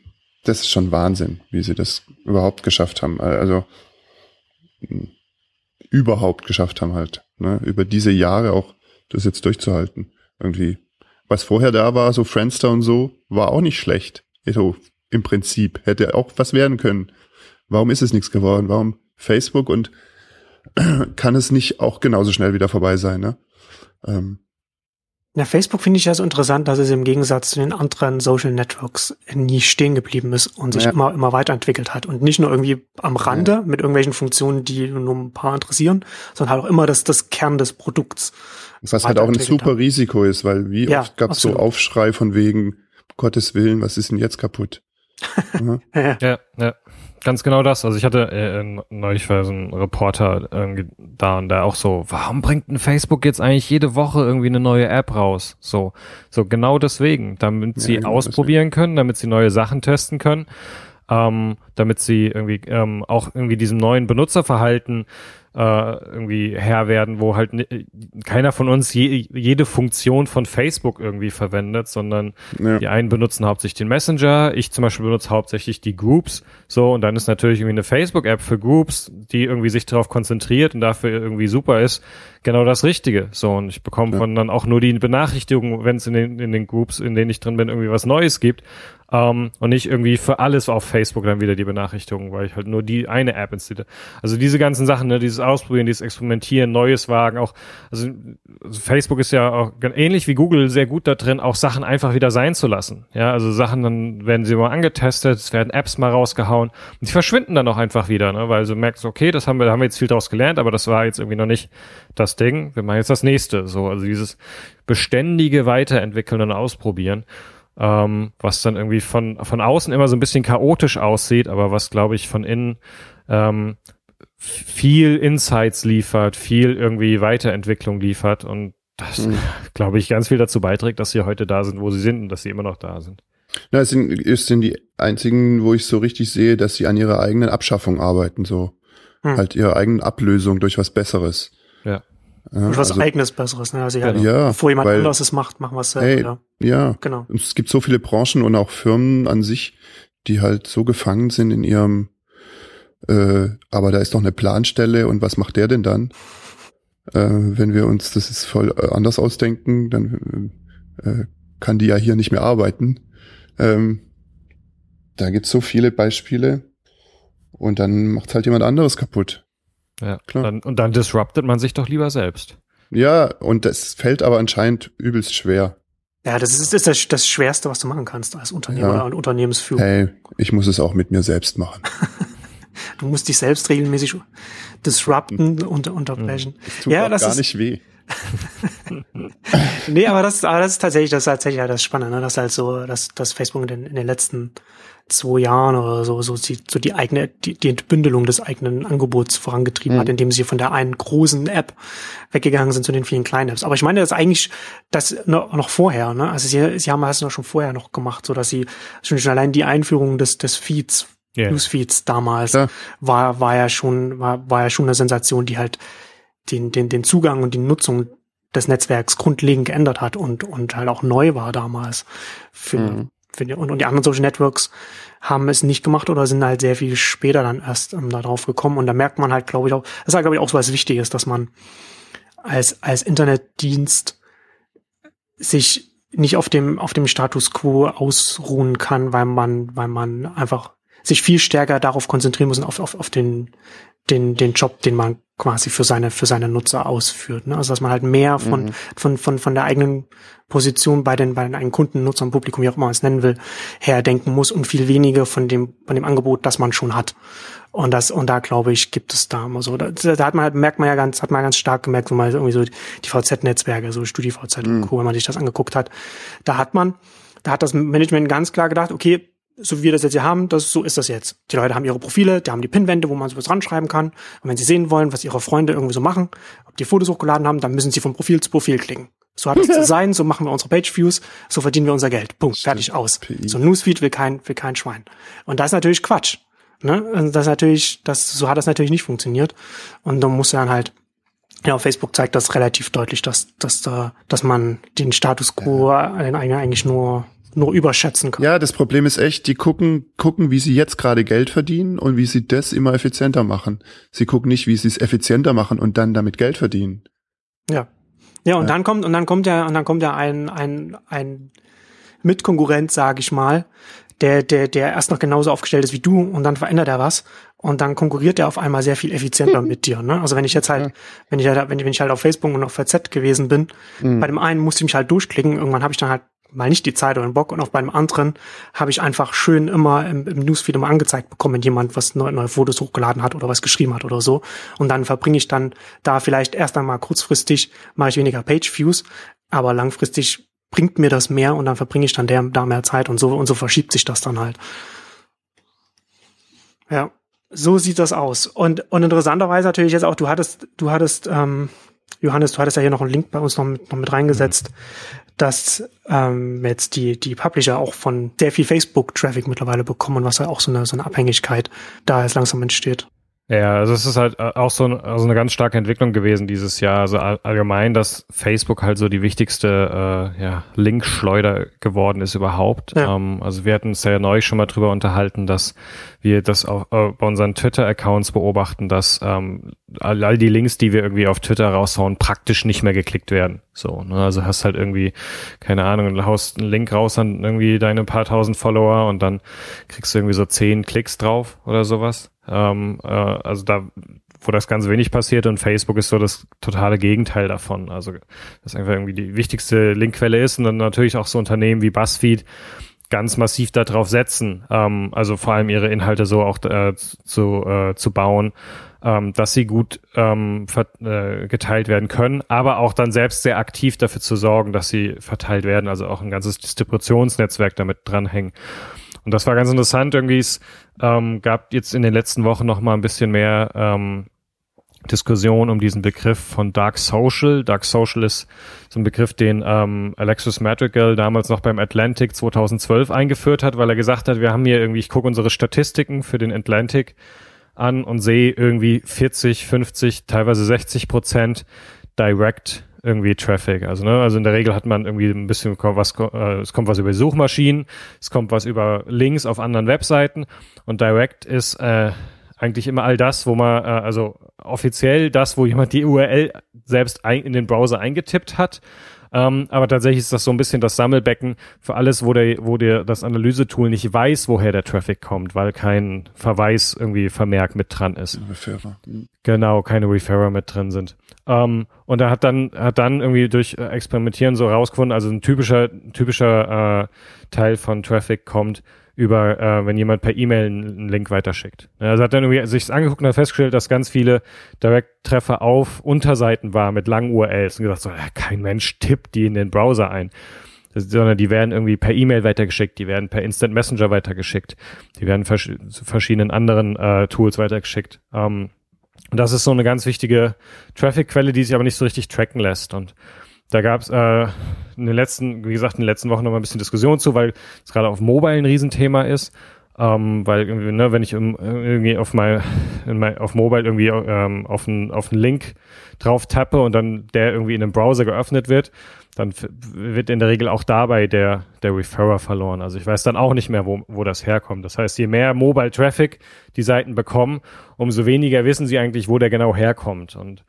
[SPEAKER 1] das ist schon Wahnsinn, wie sie das überhaupt geschafft haben. Also überhaupt geschafft haben halt, ne? über diese Jahre auch das jetzt durchzuhalten. Irgendwie. Was vorher da war, so Friendster und so, war auch nicht schlecht. So, im Prinzip. Hätte auch was werden können. Warum ist es nichts geworden? Warum Facebook und kann es nicht auch genauso schnell wieder vorbei sein? Ne? Ähm.
[SPEAKER 2] Ja, Facebook finde ich ja so interessant, dass es im Gegensatz zu den anderen Social Networks nie stehen geblieben ist und sich ja. immer, immer weiterentwickelt hat. Und nicht nur irgendwie am Rande ja. mit irgendwelchen Funktionen, die nur ein paar interessieren, sondern halt auch immer das, das Kern des Produkts.
[SPEAKER 1] Was halt auch ein super hat. Risiko ist, weil wie ja, oft gab es so Aufschrei von wegen, Gottes Willen, was ist denn jetzt kaputt?
[SPEAKER 4] Ja, ja. ja. Ganz genau das. Also ich hatte äh, neulich war so ein Reporter äh, da und der auch so, warum bringt ein Facebook jetzt eigentlich jede Woche irgendwie eine neue App raus? So, so genau deswegen, damit sie ja, ausprobieren deswegen. können, damit sie neue Sachen testen können, ähm, damit sie irgendwie ähm, auch irgendwie diesem neuen Benutzerverhalten irgendwie Herr werden, wo halt keiner von uns je, jede Funktion von Facebook irgendwie verwendet, sondern ja. die einen benutzen hauptsächlich den Messenger, ich zum Beispiel benutze hauptsächlich die Groups, so und dann ist natürlich irgendwie eine Facebook-App für Groups, die irgendwie sich darauf konzentriert und dafür irgendwie super ist, genau das Richtige. So und ich bekomme ja. von dann auch nur die Benachrichtigung, wenn es in den in den Groups, in denen ich drin bin, irgendwie was Neues gibt ähm, und nicht irgendwie für alles auf Facebook dann wieder die Benachrichtigungen, weil ich halt nur die eine App installiere. Also diese ganzen Sachen, ne, dieses Ausprobieren, dieses Experimentieren, Neues wagen, auch, also, also Facebook ist ja auch ähnlich wie Google sehr gut da drin, auch Sachen einfach wieder sein zu lassen. Ja, also Sachen, dann werden sie mal angetestet, es werden Apps mal rausgehauen und die verschwinden dann auch einfach wieder, ne, weil du merkst, okay, das haben wir, da haben wir jetzt viel daraus gelernt, aber das war jetzt irgendwie noch nicht das Ding. Wir machen jetzt das nächste. So, also dieses beständige Weiterentwickeln und Ausprobieren ähm, was dann irgendwie von, von außen immer so ein bisschen chaotisch aussieht, aber was, glaube ich, von innen ähm, viel Insights liefert, viel irgendwie Weiterentwicklung liefert und das, mhm. glaube ich, ganz viel dazu beiträgt, dass sie heute da sind, wo sie sind und dass sie immer noch da sind.
[SPEAKER 1] Na, es sind, es sind die einzigen, wo ich so richtig sehe, dass sie an ihrer eigenen Abschaffung arbeiten, so. Hm. Halt ihre eigene Ablösung durch was Besseres.
[SPEAKER 4] Ja.
[SPEAKER 2] Ja, und was also, eigenes Besseres, ne? Also ja,
[SPEAKER 1] ja
[SPEAKER 2] bevor jemand weil, anderes es macht, machen wir es selber.
[SPEAKER 1] Ey, ja. ja, genau. Und es gibt so viele Branchen und auch Firmen an sich, die halt so gefangen sind in ihrem, äh, aber da ist doch eine Planstelle und was macht der denn dann? Äh, wenn wir uns das ist voll äh, anders ausdenken, dann äh, kann die ja hier nicht mehr arbeiten. Ähm, da gibt's so viele Beispiele und dann macht halt jemand anderes kaputt.
[SPEAKER 4] Ja, klar. Dann, und dann disruptet man sich doch lieber selbst.
[SPEAKER 1] Ja, und das fällt aber anscheinend übelst schwer.
[SPEAKER 2] Ja, das ist, ist das, das Schwerste, was du machen kannst als Unternehmer ja. und Unternehmensführer.
[SPEAKER 1] Hey, ich muss es auch mit mir selbst machen.
[SPEAKER 2] du musst dich selbst regelmäßig disrupten und unterbrechen.
[SPEAKER 1] Das tut ja, das gar ist, nicht weh.
[SPEAKER 2] nee, aber das, aber das ist tatsächlich, das ist tatsächlich halt das Spannende, ne? dass halt so, dass, dass Facebook in den, in den letzten zwei Jahren oder so, so, die, so die eigene, die, die Entbündelung des eigenen Angebots vorangetrieben mhm. hat, indem sie von der einen großen App weggegangen sind zu den vielen kleinen Apps. Aber ich meine, das eigentlich das noch vorher, ne? Also sie, sie haben das noch schon vorher noch gemacht, so dass sie schon, schon allein die Einführung des, des Feeds, yeah. Newsfeeds damals ja. war, war ja schon, war, war ja schon eine Sensation, die halt den, den, den Zugang und die Nutzung des Netzwerks grundlegend geändert hat und, und halt auch neu war damals für, mhm finde und, und die anderen Social Networks haben es nicht gemacht oder sind halt sehr viel später dann erst ähm, darauf gekommen. Und da merkt man halt, glaube ich, auch, das ist halt, glaube ich, auch so was Wichtiges, dass man als, als Internetdienst sich nicht auf dem, auf dem Status quo ausruhen kann, weil man, weil man einfach sich viel stärker darauf konzentrieren muss, auf, auf, auf den, den, den Job, den man quasi für seine, für seine Nutzer ausführt. Ne? Also dass man halt mehr von, mhm. von, von, von der eigenen Position bei den, bei den eigenen Kunden, Nutzern, Publikum, wie auch immer man es nennen will, herdenken muss und viel weniger von dem, von dem Angebot, das man schon hat. Und das, und da glaube ich, gibt es da immer so. Da, da hat man halt, merkt man ja ganz, hat man ganz stark gemerkt, wenn man irgendwie so die VZ-Netzwerke, so StudiVZ mhm. und Co., wenn man sich das angeguckt hat, da hat man, da hat das Management ganz klar gedacht, okay, so wie wir das jetzt hier haben, das, so ist das jetzt. Die Leute haben ihre Profile, die haben die Pinwände, wo man sowas ranschreiben kann. Und wenn sie sehen wollen, was ihre Freunde irgendwie so machen, ob die Fotos hochgeladen haben, dann müssen sie vom Profil zu Profil klicken. So hat es zu sein, so machen wir unsere Page-Views, so verdienen wir unser Geld. Punkt, fertig aus. So ein Newsfeed will kein, will kein Schwein. Und das ist natürlich Quatsch. Ne? Also das ist natürlich, das, so hat das natürlich nicht funktioniert. Und dann muss dann halt, ja, Facebook zeigt das relativ deutlich, dass, dass, da, dass man den Status quo ja. eigentlich nur nur überschätzen kann.
[SPEAKER 1] Ja, das Problem ist echt, die gucken, gucken, wie sie jetzt gerade Geld verdienen und wie sie das immer effizienter machen. Sie gucken nicht, wie sie es effizienter machen und dann damit Geld verdienen.
[SPEAKER 2] Ja. Ja, und ja. dann kommt, und dann kommt ja, und dann kommt ja ein, ein, ein Mitkonkurrent, sage ich mal, der, der, der erst noch genauso aufgestellt ist wie du und dann verändert er was und dann konkurriert er auf einmal sehr viel effizienter mit dir. Ne? Also wenn ich jetzt halt, ja. wenn ich halt, wenn ich, wenn ich halt auf Facebook und auf VZ gewesen bin, mhm. bei dem einen musste ich mich halt durchklicken, irgendwann habe ich dann halt mal nicht die Zeit oder den Bock und auf beim anderen habe ich einfach schön immer im, im Newsfeed immer angezeigt bekommen, wenn jemand was neue, neue Fotos hochgeladen hat oder was geschrieben hat oder so. Und dann verbringe ich dann da vielleicht erst einmal kurzfristig mache ich weniger Page-Views, aber langfristig bringt mir das mehr und dann verbringe ich dann der, da mehr Zeit und so und so verschiebt sich das dann halt. Ja, so sieht das aus. Und, und interessanterweise natürlich jetzt auch, du hattest, du hattest, ähm, Johannes, du hattest ja hier noch einen Link bei uns noch mit, noch mit reingesetzt, mhm dass ähm, jetzt die, die Publisher auch von sehr viel Facebook-Traffic mittlerweile bekommen, was ja auch so eine, so eine Abhängigkeit da jetzt langsam entsteht.
[SPEAKER 4] Ja, also es ist halt äh, auch so also eine ganz starke Entwicklung gewesen dieses Jahr. Also allgemein, dass Facebook halt so die wichtigste äh, ja, Linkschleuder geworden ist überhaupt. Ja. Ähm, also wir hatten uns ja neu schon mal drüber unterhalten, dass wir das auch äh, bei unseren Twitter-Accounts beobachten, dass ähm, all, all die Links, die wir irgendwie auf Twitter raushauen, praktisch nicht mehr geklickt werden. So, ne? Also hast halt irgendwie, keine Ahnung, haust einen Link raus an irgendwie deine paar tausend Follower und dann kriegst du irgendwie so zehn Klicks drauf oder sowas. Ähm, äh, also da, wo das ganz wenig passiert und Facebook ist so das totale Gegenteil davon. Also das einfach irgendwie die wichtigste Linkquelle ist und dann natürlich auch so Unternehmen wie BuzzFeed ganz massiv darauf setzen, ähm, also vor allem ihre Inhalte so auch äh, zu, äh, zu bauen, ähm, dass sie gut ähm, äh, geteilt werden können, aber auch dann selbst sehr aktiv dafür zu sorgen, dass sie verteilt werden, also auch ein ganzes Distributionsnetzwerk damit dranhängen. Und das war ganz interessant. Irgendwie es ähm, gab jetzt in den letzten Wochen noch mal ein bisschen mehr ähm, Diskussion um diesen Begriff von Dark Social. Dark Social ist so ein Begriff, den ähm, Alexis Madrigal damals noch beim Atlantic 2012 eingeführt hat, weil er gesagt hat, wir haben hier irgendwie, ich gucke unsere Statistiken für den Atlantic an und sehe irgendwie 40, 50, teilweise 60 Prozent Direct irgendwie Traffic. Also, ne, also in der Regel hat man irgendwie ein bisschen was, äh, es kommt was über Suchmaschinen, es kommt was über Links auf anderen Webseiten und Direct ist äh, eigentlich immer all das, wo man, äh, also offiziell das, wo jemand die URL selbst ein, in den Browser eingetippt hat. Ähm, aber tatsächlich ist das so ein bisschen das Sammelbecken für alles, wo der, wo der das Analysetool nicht weiß, woher der Traffic kommt, weil kein Verweis irgendwie Vermerk mit dran ist. Referrer. Mhm. Genau, keine Referrer mit drin sind. Ähm, und er hat dann, hat dann irgendwie durch äh, Experimentieren so rausgefunden, also ein typischer, typischer äh, Teil von Traffic kommt über, äh, wenn jemand per E-Mail einen Link weiterschickt. Also hat dann irgendwie sich angeguckt und hat festgestellt, dass ganz viele Direct-Treffer auf Unterseiten waren mit langen URLs und gesagt so, ja, kein Mensch tippt die in den Browser ein. sondern die werden irgendwie per E-Mail weitergeschickt, die werden per Instant Messenger weitergeschickt, die werden vers zu verschiedenen anderen äh, Tools weitergeschickt. Ähm, und das ist so eine ganz wichtige Traffic-Quelle, die sich aber nicht so richtig tracken lässt. Und da gab es äh, in den letzten, wie gesagt, in den letzten Wochen noch mal ein bisschen Diskussion zu, weil es gerade auf Mobile ein Riesenthema ist. Ähm, weil ne, wenn ich irgendwie auf mein, mein auf Mobile irgendwie ähm, auf einen auf einen Link drauf tappe und dann der irgendwie in einem Browser geöffnet wird, dann wird in der Regel auch dabei der der Referrer verloren. Also ich weiß dann auch nicht mehr, wo, wo das herkommt. Das heißt, je mehr Mobile Traffic die Seiten bekommen, umso weniger wissen sie eigentlich, wo der genau herkommt. Und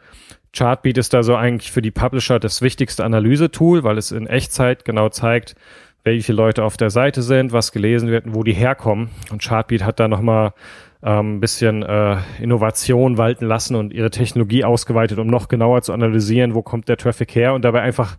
[SPEAKER 4] Chartbeat ist da so eigentlich für die Publisher das wichtigste Analysetool, weil es in Echtzeit genau zeigt, welche Leute auf der Seite sind, was gelesen wird und wo die herkommen. Und Chartbeat hat da nochmal ähm, ein bisschen äh, Innovation walten lassen und ihre Technologie ausgeweitet, um noch genauer zu analysieren, wo kommt der Traffic her und dabei einfach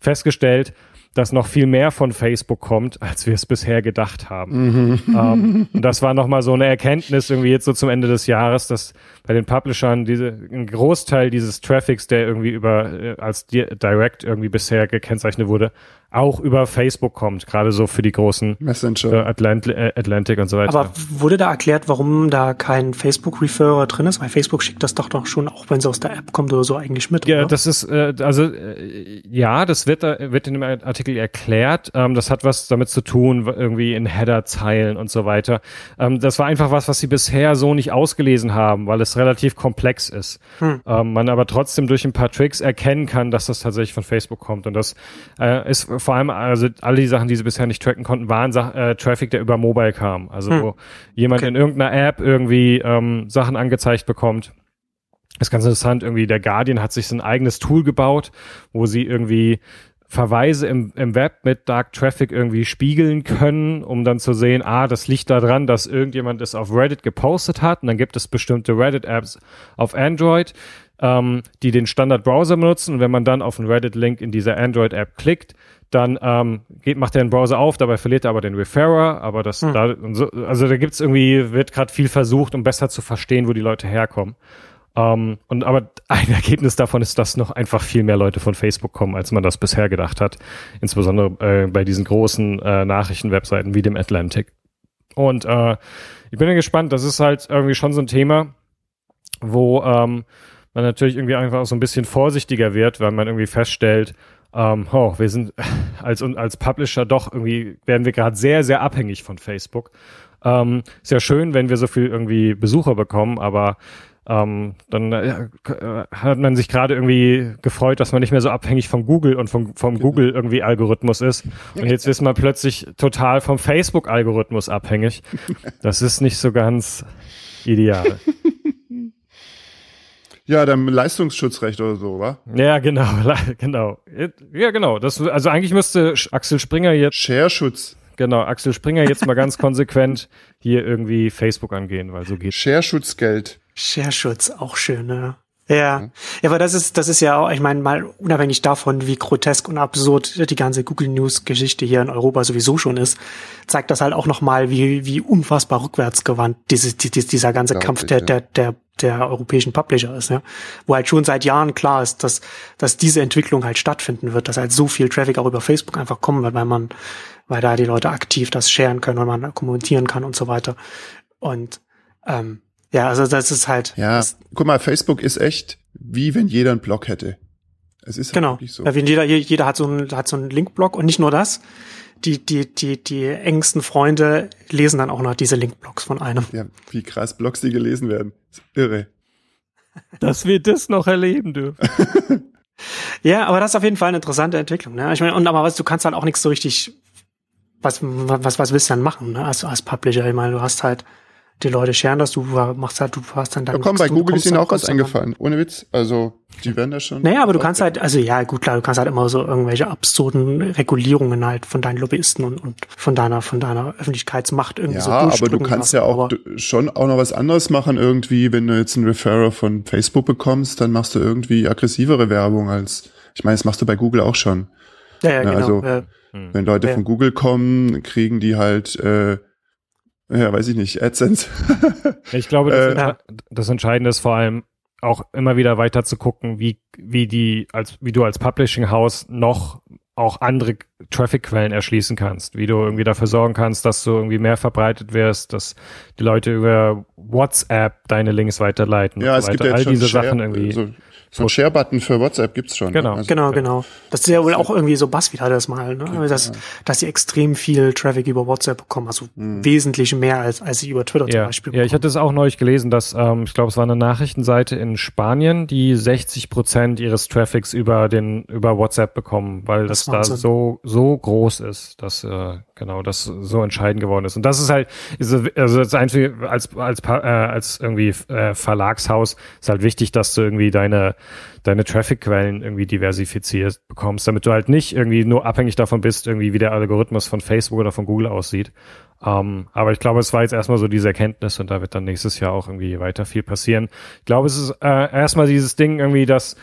[SPEAKER 4] festgestellt, dass noch viel mehr von Facebook kommt, als wir es bisher gedacht haben. Mhm. Ähm, und das war nochmal so eine Erkenntnis irgendwie jetzt so zum Ende des Jahres, dass bei den Publishern diese, ein Großteil dieses Traffics, der irgendwie über, äh, als Direct irgendwie bisher gekennzeichnet wurde, auch über Facebook kommt, gerade so für die großen
[SPEAKER 1] Messenger,
[SPEAKER 4] äh, Atlant äh, Atlantic und so weiter.
[SPEAKER 2] Aber wurde da erklärt, warum da kein Facebook-Referrer drin ist? Weil Facebook schickt das doch doch schon, auch wenn es aus der App kommt oder so, eigentlich mit.
[SPEAKER 4] Ja,
[SPEAKER 2] oder?
[SPEAKER 4] das ist, also ja, das wird, wird in dem Artikel erklärt. Ähm, das hat was damit zu tun, irgendwie in Header-Zeilen und so weiter. Ähm, das war einfach was, was sie bisher so nicht ausgelesen haben, weil es relativ komplex ist. Hm. Ähm, man aber trotzdem durch ein paar Tricks erkennen kann, dass das tatsächlich von Facebook kommt. Und das äh, ist vor allem, also alle die Sachen, die sie bisher nicht tracken konnten, waren äh, Traffic, der über Mobile kam. Also hm. wo jemand okay. in irgendeiner App irgendwie ähm, Sachen angezeigt bekommt. Das ist ganz interessant, irgendwie der Guardian hat sich so ein eigenes Tool gebaut, wo sie irgendwie Verweise im, im Web mit Dark Traffic irgendwie spiegeln können, um dann zu sehen, ah, das liegt daran, dass irgendjemand es auf Reddit gepostet hat und dann gibt es bestimmte Reddit-Apps auf Android, ähm, die den Standard-Browser benutzen und wenn man dann auf einen Reddit-Link in dieser Android-App klickt, dann ähm, geht, macht er den Browser auf, dabei verliert er aber den Referrer, aber das hm. da, so, also da gibt's irgendwie, wird gerade viel versucht, um besser zu verstehen, wo die Leute herkommen. Ähm, und aber ein Ergebnis davon ist, dass noch einfach viel mehr Leute von Facebook kommen, als man das bisher gedacht hat. Insbesondere äh, bei diesen großen äh, Nachrichtenwebseiten wie dem Atlantic. Und äh, ich bin ja gespannt, das ist halt irgendwie schon so ein Thema, wo ähm, man natürlich irgendwie einfach auch so ein bisschen vorsichtiger wird, weil man irgendwie feststellt, ähm, oh, wir sind als, als Publisher doch irgendwie, werden wir gerade sehr, sehr abhängig von Facebook. Ähm, ist ja schön, wenn wir so viel irgendwie Besucher bekommen, aber ähm, dann äh, hat man sich gerade irgendwie gefreut, dass man nicht mehr so abhängig von Google und vom, vom genau. Google irgendwie Algorithmus ist. Und jetzt ist man plötzlich total vom Facebook-Algorithmus abhängig. Das ist nicht so ganz ideal.
[SPEAKER 1] Ja, dann Leistungsschutzrecht oder so, wa?
[SPEAKER 4] Ja, genau, genau. Ja, genau. Das, also eigentlich müsste Axel Springer jetzt.
[SPEAKER 1] Share-Schutz.
[SPEAKER 4] Genau, Axel Springer jetzt mal ganz konsequent hier irgendwie Facebook angehen, weil so geht.
[SPEAKER 1] Share-Schutzgeld.
[SPEAKER 2] Share-Schutz, auch schön, ne? Ja. Mhm. ja, aber das ist, das ist ja auch, ich meine, mal unabhängig davon, wie grotesk und absurd die ganze Google News Geschichte hier in Europa sowieso schon ist, zeigt das halt auch nochmal, wie, wie unfassbar rückwärtsgewandt diese, die, dieser ganze Kampf der, der, der, der europäischen Publisher ist, ja. Wo halt schon seit Jahren klar ist, dass, dass diese Entwicklung halt stattfinden wird, dass halt so viel Traffic auch über Facebook einfach kommen wird, weil man, weil da die Leute aktiv das sharen können und man kommentieren kann und so weiter. Und, ähm, ja, also das ist halt.
[SPEAKER 1] Ja,
[SPEAKER 2] das,
[SPEAKER 1] guck mal, Facebook ist echt wie wenn jeder einen Blog hätte. Es ist
[SPEAKER 2] halt genau. wirklich so. Ja, wenn jeder, jeder hat so einen, hat so einen Linkblog und nicht nur das. Die, die, die, die engsten Freunde lesen dann auch noch diese Linkblogs von einem.
[SPEAKER 1] Ja, wie krass Blogs, die gelesen werden. irre.
[SPEAKER 4] Dass wir das noch erleben dürfen.
[SPEAKER 2] ja, aber das ist auf jeden Fall eine interessante Entwicklung. Ne? Ich meine, und aber was, du kannst halt auch nichts so richtig, was, was, was willst du dann machen, ne? als, als Publisher? Ich meine, du hast halt, die Leute scheren das, du machst halt, du hast dann
[SPEAKER 1] dann. Ja, komm, bei Google ist ihnen auch was eingefallen. Ohne Witz. Also, die werden da schon.
[SPEAKER 2] Naja, aber du kannst halt, also ja, gut, klar, du kannst halt immer so irgendwelche absurden Regulierungen halt von deinen Lobbyisten und, und von deiner, von deiner Öffentlichkeitsmacht irgendwie
[SPEAKER 1] ja,
[SPEAKER 2] so
[SPEAKER 1] aber du kannst lassen, ja auch schon auch noch was anderes machen irgendwie, wenn du jetzt einen Referrer von Facebook bekommst, dann machst du irgendwie aggressivere Werbung als, ich meine, das machst du bei Google auch schon.
[SPEAKER 2] Ja, ja, ja genau.
[SPEAKER 1] Also, ja. wenn Leute ja. von Google kommen, kriegen die halt, äh, ja, weiß ich nicht, AdSense.
[SPEAKER 4] ich glaube, das, äh, das Entscheidende ist vor allem auch immer wieder weiter zu gucken, wie, wie die, als, wie du als Publishing House noch auch andere Traffic-Quellen erschließen kannst, wie du irgendwie dafür sorgen kannst, dass du irgendwie mehr verbreitet wirst, dass die Leute über WhatsApp deine Links weiterleiten.
[SPEAKER 1] Ja, es
[SPEAKER 4] so
[SPEAKER 1] gibt ja
[SPEAKER 4] all diese
[SPEAKER 1] Share,
[SPEAKER 4] Sachen irgendwie.
[SPEAKER 1] So so ein Share-Button für WhatsApp gibt's schon.
[SPEAKER 2] Genau,
[SPEAKER 1] ne? also,
[SPEAKER 2] genau, genau. Das ist ja wohl auch irgendwie so BuzzFeed hat das mal, ne? dass, dass sie extrem viel Traffic über WhatsApp bekommen, also mhm. wesentlich mehr als, als sie über Twitter
[SPEAKER 4] ja.
[SPEAKER 2] zum Beispiel
[SPEAKER 4] bekommen. Ja, ich hatte es auch neulich gelesen, dass, ähm, ich glaube, es war eine Nachrichtenseite in Spanien, die 60 Prozent ihres Traffics über den, über WhatsApp bekommen, weil das, das da so, so groß ist, dass, äh, genau, das so entscheidend geworden ist. Und das ist halt, ist, also das einzige, als, als, äh, als irgendwie äh, Verlagshaus ist halt wichtig, dass du irgendwie deine, deine Traffic-Quellen irgendwie diversifiziert bekommst, damit du halt nicht irgendwie nur abhängig davon bist, irgendwie wie der Algorithmus von Facebook oder von Google aussieht. Ähm, aber ich glaube, es war jetzt erstmal so diese Erkenntnis und da wird dann nächstes Jahr auch irgendwie weiter viel passieren. Ich glaube, es ist äh, erstmal dieses Ding irgendwie, dass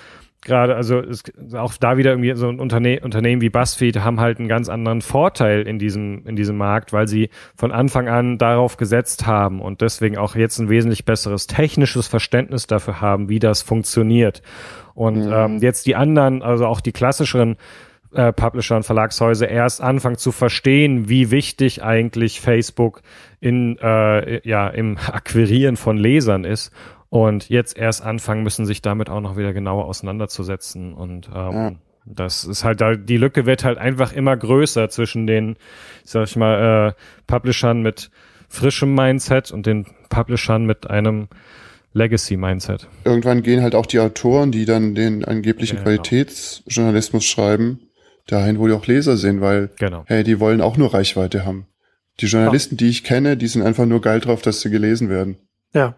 [SPEAKER 4] gerade, also es, auch da wieder irgendwie so ein Unterne Unternehmen wie BuzzFeed haben halt einen ganz anderen Vorteil in diesem, in diesem Markt, weil sie von Anfang an darauf gesetzt haben und deswegen auch jetzt ein wesentlich besseres technisches Verständnis dafür haben, wie das funktioniert. Und mhm. ähm, jetzt die anderen, also auch die klassischeren äh, Publisher und Verlagshäuser erst anfangen zu verstehen, wie wichtig eigentlich Facebook in äh, ja im Akquirieren von Lesern ist und jetzt erst anfangen müssen, sich damit auch noch wieder genauer auseinanderzusetzen. Und ähm, ja. das ist halt da, die Lücke wird halt einfach immer größer zwischen den, sag ich mal, äh, Publishern mit frischem Mindset und den Publishern mit einem Legacy-Mindset.
[SPEAKER 1] Irgendwann gehen halt auch die Autoren, die dann den angeblichen ja, genau. Qualitätsjournalismus schreiben, dahin, wo die auch Leser sind, weil,
[SPEAKER 4] genau.
[SPEAKER 1] hey, die wollen auch nur Reichweite haben. Die Journalisten, die ich kenne, die sind einfach nur geil drauf, dass sie gelesen werden.
[SPEAKER 2] Ja,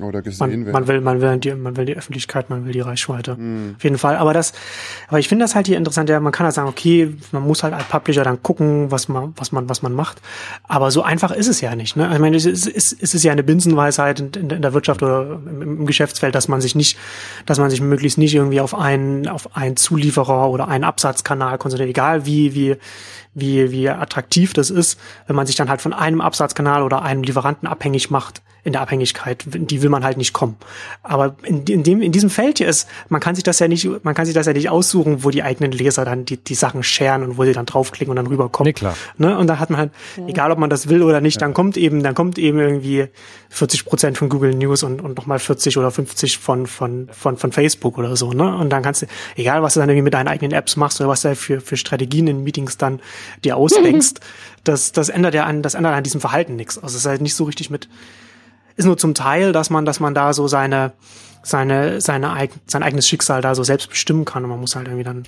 [SPEAKER 1] oder gesehen
[SPEAKER 2] man, werden. Man will, man will die, man will die Öffentlichkeit, man will die Reichweite. Mhm. Auf jeden Fall. Aber das, aber ich finde das halt hier interessant. Ja, man kann halt sagen, okay, man muss halt als Publisher dann gucken, was man, was man, was man macht. Aber so einfach ist es ja nicht. Ne? Ich meine, es ist, es ist ja eine Binsenweisheit in, in, in der Wirtschaft oder im, im, Geschäftsfeld, dass man sich nicht, dass man sich möglichst nicht irgendwie auf einen, auf einen Zulieferer oder einen Absatzkanal konzentriert, egal wie, wie, wie, wie attraktiv das ist, wenn man sich dann halt von einem Absatzkanal oder einem Lieferanten abhängig macht, in der Abhängigkeit, in die will man halt nicht kommen. Aber in, in dem, in diesem Feld hier ist, man kann sich das ja nicht, man kann sich das ja nicht aussuchen, wo die eigenen Leser dann die, die Sachen scheren und wo sie dann draufklicken und dann rüberkommen.
[SPEAKER 4] Nee, klar.
[SPEAKER 2] Ne? Und da hat man halt, egal ob man das will oder nicht, dann kommt eben, dann kommt eben irgendwie 40 Prozent von Google News und, und nochmal 40 oder 50 von, von, von, von Facebook oder so, ne? Und dann kannst du, egal was du dann irgendwie mit deinen eigenen Apps machst oder was du für, für Strategien in Meetings dann dir ausdenkst, das, das ändert ja an, das ändert an diesem Verhalten nichts. Also es ist halt nicht so richtig mit, ist nur zum Teil, dass man, dass man da so seine, seine, seine sein eigenes Schicksal da so selbst bestimmen kann und man muss halt irgendwie dann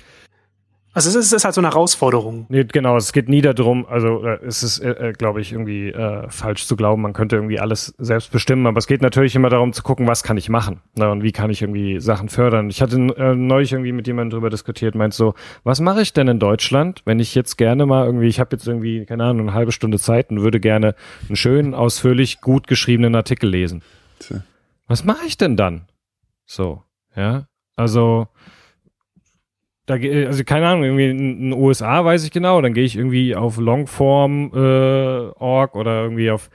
[SPEAKER 2] also es ist, es ist halt so eine Herausforderung.
[SPEAKER 4] Nee, genau, es geht nie darum, also äh, es ist, äh, glaube ich, irgendwie äh, falsch zu glauben, man könnte irgendwie alles selbst bestimmen, aber es geht natürlich immer darum zu gucken, was kann ich machen ne, und wie kann ich irgendwie Sachen fördern. Ich hatte äh, neulich irgendwie mit jemandem drüber diskutiert, meint so, was mache ich denn in Deutschland, wenn ich jetzt gerne mal irgendwie, ich habe jetzt irgendwie, keine Ahnung, eine halbe Stunde Zeit und würde gerne einen schönen, ausführlich, gut geschriebenen Artikel lesen.
[SPEAKER 1] Tja.
[SPEAKER 4] Was mache ich denn dann? So, ja, also da, ge- also keine Ahnung, irgendwie in den USA weiß ich genau, dann gehe ich irgendwie auf Longform.org oder irgendwie auf,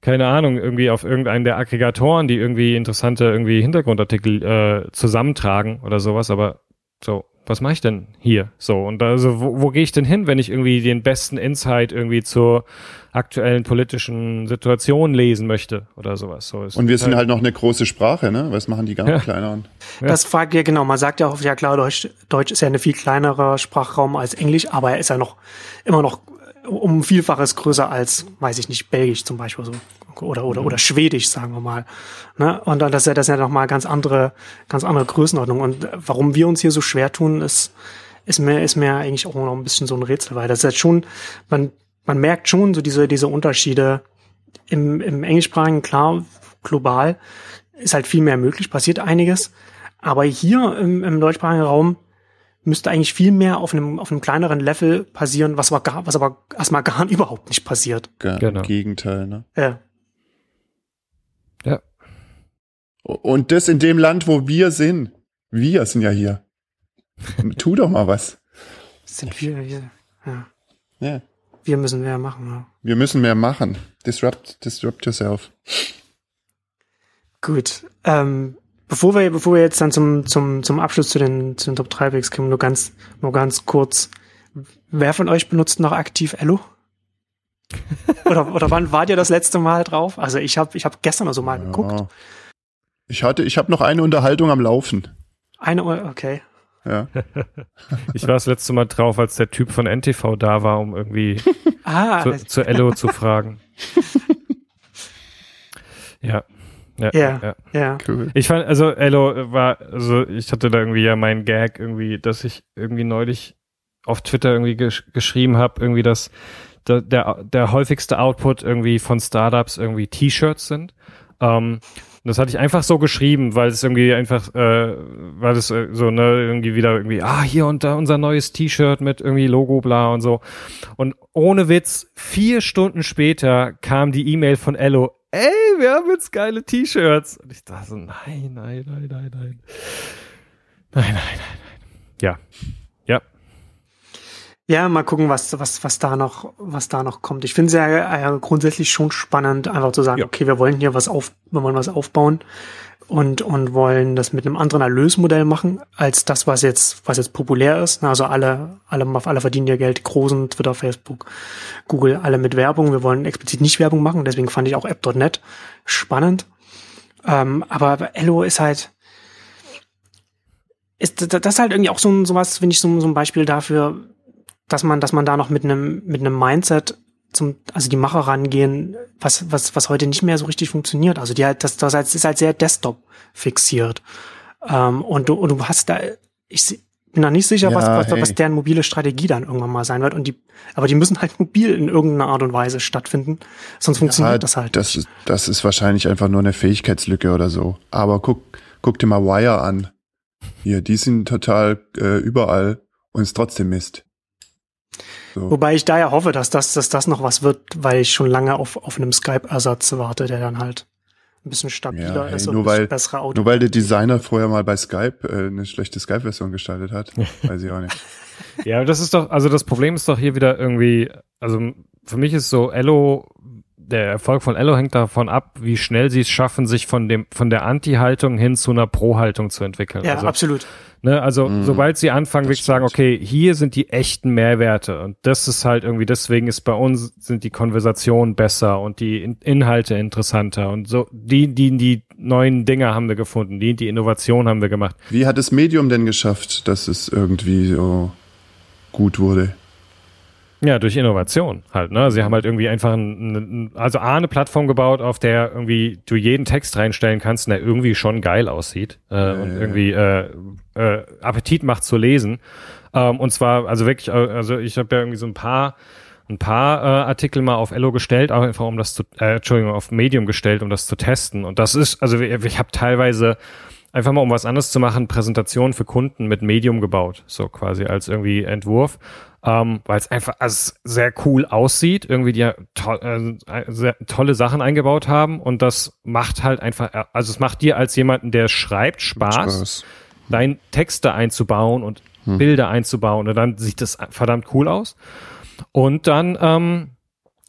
[SPEAKER 4] keine Ahnung, irgendwie auf irgendeinen der Aggregatoren, die irgendwie interessante irgendwie Hintergrundartikel äh, zusammentragen oder sowas, aber so, was mache ich denn hier? So, und also wo, wo gehe ich denn hin, wenn ich irgendwie den besten Insight irgendwie zur aktuellen politischen Situation lesen möchte oder sowas? So, es
[SPEAKER 1] Und wir
[SPEAKER 4] ist
[SPEAKER 1] sind halt noch eine große Sprache, ne? Was machen die ganz
[SPEAKER 4] Ja.
[SPEAKER 1] kleineren?
[SPEAKER 4] Ja.
[SPEAKER 2] Das fragt ja genau, man sagt ja auch, ja klar, Deutsch, Deutsch ist ja ein viel kleinerer Sprachraum als Englisch, aber er ist ja noch immer noch um ein Vielfaches größer als, weiß ich nicht, Belgisch zum Beispiel so. Oder, oder, oder Schwedisch, sagen wir mal. Ne? Und das ist ja, das ist ja nochmal ganz andere, ganz andere Größenordnung. Und warum wir uns hier so schwer tun, ist, ist mir, ist mir eigentlich auch noch ein bisschen so ein Rätsel, weil das ist jetzt schon, man, man merkt schon so diese, diese Unterschiede im, im englischsprachigen, klar, global ist halt viel mehr möglich, passiert einiges. Aber hier im, im deutschsprachigen Raum müsste eigentlich viel mehr auf einem, auf einem kleineren Level passieren, was aber gar, was aber erstmal gar überhaupt nicht passiert.
[SPEAKER 1] Gar
[SPEAKER 4] Genau.
[SPEAKER 1] Im Gegenteil, ne?
[SPEAKER 4] Ja.
[SPEAKER 1] Und das in dem Land, wo wir sind. Wir sind ja hier. tu doch mal was.
[SPEAKER 2] sind wir, wir, ja.
[SPEAKER 1] Ja.
[SPEAKER 2] Wir müssen mehr machen. Ja.
[SPEAKER 1] Wir müssen mehr machen. Disrupt, disrupt yourself.
[SPEAKER 2] Gut. Ähm, bevor wir, bevor wir jetzt dann zum, zum, zum Abschluss zu den, zu den Top 3 Picks kommen, nur ganz, nur ganz kurz. Wer von euch benutzt noch aktiv Elo? oder, oder wann wart ihr das letzte Mal drauf? Also ich habe ich hab gestern oder so mal geguckt.
[SPEAKER 1] Ich hatte, ich habe noch eine Unterhaltung am Laufen.
[SPEAKER 2] Eine Uhr, okay.
[SPEAKER 1] Ja.
[SPEAKER 4] Ich war das letzte Mal drauf, als der Typ von NTV da war, um irgendwie
[SPEAKER 2] Ah,
[SPEAKER 4] zu,
[SPEAKER 2] das-
[SPEAKER 4] zu Ello zu fragen. Ja. Ja,
[SPEAKER 2] Ja.
[SPEAKER 4] ja.
[SPEAKER 2] ja.
[SPEAKER 1] Cool.
[SPEAKER 4] Ich fand, also Ello war, also ich hatte da irgendwie ja meinen Gag irgendwie, dass ich irgendwie neulich auf Twitter irgendwie gesch geschrieben habe, irgendwie, dass der, der, der häufigste Output irgendwie von Startups irgendwie T-Shirts sind. Ähm, das hatte ich einfach so geschrieben, weil es irgendwie einfach, äh, weil es äh, so, ne, irgendwie wieder irgendwie, ah, hier und da unser neues T-Shirt mit irgendwie Logo, bla und so. Und ohne Witz, vier Stunden später kam die E-Mail von Ello, ey, wir haben jetzt geile T-Shirts. Und ich dachte so, nein, nein, nein, nein, nein. Nein, nein, nein, nein. Ja. Ja.
[SPEAKER 2] Ja, mal gucken, was, was, was da noch, was da noch kommt. Ich finde es ja äh, grundsätzlich schon spannend, einfach zu sagen,
[SPEAKER 4] Ja.
[SPEAKER 2] okay, wir wollen hier was auf, wir wollen was aufbauen und, und wollen das mit einem anderen Erlösmodell machen, als das, was jetzt, was jetzt populär ist. Also alle, alle, alle verdienen ihr Geld, großen, Twitter, Facebook, Google, alle mit Werbung. Wir wollen explizit nicht Werbung machen, deswegen fand ich auch App.net spannend. Ähm, aber Ello ist halt, ist, das ist halt irgendwie auch so ein, sowas, finde ich, so, so ein Beispiel dafür, dass man, dass man da noch mit einem, mit einem Mindset zum, also die Macher rangehen, was, was, was heute nicht mehr so richtig funktioniert. Also die halt, das, das ist halt sehr Desktop fixiert. Ähm, und du, und du hast da, ich bin noch nicht sicher,
[SPEAKER 1] Ja,
[SPEAKER 2] was, was,
[SPEAKER 1] hey.
[SPEAKER 2] was deren mobile Strategie dann irgendwann mal sein wird. Und die, aber die müssen halt mobil in irgendeiner Art und Weise stattfinden. Sonst funktioniert
[SPEAKER 1] Ja,
[SPEAKER 2] das halt.
[SPEAKER 1] Das,
[SPEAKER 2] nicht.
[SPEAKER 1] ist- das ist wahrscheinlich einfach nur eine Fähigkeitslücke oder so. Aber guck, guck dir mal Wire an. Hier, die sind total äh, überall und ist trotzdem Mist. So.
[SPEAKER 2] Wobei ich da ja hoffe, dass das, dass das noch was wird, weil ich schon lange auf, auf einem Skype-Ersatz warte, der dann halt ein bisschen stabiler
[SPEAKER 1] Ja, hey,
[SPEAKER 2] ist und
[SPEAKER 1] nur
[SPEAKER 2] ein bisschen
[SPEAKER 1] weil-
[SPEAKER 2] bessere Audio.
[SPEAKER 1] Nur weil der Designer vorher mal bei Skype äh, eine schlechte Skype-Version gestaltet hat. Weiß ich auch nicht.
[SPEAKER 4] Ja, das ist doch, also das Problem ist doch hier wieder irgendwie, also für mich ist so, Ello der Erfolg von Ello hängt davon ab, wie schnell sie es schaffen, sich von dem von der Anti-Haltung hin zu einer Pro-Haltung zu entwickeln.
[SPEAKER 2] Ja,
[SPEAKER 4] also,
[SPEAKER 2] absolut.
[SPEAKER 4] Ne, also
[SPEAKER 1] Mhm.
[SPEAKER 4] sobald sie anfangen, wirklich zu sagen, okay, hier sind die echten Mehrwerte und das ist halt irgendwie, deswegen ist bei uns sind die Konversationen besser und die In Inhalte interessanter und so, die, die, die neuen Dinge haben wir gefunden, die, die Innovation haben wir gemacht.
[SPEAKER 1] Wie hat das Medium denn geschafft, dass es irgendwie so gut wurde?
[SPEAKER 4] Ja, durch Innovation halt, ne? Sie haben halt irgendwie einfach ein, ein, also A, eine Plattform gebaut, auf der irgendwie du jeden Text reinstellen kannst, der irgendwie schon geil aussieht äh, und
[SPEAKER 1] ja.
[SPEAKER 4] irgendwie äh, äh, Appetit macht zu lesen. Ähm, und zwar, also wirklich, äh, also ich habe ja irgendwie so ein paar ein paar äh, Artikel mal auf Ello gestellt, auch einfach um das zu, äh, Entschuldigung, auf Medium gestellt, um das zu testen. Und das ist, also ich, ich habe teilweise einfach mal, um was anderes zu machen, Präsentationen für Kunden mit Medium gebaut, so quasi als irgendwie Entwurf, ähm, weil es einfach also sehr cool aussieht, irgendwie die ja to äh, sehr tolle Sachen eingebaut haben und das macht halt einfach, also es macht dir als jemanden, der schreibt, Spaß,
[SPEAKER 1] Spaß.
[SPEAKER 4] dein Texte einzubauen und Bilder einzubauen und dann sieht das verdammt cool aus. Und dann ähm,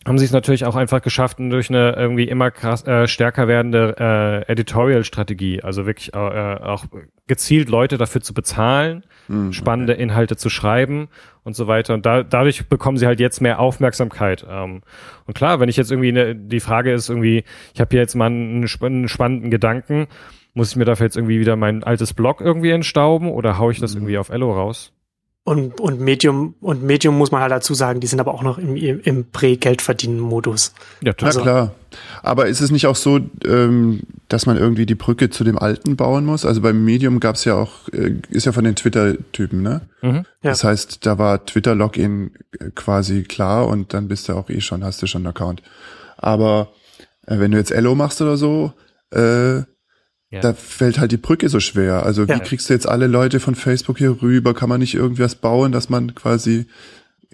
[SPEAKER 4] haben sie es natürlich auch einfach geschafft durch eine irgendwie immer krass, äh, stärker werdende äh, Editorial-Strategie, also wirklich äh, auch gezielt Leute dafür zu bezahlen,
[SPEAKER 1] Mhm.
[SPEAKER 4] spannende Inhalte zu schreiben und so weiter. Und da, dadurch bekommen sie halt jetzt mehr Aufmerksamkeit. Ähm, und klar, wenn ich jetzt irgendwie eine, die Frage ist irgendwie, ich habe hier jetzt mal einen, einen spannenden Gedanken, muss ich mir dafür jetzt irgendwie wieder mein altes Blog irgendwie entstauben oder hau ich das irgendwie auf Ello raus?
[SPEAKER 2] Und, und Medium, und Medium muss man halt dazu sagen, die sind aber auch noch im, im, im Prä-Geldverdienen-Modus.
[SPEAKER 4] Ja,
[SPEAKER 1] Na
[SPEAKER 2] Also-
[SPEAKER 1] klar. Aber ist es nicht auch so, ähm, dass man irgendwie die Brücke zu dem Alten bauen muss? Also beim Medium gab's ja auch, äh, ist ja von den Twitter-Typen, ne?
[SPEAKER 4] Mhm.
[SPEAKER 2] Ja.
[SPEAKER 1] Das heißt, da war Twitter-Login äh, quasi klar und dann bist du auch eh schon, hast du schon einen Account. Aber äh, wenn du jetzt Ello machst oder so, äh,
[SPEAKER 4] Ja.
[SPEAKER 1] da fällt halt die Brücke so schwer. Also wie
[SPEAKER 2] Ja.
[SPEAKER 1] kriegst du jetzt alle Leute von Facebook hier rüber? Kann man nicht irgendwie was bauen, dass man quasi,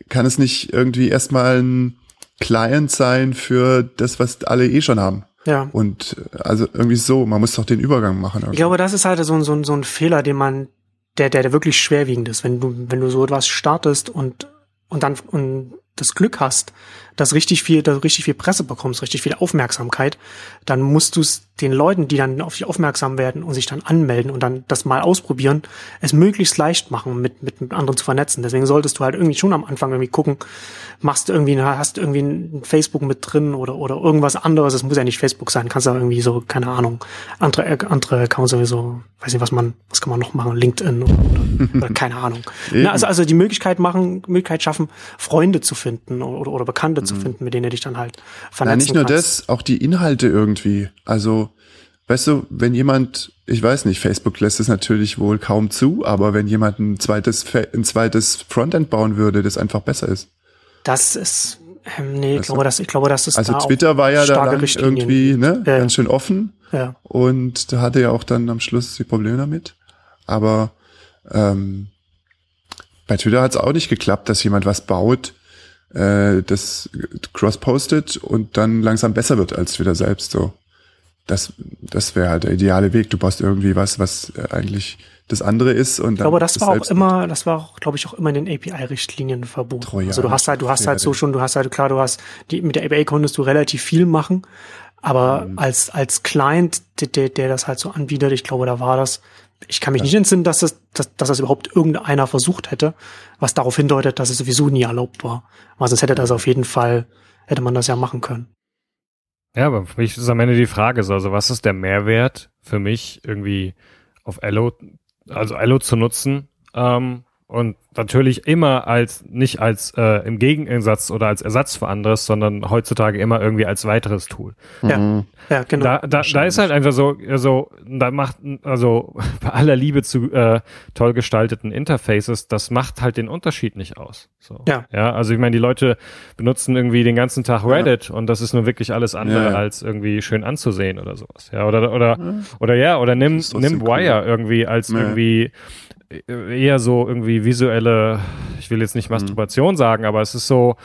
[SPEAKER 1] kann es nicht irgendwie erstmal ein Client sein für das, was alle eh schon haben?
[SPEAKER 2] Ja.
[SPEAKER 1] Und also irgendwie so, man muss doch den Übergang machen.
[SPEAKER 2] Ich
[SPEAKER 1] Irgendwie.
[SPEAKER 2] glaube, das ist halt so, ein- so, ein- so ein Fehler, den man, der, der, der wirklich schwerwiegend ist. Wenn du, wenn du so etwas startest und, und dann, und das Glück hast, dass richtig viel, dass du richtig viel Presse bekommst, richtig viel Aufmerksamkeit, dann musst du es den Leuten, die dann auf dich aufmerksam werden und sich dann anmelden und dann das mal ausprobieren, es möglichst leicht machen, mit, mit, mit anderen zu vernetzen. Deswegen solltest du halt irgendwie schon am Anfang irgendwie gucken, machst du irgendwie, hast du irgendwie ein Facebook mit drin oder, oder irgendwas anderes. Es muss ja nicht Facebook sein, kannst da irgendwie so, keine Ahnung, andere, äh, andere Accounts sowieso, weiß nicht, was man, was kann man noch machen, LinkedIn oder, oder, oder keine Ahnung. Na, also, also die Möglichkeit machen, Möglichkeit schaffen, Freunde zu finden oder, oder Bekannte zu finden, mit denen du dich dann halt vernetzen
[SPEAKER 1] Nein, nicht nur
[SPEAKER 2] kannst.
[SPEAKER 1] das, auch die Inhalte irgendwie. Also, weißt du, wenn jemand, ich weiß nicht, Facebook lässt es natürlich wohl kaum zu, aber wenn jemand ein zweites, ein zweites Frontend bauen würde, das einfach besser ist.
[SPEAKER 2] Das ist, ähm, nee, ich glaube, dass, ich glaube, dass es
[SPEAKER 1] Also
[SPEAKER 2] da auch
[SPEAKER 1] Twitter war ja da irgendwie ne,
[SPEAKER 2] Ja,
[SPEAKER 1] ganz schön offen
[SPEAKER 2] ja.
[SPEAKER 1] und da hatte ja auch dann am Schluss die Probleme damit. Aber ähm, bei Twitter hat es auch nicht geklappt, dass jemand was baut, äh, das cross-postet und dann langsam besser wird als Twitter selbst. So, das, das wäre halt der ideale Weg. Du baust irgendwie was, was äh, eigentlich das andere ist und
[SPEAKER 2] Ich
[SPEAKER 1] dann
[SPEAKER 2] glaube, das
[SPEAKER 1] ist
[SPEAKER 2] war auch immer, das war auch, glaube ich, auch immer in den API-Richtlinien verboten.
[SPEAKER 1] Trojaner.
[SPEAKER 2] Also du hast halt, du hast halt so schon, du hast halt, klar, du hast, die, mit der API konntest du relativ viel machen, aber
[SPEAKER 1] Mhm.
[SPEAKER 2] als, als Client, der, der das halt so anbietet, ich glaube, da war das, ich kann mich nicht entsinnen, dass das, dass, dass das überhaupt irgendeiner versucht hätte, was darauf hindeutet, dass es sowieso nie erlaubt war. Aber sonst hätte das auf jeden Fall, hätte man das ja machen können.
[SPEAKER 4] Ja, aber für mich ist am Ende die Frage so, also was ist der Mehrwert für mich irgendwie auf Ello, also Ello zu nutzen ähm, und natürlich immer als, nicht als äh, im Gegensatz oder als Ersatz für anderes, sondern heutzutage immer irgendwie als weiteres Tool.
[SPEAKER 2] Ja,
[SPEAKER 1] Mhm.
[SPEAKER 2] ja, genau.
[SPEAKER 4] Da, da, da ist halt einfach so, so, da macht, also bei aller Liebe zu äh, toll gestalteten Interfaces, das macht halt den Unterschied nicht aus. So.
[SPEAKER 2] Ja.
[SPEAKER 4] Ja, also ich meine, die Leute benutzen irgendwie den ganzen Tag Reddit und das ist nun wirklich alles andere
[SPEAKER 1] Ja, ja.
[SPEAKER 4] als irgendwie schön anzusehen oder sowas. Ja, oder, oder, oder ja, oder nimm, nimm
[SPEAKER 1] cool.
[SPEAKER 4] Wire irgendwie als
[SPEAKER 1] Ja.
[SPEAKER 4] irgendwie eher so irgendwie visuelle, ich will jetzt nicht Masturbation sagen, aber es ist so,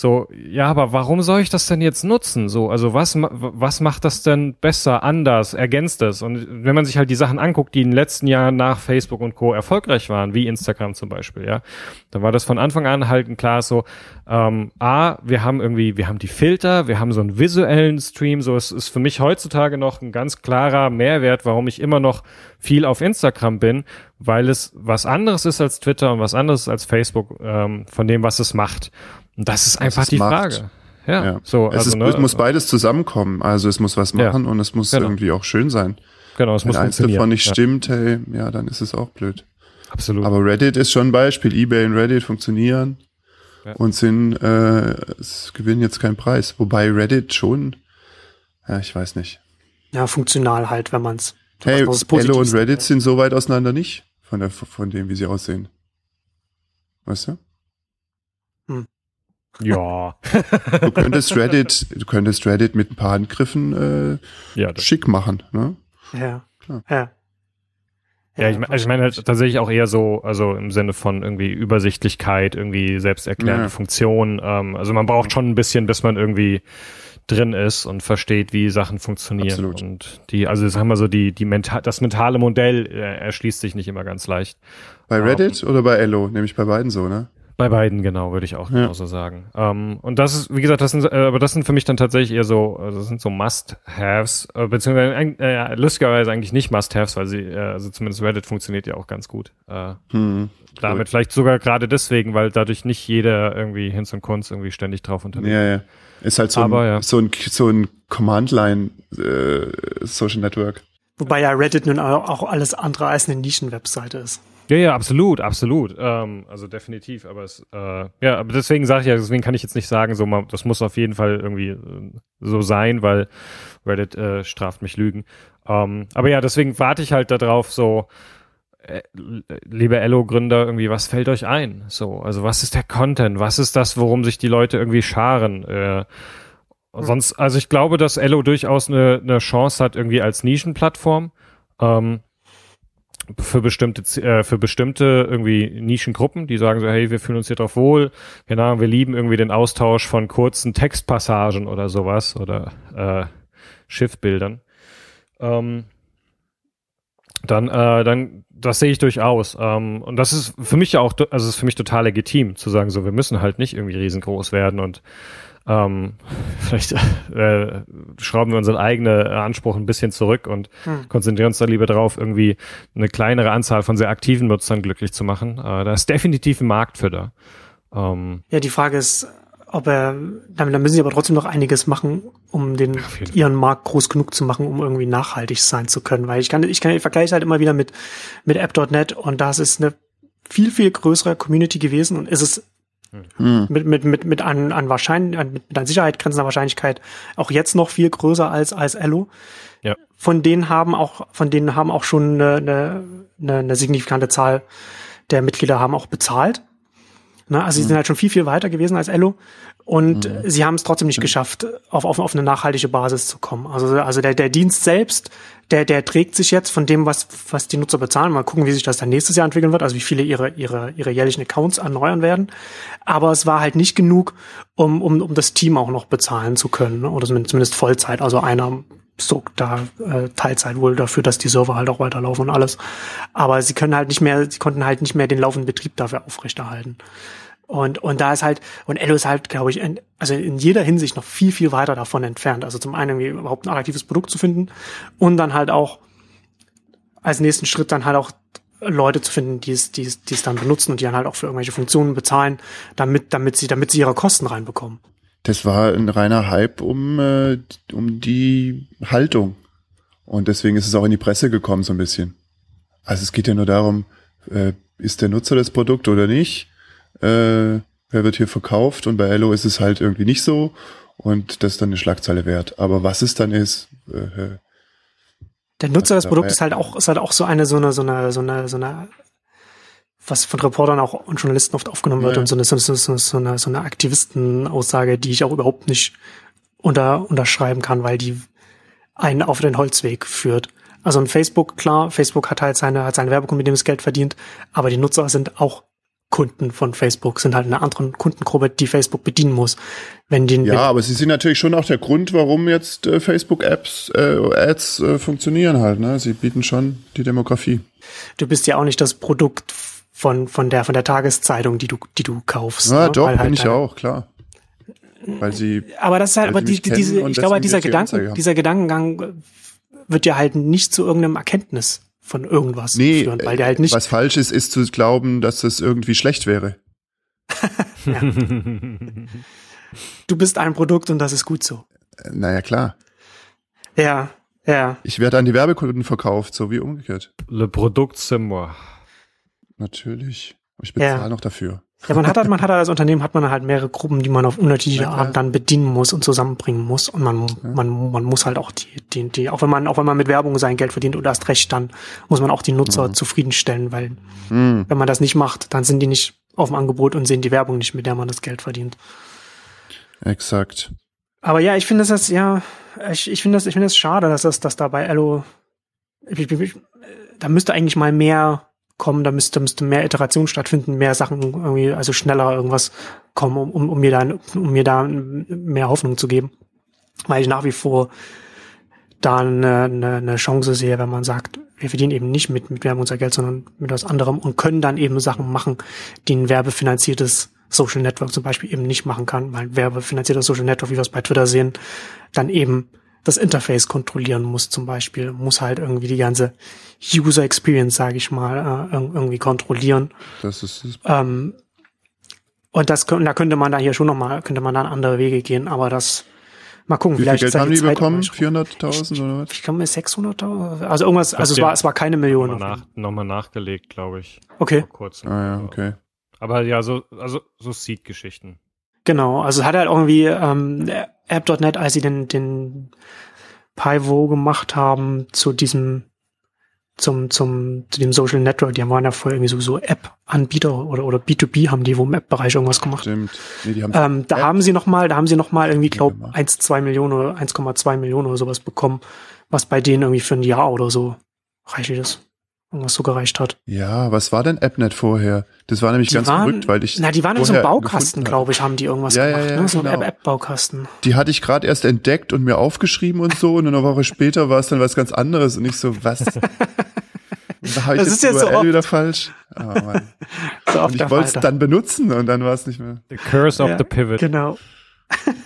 [SPEAKER 4] So, ja, aber warum soll ich das denn jetzt nutzen? So, also was, was macht das denn besser, anders, ergänzt es? Und wenn man sich halt die Sachen anguckt, die in den letzten Jahren nach Facebook und Co. erfolgreich waren, wie Instagram zum Beispiel, ja, da war das von Anfang an halt klar so, ähm, A, wir haben irgendwie, wir haben die Filter, wir haben so einen visuellen Stream, so, es ist für mich heutzutage noch ein ganz klarer Mehrwert, warum ich immer noch viel auf Instagram bin, weil es was anderes ist als Twitter und was anderes als Facebook, ähm, von dem, was es macht. Und das ist einfach die macht. Frage.
[SPEAKER 1] Ja, ja. so. Es, also, ist, ne, es muss beides zusammenkommen. Also es muss was machen ja. und es muss genau. irgendwie auch schön sein.
[SPEAKER 4] Genau, es
[SPEAKER 1] Wenn
[SPEAKER 4] muss
[SPEAKER 1] eins davon nicht ja. stimmt, hey, ja, dann ist es auch blöd.
[SPEAKER 4] Absolut.
[SPEAKER 1] Aber Reddit ist schon ein Beispiel. eBay und Reddit funktionieren ja. und sind, äh, es gewinnen jetzt keinen Preis. Wobei Reddit schon, ja, ich weiß nicht.
[SPEAKER 2] Ja, funktional halt, wenn man's.
[SPEAKER 1] Hey, Hello und Reddit sind so weit auseinander nicht von der, von dem, wie sie aussehen. Weißt du?
[SPEAKER 4] Ja.
[SPEAKER 1] du könntest Reddit, du könntest Reddit mit ein paar Handgriffen äh, ja, schick machen, ne?
[SPEAKER 2] Ja. Klar. Ja.
[SPEAKER 4] Ja, ich, also ich meine halt tatsächlich auch eher so, also im Sinne von irgendwie Übersichtlichkeit, irgendwie selbsterklärende ja. Funktion. Ähm, also man braucht schon ein bisschen, bis man irgendwie drin ist und versteht, wie Sachen funktionieren. Absolut. Und die, also sagen wir so, die, die mental, das mentale Modell äh, erschließt sich nicht immer ganz leicht.
[SPEAKER 1] Bei Reddit um, oder bei Elo? Nämlich bei beiden so, ne?
[SPEAKER 4] Bei beiden, genau, würde ich auch ja. genauso sagen. Ähm, und das ist, wie gesagt, das sind, äh, aber das sind für mich dann tatsächlich eher so, also das sind so Must-Haves, äh, beziehungsweise äh, lustigerweise eigentlich nicht Must-Haves, weil sie, äh, also zumindest Reddit funktioniert ja auch ganz gut. Äh, hm, damit cool. vielleicht sogar gerade deswegen, weil dadurch nicht jeder irgendwie Hinz und Kunst irgendwie ständig drauf unterwegs
[SPEAKER 1] Ja, ja. Ist halt so aber, ein, ja. so ein, so ein Command-Line äh, Social Network.
[SPEAKER 2] Wobei ja Reddit nun auch alles andere als eine Nischen-Webseite ist.
[SPEAKER 4] Ja, ja, absolut, absolut. Ähm, also definitiv. Aber es, äh, ja, aber deswegen sage ich ja, deswegen kann ich jetzt nicht sagen, so man, das muss auf jeden Fall irgendwie äh, so sein, weil Reddit äh, straft mich Lügen. Ähm, aber ja, deswegen warte ich halt darauf, so, äh, liebe Ello-Gründer, irgendwie, was fällt euch ein? So, also was ist der Content? Was ist das, worum sich die Leute irgendwie scharen? Äh, sonst, also ich glaube, dass Ello durchaus eine, eine Chance hat, irgendwie als Nischenplattform. Ähm, für bestimmte äh, für bestimmte irgendwie Nischengruppen, die sagen so, hey, wir fühlen uns hier drauf wohl, genau, wir lieben irgendwie den Austausch von kurzen Textpassagen oder sowas oder äh, Schiffbildern. Ähm, dann, äh, dann, das sehe ich durchaus. Ähm, und das ist für mich ja auch, also ist für mich total legitim zu sagen, so, wir müssen halt nicht irgendwie riesengroß werden und ähm, vielleicht äh, schrauben wir unseren eigenen Anspruch ein bisschen zurück und hm. konzentrieren uns da lieber darauf, irgendwie eine kleinere Anzahl von sehr aktiven Nutzern glücklich zu machen. Äh, da ist definitiv ein Markt für da.
[SPEAKER 2] Ähm, ja, die Frage ist, ob er, dann müssen sie aber trotzdem noch einiges machen, um den ihren Markt groß genug zu machen, um irgendwie nachhaltig sein zu können. Weil ich kann, ich kann, ich vergleiche halt immer wieder mit mit App.net und das ist eine viel viel größere Community gewesen und ist es hm. Mit, mit, mit, mit an, an Wahrscheinlich, mit, mit an Sicherheit grenzender Wahrscheinlichkeit auch jetzt noch viel größer als, als Ello. Ja. Von denen haben auch, von denen haben auch schon eine, eine, eine signifikante Zahl der Mitglieder haben auch bezahlt. Ne? Also sie sind hm. halt schon viel, viel weiter gewesen als Ello. Und mhm. sie haben es trotzdem nicht geschafft, auf, auf, auf eine nachhaltige Basis zu kommen. Also, also der, der Dienst selbst, der, der trägt sich jetzt von dem, was, was die Nutzer bezahlen. Mal gucken, wie sich das dann nächstes Jahr entwickeln wird, also wie viele ihre, ihre, ihre jährlichen Accounts erneuern werden. Aber es war halt nicht genug, um, um, um das Team auch noch bezahlen zu können. Ne? Oder zumindest Vollzeit. Also einer sorgt da äh, Teilzeit wohl dafür, dass die Server halt auch weiterlaufen und alles. Aber sie können halt nicht mehr, sie konnten halt nicht mehr den laufenden Betrieb dafür aufrechterhalten. Und, und da ist halt, und Ello ist halt, glaube ich, in, also in jeder Hinsicht noch viel, viel weiter davon entfernt. Also zum einen irgendwie überhaupt ein attraktives Produkt zu finden und dann halt auch als nächsten Schritt dann halt auch Leute zu finden, die es, die es, die es dann benutzen und die dann halt auch für irgendwelche Funktionen bezahlen, damit, damit sie, damit sie ihre Kosten reinbekommen.
[SPEAKER 1] Das war ein reiner Hype um, äh, um die Haltung. Und deswegen ist es auch in die Presse gekommen, so ein bisschen. Also es geht ja nur darum, äh, ist der Nutzer das Produkt oder nicht? Äh, wer wird hier verkauft und bei Hello ist es halt irgendwie nicht so und das ist dann eine Schlagzeile wert. Aber was es dann ist, äh,
[SPEAKER 2] der Nutzer des Produkts ist halt auch, ist halt auch so eine, so eine, so eine, so eine, so eine, was von Reportern auch und Journalisten oft aufgenommen wird ja. und so eine, so, so, so eine, so eine Aktivistenaussage, die ich auch überhaupt nicht unter, unterschreiben kann, weil die einen auf den Holzweg führt. Also ein Facebook, klar, Facebook hat halt seine, hat seine Werbung, mit dem es Geld verdient, aber die Nutzer sind auch Kunden von Facebook sind halt eine andere Kundengruppe, die Facebook bedienen muss. Wenn die,
[SPEAKER 1] ja, aber sie sind natürlich schon auch der Grund, warum jetzt äh, Facebook-Apps, äh, Ads äh, funktionieren halt. Ne? Sie bieten schon die Demografie.
[SPEAKER 2] Du bist ja auch nicht das Produkt von von der von der Tageszeitung, die du die du kaufst.
[SPEAKER 1] Ja,
[SPEAKER 2] ne?
[SPEAKER 1] doch,
[SPEAKER 2] Weil
[SPEAKER 1] bin
[SPEAKER 2] halt
[SPEAKER 1] ich auch klar. Weil sie
[SPEAKER 2] Aber das ist halt, aber die, diese, ich glaube, dieser Gedanken, dieser Gedankengang wird ja halt nicht zu irgendeinem Erkenntnis von irgendwas
[SPEAKER 1] nee,
[SPEAKER 2] führen, weil der halt nicht,
[SPEAKER 1] was falsch ist, ist zu glauben, dass das irgendwie schlecht wäre.
[SPEAKER 2] du bist ein Produkt und das ist gut so.
[SPEAKER 1] Äh, Naja, klar.
[SPEAKER 2] Ja, ja.
[SPEAKER 1] Ich werde an die Werbekunden verkauft, so wie umgekehrt.
[SPEAKER 4] Le Product c'est moi.
[SPEAKER 1] Natürlich. Ich bezahle
[SPEAKER 2] Ja.
[SPEAKER 1] noch dafür.
[SPEAKER 2] Ja, man hat halt, man hat halt als Unternehmen hat man halt mehrere Gruppen, die man auf unterschiedliche
[SPEAKER 1] klar.
[SPEAKER 2] Art dann bedienen muss und zusammenbringen muss. Und man, man, man muss halt auch die, die, die, auch wenn man, auch wenn man mit Werbung sein Geld verdient oder erst recht, dann muss man auch die Nutzer zufriedenstellen, weil
[SPEAKER 1] Hm.
[SPEAKER 2] wenn man das nicht macht, dann sind die nicht auf dem Angebot und sehen die Werbung nicht, mit der man das Geld verdient.
[SPEAKER 1] Exakt.
[SPEAKER 2] Aber ja, ich finde das jetzt, ja, ich, ich finde das, ich finde das schade, dass das, dass da bei Ello, ich, ich, ich, da müsste eigentlich mal mehr kommen, da müsste, müsste mehr Iteration stattfinden, mehr Sachen irgendwie, also schneller irgendwas kommen, um, um, um mir da, um mir da mehr Hoffnung zu geben. Weil ich nach wie vor da eine, eine, eine Chance sehe, wenn man sagt, wir verdienen eben nicht mit, mit Werbung unser Geld, sondern mit was anderem und können dann eben Sachen machen, die ein werbefinanziertes Social Network zum Beispiel eben nicht machen kann, weil werbefinanziertes Social Network, wie wir es bei Twitter sehen, dann eben das Interface kontrollieren muss zum Beispiel, muss halt irgendwie die ganze User Experience, sage ich mal, äh, irg- irgendwie kontrollieren.
[SPEAKER 1] Das ist das
[SPEAKER 2] Ähm, und das kö- da könnte man da hier schon nochmal, könnte man dann andere Wege gehen, aber das, mal gucken,
[SPEAKER 1] Wie viel
[SPEAKER 2] vielleicht
[SPEAKER 1] Geld haben die
[SPEAKER 2] Zeit
[SPEAKER 1] bekommen?
[SPEAKER 2] irgendwann-
[SPEAKER 1] 400.000 oder was?
[SPEAKER 2] ich glaube, 600.000, also irgendwas, also es war, es war keine Million.
[SPEAKER 4] Nochmal, nach, nochmal nachgelegt, glaube ich.
[SPEAKER 2] Okay,
[SPEAKER 4] Vor kurzem.
[SPEAKER 1] Ah ja, okay.
[SPEAKER 4] Aber ja, so, also so Seed-Geschichten.
[SPEAKER 2] Genau. Also es hat halt irgendwie ähm, App.net, als sie den, den Pivot gemacht haben zu diesem zum, zum, zu dem Social Network, die waren ja vorher irgendwie so, so App-Anbieter oder, oder B2B haben die wo im App-Bereich irgendwas gemacht.
[SPEAKER 1] Stimmt. Nee, haben
[SPEAKER 2] Ähm, da
[SPEAKER 1] App
[SPEAKER 2] haben sie noch mal, da haben sie noch mal irgendwie, glaub,
[SPEAKER 1] gemacht.
[SPEAKER 2] 1, 2 Millionen oder 1,2 Millionen oder sowas bekommen, was bei denen irgendwie für ein Jahr oder so reichlich ist. Irgendwas so gereicht hat.
[SPEAKER 1] Ja, was war denn AppNet vorher? Das war nämlich
[SPEAKER 2] Die
[SPEAKER 1] ganz
[SPEAKER 2] waren,
[SPEAKER 1] verrückt, weil ich
[SPEAKER 2] na, die waren in so einem Baukasten, glaube ich, haben die irgendwas
[SPEAKER 1] Ja, ja,
[SPEAKER 2] gemacht,
[SPEAKER 1] ja,
[SPEAKER 2] ne? So ein
[SPEAKER 1] genau.
[SPEAKER 2] App-App-Baukasten.
[SPEAKER 1] Die hatte ich gerade erst entdeckt und mir aufgeschrieben und so und eine Woche später war es dann was ganz anderes und ich so, was? Habe ich
[SPEAKER 2] Das
[SPEAKER 1] jetzt
[SPEAKER 2] ist jetzt so
[SPEAKER 1] URL
[SPEAKER 2] oft.
[SPEAKER 1] wieder falsch. Oh, Mann.
[SPEAKER 2] So
[SPEAKER 1] Und ich wollte es dann benutzen und dann war es nicht mehr
[SPEAKER 4] The Curse of
[SPEAKER 2] Ja,
[SPEAKER 4] the Pivot.
[SPEAKER 2] Genau.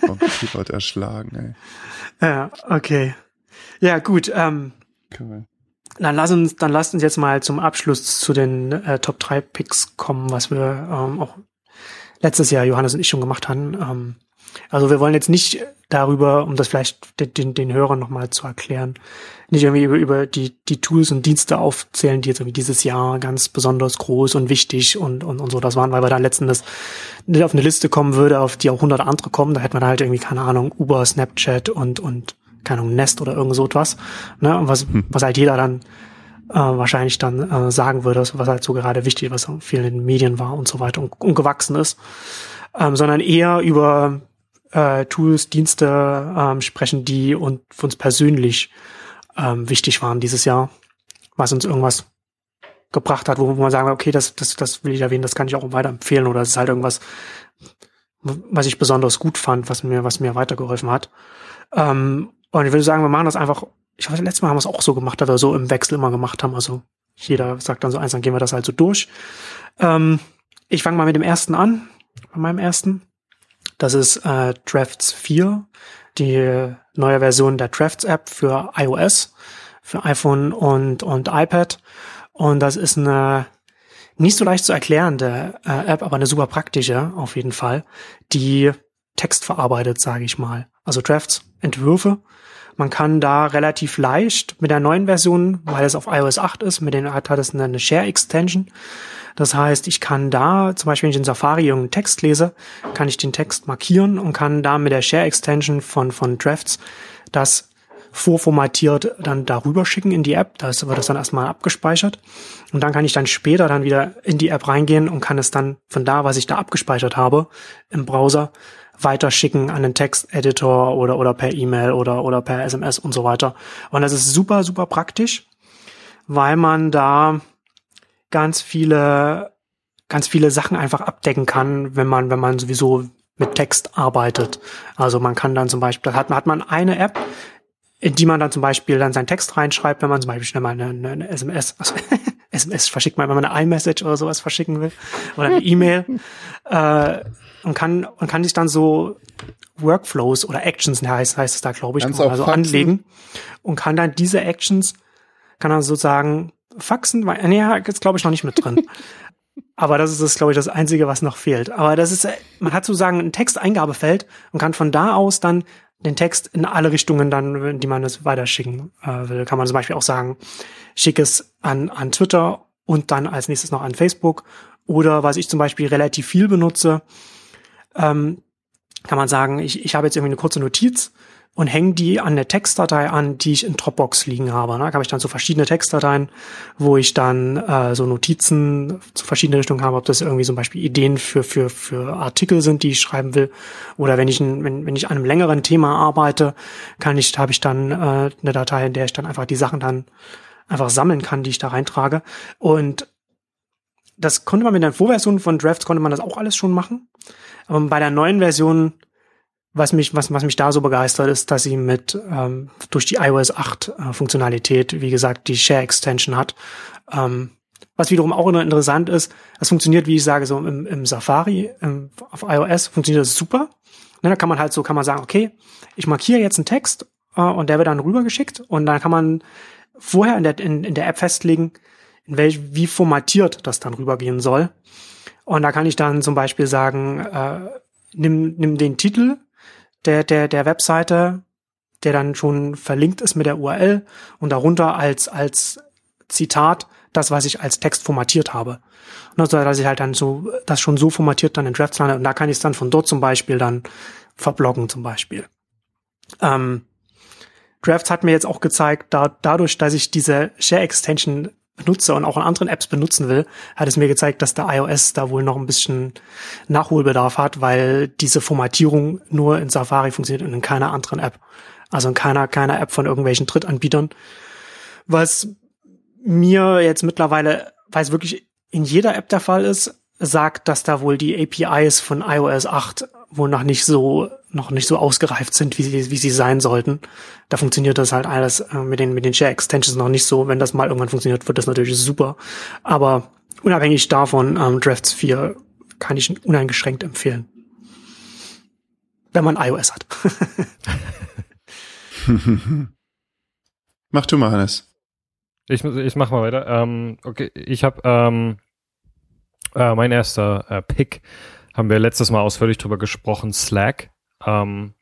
[SPEAKER 1] vom Keyboard erschlagen. Ey.
[SPEAKER 2] Ja, okay. Ja, gut. Ähm,
[SPEAKER 1] Cool.
[SPEAKER 2] Dann lass uns, dann lasst uns jetzt mal zum Abschluss zu den äh, Top 3 Picks kommen, was wir ähm, auch letztes Jahr Johannes und ich schon gemacht haben. Ähm, also wir wollen jetzt nicht darüber, um das vielleicht den, den, den Hörern nochmal zu erklären, nicht irgendwie über, über die, die Tools und Dienste aufzählen, die jetzt irgendwie dieses Jahr ganz besonders groß und wichtig und, und, und so das waren, weil wir da letztendlich nicht auf eine Liste kommen würde, auf die auch hundert andere kommen. Da hätte man halt irgendwie, keine Ahnung, Uber, Snapchat und, und keine Ahnung, Nest oder irgend so etwas. Ne? Was, was halt jeder dann äh, wahrscheinlich dann äh, sagen würde, was halt so gerade wichtig, was auch viel in den Medien war und so weiter und, und gewachsen ist. Ähm, sondern eher über äh, Tools, Dienste ähm, sprechen, die und für uns persönlich ähm, wichtig waren dieses Jahr, was uns irgendwas gebracht hat, wo, wo man sagen, okay, das, das, das will ich erwähnen, das kann ich auch weiterempfehlen oder es ist halt irgendwas, was ich besonders gut fand, was mir, was mir weitergeholfen hat. Ähm, und ich würde sagen, wir machen das einfach, ich weiß, letztes Mal haben wir es auch so gemacht, dass wir so im Wechsel immer gemacht haben. Also jeder sagt dann so eins, dann gehen wir das halt so durch. Ähm, ich fange mal mit dem ersten an, bei meinem ersten. Das ist äh, Drafts 4, die neue Version der Drafts App für iOS, für iPhone und, und iPad. Und das ist eine nicht so leicht zu erklärende äh, App, aber eine super praktische auf jeden Fall, die Text verarbeitet, sage ich mal. Also Drafts, Entwürfe. Man kann da relativ leicht mit der neuen Version, weil es auf iOS 8 ist, mit den hat, es eine, Share Extension. Das heißt, ich kann da, zum Beispiel wenn ich in Safari irgendeinen Text lese, kann ich den Text markieren und kann da mit der Share Extension von, von Drafts das vorformatiert dann darüber schicken in die App. Da wird das dann erstmal abgespeichert. Und dann kann ich dann später dann wieder in die App reingehen und kann es dann von da, was ich da abgespeichert habe, im Browser weiterschicken an den Texteditor oder, oder per E-Mail oder, oder per SMS und so weiter. Und das ist super, super praktisch, weil man da ganz viele ganz viele Sachen einfach abdecken kann, wenn man, wenn man sowieso mit Text arbeitet. Also man kann dann zum Beispiel, hat, hat man eine App, in die man dann zum Beispiel dann seinen Text reinschreibt, wenn man zum Beispiel schnell mal eine, eine, eine SMS, also SMS verschickt man, wenn man eine iMessage oder sowas verschicken will oder eine E-Mail äh, und kann und kann sich dann so Workflows oder Actions heißt heißt es da glaube ich, also anlegen und kann dann diese Actions kann dann sozusagen faxen, weil nee, jetzt glaube ich noch nicht mit drin. Aber das ist das, glaube ich, das Einzige, was noch fehlt. Aber das ist, man hat sozusagen ein Texteingabefeld und kann von da aus dann den Text in alle Richtungen dann, die man es weiterschicken äh, will. Kann man zum Beispiel auch sagen, schick es an, an Twitter und dann als nächstes noch an Facebook. Oder was ich zum Beispiel relativ viel benutze, ähm, kann man sagen, ich, ich habe jetzt irgendwie eine kurze Notiz und hänge die an der Textdatei an, die ich in Dropbox liegen habe. Da habe ich dann so verschiedene Textdateien, wo ich dann äh, so Notizen zu verschiedenen Richtungen habe, ob das irgendwie zum Beispiel Ideen für, für, für Artikel sind, die ich schreiben will. Oder wenn ich, ein, wenn, wenn ich an einem längeren Thema arbeite, kann ich, habe ich dann äh, eine Datei, in der ich dann einfach die Sachen dann einfach sammeln kann, die ich da reintrage. Und das konnte man mit der Vorversion von Drafts konnte man das auch alles schon machen. Aber bei der neuen Version was mich, was, was mich da so begeistert, ist, dass sie mit ähm, durch die iOS 8 äh, Funktionalität, wie gesagt, die Share Extension hat. Ähm, was wiederum auch interessant ist, das funktioniert, wie ich sage, so im, im Safari, im, auf iOS funktioniert das super. Ne, da kann man halt so, kann man sagen, okay, ich markiere jetzt einen Text äh, und der wird dann rübergeschickt und dann kann man vorher in der, in, in der App festlegen, in welch, wie formatiert das dann rübergehen soll. Und da kann ich dann zum Beispiel sagen, äh, nimm, nimm den Titel der, der, der Webseite, der dann schon verlinkt ist mit der URL und darunter als, als Zitat das, was ich als Text formatiert habe. Und also, dass ich halt dann so, das schon so formatiert dann in Drafts lande und da kann ich es dann von dort zum Beispiel dann verbloggen zum Beispiel. Ähm, Drafts hat mir jetzt auch gezeigt, da, dadurch, dass ich diese Share Extension benutze und auch in anderen Apps benutzen will, hat es mir gezeigt, dass der iOS da wohl noch ein bisschen Nachholbedarf hat, weil diese Formatierung nur in Safari funktioniert und in keiner anderen App. Also in keiner, keiner App von irgendwelchen Drittanbietern. Was mir jetzt mittlerweile, weil es wirklich in jeder App der Fall ist, sagt, dass da wohl die APIs von iOS 8 wohl noch nicht so noch nicht so ausgereift sind, wie sie, wie sie sein sollten. Da funktioniert das halt alles äh, mit den mit den Share Extensions noch nicht so. Wenn das mal irgendwann funktioniert, wird das natürlich super. Aber unabhängig davon, ähm, Drafts 4 kann ich uneingeschränkt empfehlen. Wenn man iOS hat.
[SPEAKER 1] mach du mal, Hannes.
[SPEAKER 4] Ich, ich mach mal weiter. Ähm, okay, ich habe ähm, äh, mein erster äh, Pick haben wir letztes Mal ausführlich drüber gesprochen, Slack. Ähm,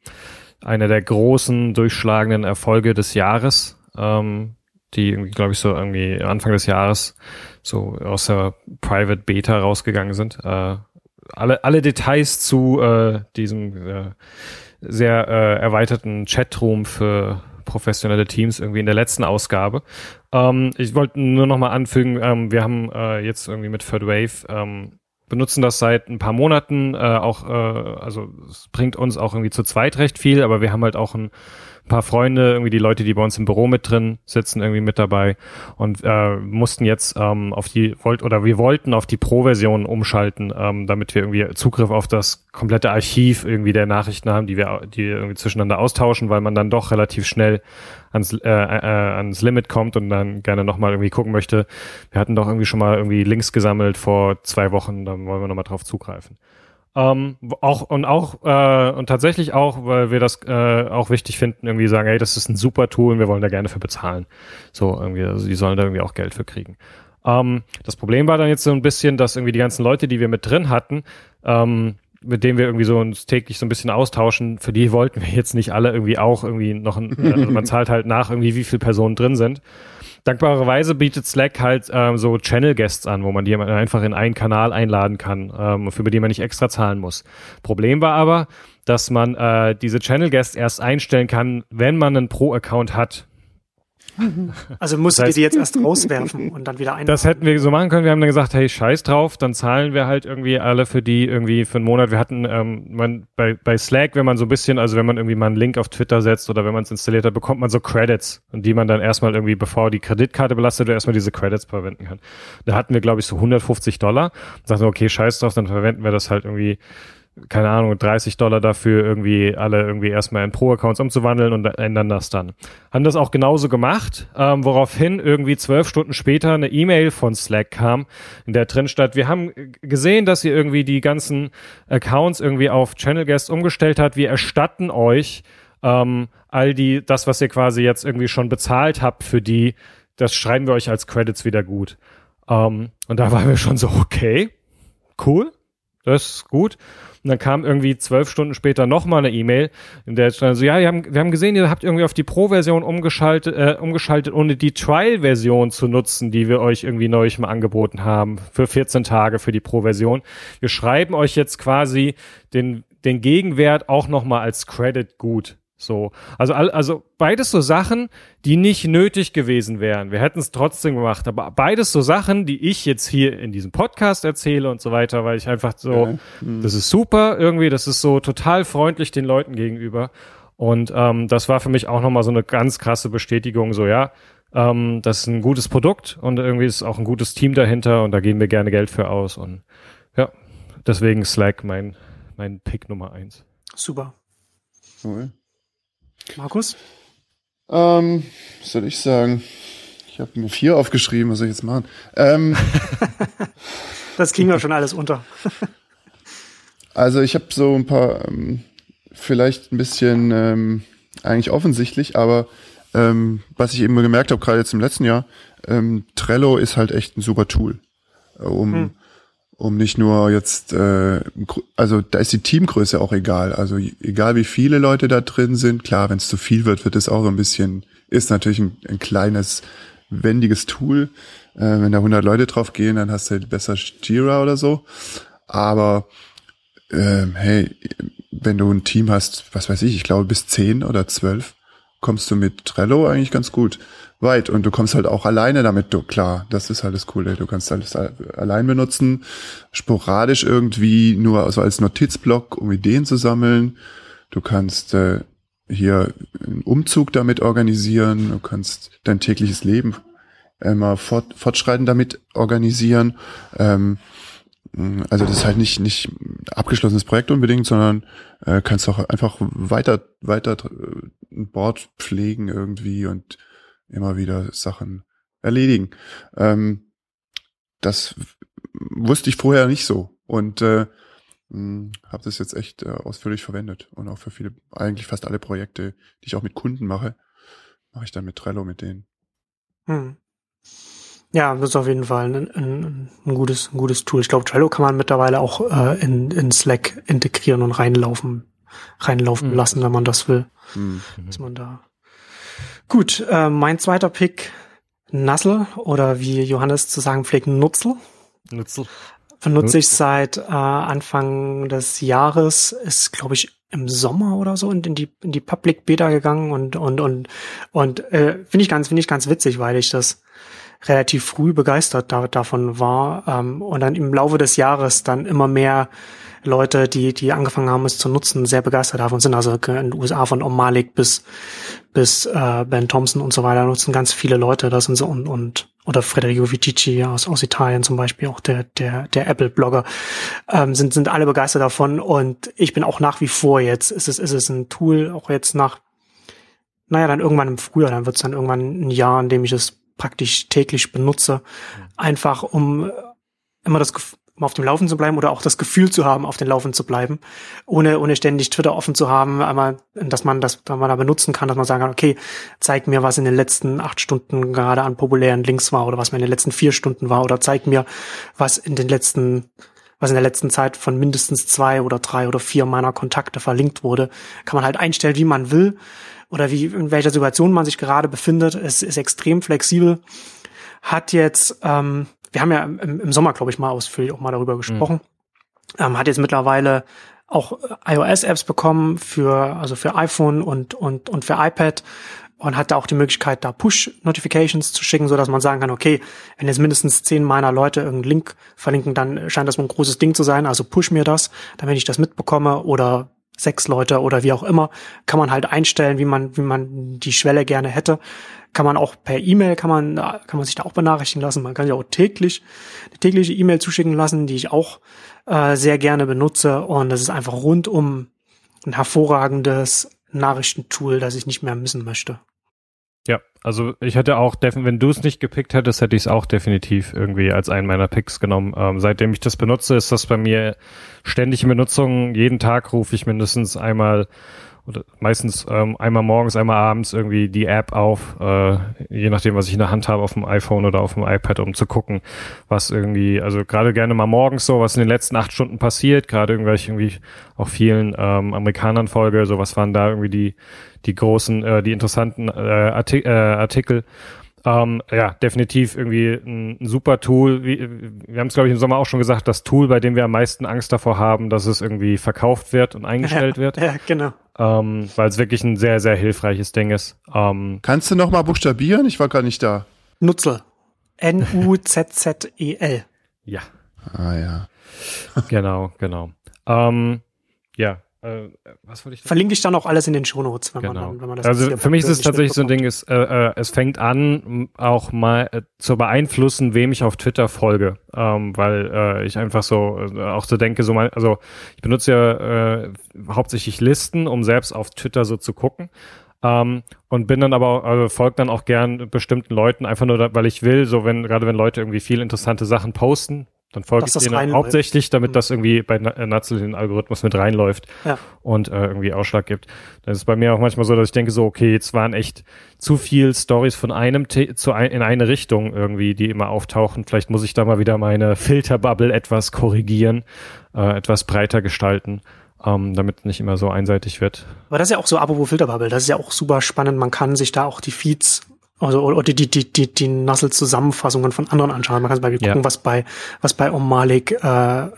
[SPEAKER 4] einer der großen, durchschlagenden Erfolge des Jahres, ähm, die irgendwie, glaube ich, so irgendwie Anfang des Jahres so aus der Private Beta rausgegangen sind. Äh, alle, alle Details zu äh, diesem äh, sehr äh, erweiterten Chatroom für professionelle Teams irgendwie in der letzten Ausgabe. Ähm, ich wollte nur noch mal anfügen, ähm, wir haben äh, jetzt irgendwie mit Third Wave ähm, benutzen das seit ein paar Monaten, äh, auch, äh, also es bringt uns auch irgendwie zu zweit recht viel, aber wir haben halt auch ein paar Freunde, irgendwie die Leute, die bei uns im Büro mit drin sitzen, irgendwie mit dabei und äh, mussten jetzt ähm, auf die wollt oder wir wollten auf die Pro-Version umschalten, ähm, damit wir irgendwie Zugriff auf das komplette Archiv irgendwie der Nachrichten haben, die wir, die irgendwie zwischeneinander austauschen, weil man dann doch relativ schnell ans, äh, äh, ans Limit kommt und dann gerne nochmal irgendwie gucken möchte. Wir hatten doch irgendwie schon mal irgendwie Links gesammelt vor zwei Wochen, dann wollen wir nochmal drauf zugreifen. Ähm, auch und auch äh, und tatsächlich auch, weil wir das äh, auch wichtig finden, irgendwie sagen, hey, das ist ein super Tool und wir wollen da gerne für bezahlen. So irgendwie, also die sollen da irgendwie auch Geld für kriegen. Ähm, das Problem war dann jetzt so ein bisschen, dass irgendwie die ganzen Leute, die wir mit drin hatten, ähm, mit denen wir irgendwie so uns täglich so ein bisschen austauschen, für die wollten wir jetzt nicht alle irgendwie auch irgendwie noch, ein, also man zahlt halt nach irgendwie, wie viele Personen drin sind. Dankbarerweise bietet Slack halt ähm, so Channel Guests an, wo man die einfach in einen Kanal einladen kann, ähm, für die man nicht extra zahlen muss. Problem war aber, dass man äh, diese Channel Guests erst einstellen kann, wenn man einen Pro-Account hat.
[SPEAKER 2] Also musstet
[SPEAKER 4] Das heißt-
[SPEAKER 2] ihr die jetzt erst rauswerfen und dann wieder ein.
[SPEAKER 4] Das hätten wir so machen können. Wir haben dann gesagt, hey, scheiß drauf, dann zahlen wir halt irgendwie alle für die irgendwie für einen Monat. Wir hatten ähm, man, bei, bei Slack, wenn man so ein bisschen, also wenn man irgendwie mal einen Link auf Twitter setzt oder wenn man es installiert hat, bekommt man so Credits, und die man dann erstmal irgendwie, bevor die Kreditkarte belastet wird, erstmal diese Credits verwenden kann. Da hatten wir, glaube ich, so 150 Dollar. Sagten, okay, scheiß drauf, dann verwenden wir das halt irgendwie keine Ahnung, 30 Dollar dafür irgendwie alle irgendwie erstmal in Pro-Accounts umzuwandeln und ändern das dann. Haben das auch genauso gemacht, ähm, woraufhin irgendwie zwölf Stunden später eine E-Mail von Slack kam, in der drin stand, wir haben gesehen, dass ihr irgendwie die ganzen Accounts irgendwie auf Channel Guest umgestellt hat. Wir erstatten euch ähm, all die, das, was ihr quasi jetzt irgendwie schon bezahlt habt für die, das schreiben wir euch als Credits wieder gut. Ähm, und da waren wir schon so, okay, cool, das ist gut. Und dann kam irgendwie zwölf Stunden später nochmal eine E-Mail, in der stand so, ja, wir haben, wir haben gesehen, ihr habt irgendwie auf die Pro-Version umgeschaltet, äh, umgeschaltet, ohne die Trial-Version zu nutzen, die wir euch irgendwie neulich mal angeboten haben, für 14 Tage für die Pro-Version. Wir schreiben euch jetzt quasi den, den Gegenwert auch nochmal als Credit gut. So, also also beides so Sachen, die nicht nötig gewesen wären. Wir hätten es trotzdem gemacht, aber beides so Sachen, die ich jetzt hier in diesem Podcast erzähle und so weiter, weil ich einfach so, das ist super irgendwie, das ist so total freundlich den Leuten gegenüber. Und ähm, das war für mich auch nochmal so eine ganz krasse Bestätigung, so ja, ähm, das ist ein gutes Produkt und irgendwie ist auch ein gutes Team dahinter und da geben wir gerne Geld für aus. Und ja, deswegen Slack mein, mein Pick Nummer eins.
[SPEAKER 2] Super.
[SPEAKER 1] Cool.
[SPEAKER 2] Markus?
[SPEAKER 1] Ähm, was soll ich sagen? Ich habe mir vier aufgeschrieben, was soll ich jetzt machen? Ähm,
[SPEAKER 2] Das kriegen wir schon alles unter.
[SPEAKER 1] also ich habe so ein paar, ähm, vielleicht ein bisschen ähm, eigentlich offensichtlich, aber ähm, was ich eben gemerkt habe, gerade jetzt im letzten Jahr, ähm, Trello ist halt echt ein super Tool, um
[SPEAKER 2] Hm.
[SPEAKER 1] Um nicht nur jetzt, äh, also da ist die Teamgröße auch egal. Also egal wie viele Leute da drin sind, klar, wenn es zu viel wird, wird es auch so ein bisschen, ist natürlich ein, ein kleines, wendiges Tool. Äh, wenn da 100 Leute drauf gehen, dann hast du halt besser Jira oder so. Aber ähm, hey, wenn du ein Team hast, was weiß ich, ich glaube bis 10 oder 12, kommst du mit Trello eigentlich ganz gut weit und du kommst halt auch alleine damit du, klar. Das ist halt das Coole. Du kannst alles allein benutzen, sporadisch irgendwie nur also als Notizblock, um Ideen zu sammeln. Du kannst äh, hier einen Umzug damit organisieren. Du kannst dein tägliches Leben immer fort, fortschreitend damit organisieren. Ähm, also das ist halt nicht nicht abgeschlossenes Projekt unbedingt, sondern äh, kannst auch einfach weiter weiter äh, ein Board pflegen irgendwie und immer wieder Sachen erledigen. Ähm, das wusste ich vorher nicht so und äh, habe das jetzt echt äh, ausführlich verwendet und auch für viele, eigentlich fast alle Projekte, die ich auch mit Kunden mache, mache ich dann mit Trello mit denen.
[SPEAKER 2] Hm. Ja, das ist auf jeden Fall ein, ein, ein, gutes, ein gutes Tool. Ich glaube, Trello kann man mittlerweile auch äh, in, in Slack integrieren und reinlaufen, reinlaufen
[SPEAKER 4] Mhm.
[SPEAKER 2] lassen, wenn man das will.
[SPEAKER 1] Hm.
[SPEAKER 2] Dass man da. Gut, äh, mein zweiter Pick, Nassel oder wie Johannes zu sagen pflegt, Nutzel.
[SPEAKER 4] Nutzel.
[SPEAKER 2] Benutze ich seit äh, Anfang des Jahres, ist glaube ich im Sommer oder so in, in die in die Public Beta gegangen und und und und äh, finde ich ganz finde ich ganz witzig, weil ich das relativ früh begeistert da, davon war ähm, und dann im Laufe des Jahres dann immer mehr Leute, die die angefangen haben es zu nutzen, sehr begeistert davon sind. Also in den USA von Om Malik bis bis äh, Ben Thompson und so weiter nutzen ganz viele Leute das und so und und oder Federico Vitici aus aus Italien zum Beispiel auch der der der Apple Blogger ähm, sind sind alle begeistert davon. Und ich bin auch nach wie vor jetzt ist es ist es ein Tool auch jetzt nach naja dann irgendwann im Frühjahr dann wird es dann irgendwann ein Jahr in dem ich es praktisch täglich benutze. Einfach um immer das Gef- um auf dem Laufen zu bleiben oder auch das Gefühl zu haben, auf den Laufen zu bleiben, ohne, ohne ständig Twitter offen zu haben, einmal, dass man das, dass man da benutzen kann, dass man sagen kann, okay, zeig mir, was in den letzten acht Stunden gerade an populären Links war oder was mir in den letzten vier Stunden war oder zeig mir, was in den letzten, was in der letzten Zeit von mindestens zwei oder drei oder vier meiner Kontakte verlinkt wurde, kann man halt einstellen, wie man will oder wie, in welcher Situation man sich gerade befindet. Es ist extrem flexibel. Hat jetzt, ähm, wir haben ja im, im Sommer, glaube ich, mal ausführlich auch mal darüber gesprochen. Ähm, hat jetzt mittlerweile auch äh, iOS-Apps bekommen für, also für iPhone und, und, und für iPad. und hat da auch die Möglichkeit, da Push-Notifications zu schicken, so dass man sagen kann, okay, wenn jetzt mindestens zehn meiner Leute irgendeinen Link verlinken, dann scheint das ein großes Ding zu sein, also push mir das, damit ich das mitbekomme oder sechs Leute oder wie auch immer, kann man halt einstellen, wie man, wie man die Schwelle gerne hätte. Kann man auch per E-Mail, kann man, kann man sich da auch benachrichtigen lassen. Man kann ja auch täglich eine tägliche E-Mail zuschicken lassen, die ich auch äh, sehr gerne benutze. Und das ist einfach rundum ein hervorragendes Nachrichtentool, das ich nicht mehr missen möchte.
[SPEAKER 4] Ja, also ich hätte auch, wenn du es nicht gepickt hättest, hätte ich es auch definitiv irgendwie als einen meiner Picks genommen. Ähm, seitdem ich das benutze, ist das bei mir ständig in Benutzung. Jeden Tag rufe ich mindestens einmal oder meistens ähm, einmal morgens, einmal abends irgendwie die App auf, äh, je nachdem, was ich in der Hand habe, auf dem iPhone oder auf dem iPad, um zu gucken, was irgendwie, also gerade gerne mal morgens so, was in den letzten acht Stunden passiert, gerade irgendwelche irgendwie auch vielen ähm, Amerikanern folge, so was waren da irgendwie die, die großen, äh, die interessanten äh, äh, Artikel. Ähm, ja, definitiv irgendwie ein, ein super Tool. Wie, wir haben es, glaube ich, im Sommer auch schon gesagt, das Tool, bei dem wir am meisten Angst davor haben, dass es irgendwie verkauft wird und eingestellt
[SPEAKER 2] ja,
[SPEAKER 4] wird.
[SPEAKER 2] Ja, genau.
[SPEAKER 4] Ähm, Weil es wirklich ein sehr, sehr hilfreiches Ding ist. Ähm,
[SPEAKER 1] Kannst du noch mal buchstabieren? Ich war gar nicht da.
[SPEAKER 2] Nutzel. N-U-Z-Z-E-L.
[SPEAKER 4] Ja.
[SPEAKER 1] Ah ja.
[SPEAKER 4] genau, genau. Ähm, ja, äh, was wollte ich?
[SPEAKER 2] Verlinke ich dann auch alles in den Shownotes, wenn
[SPEAKER 4] genau.
[SPEAKER 2] man dann, wenn man das
[SPEAKER 4] Also für mich ist es tatsächlich so ein Ding, ist, äh, äh, es fängt an, auch mal äh, zu beeinflussen, wem ich auf Twitter folge, ähm, weil äh, ich einfach so äh, auch so denke, so mein, also ich benutze ja äh, hauptsächlich Listen, um selbst auf Twitter so zu gucken. Ähm, und bin dann aber also folgt dann auch gern bestimmten Leuten einfach nur, weil ich will, so wenn gerade wenn Leute irgendwie viel interessante Sachen posten, dann folge ich denen hauptsächlich, damit
[SPEAKER 2] Mhm.
[SPEAKER 4] das irgendwie bei äh, Natzel den Algorithmus mit reinläuft
[SPEAKER 2] Ja.
[SPEAKER 4] und äh, irgendwie Ausschlag gibt. Das ist bei mir auch manchmal so, dass ich denke so, okay, jetzt waren echt zu viel Stories von einem The zu ein, in eine Richtung irgendwie, die immer auftauchen. Vielleicht muss ich da mal wieder meine Filterbubble etwas korrigieren, äh, etwas breiter gestalten, ähm, damit nicht immer so einseitig wird.
[SPEAKER 2] Aber das ist ja auch so, apropos Filterbubble, das ist ja auch super spannend. Man kann sich da auch die Feeds also oder die die die die, die Nassel-Zusammenfassungen von anderen anschauen. Man kann zum Beispiel
[SPEAKER 4] Ja.
[SPEAKER 2] gucken, was bei was bei Om Malik äh,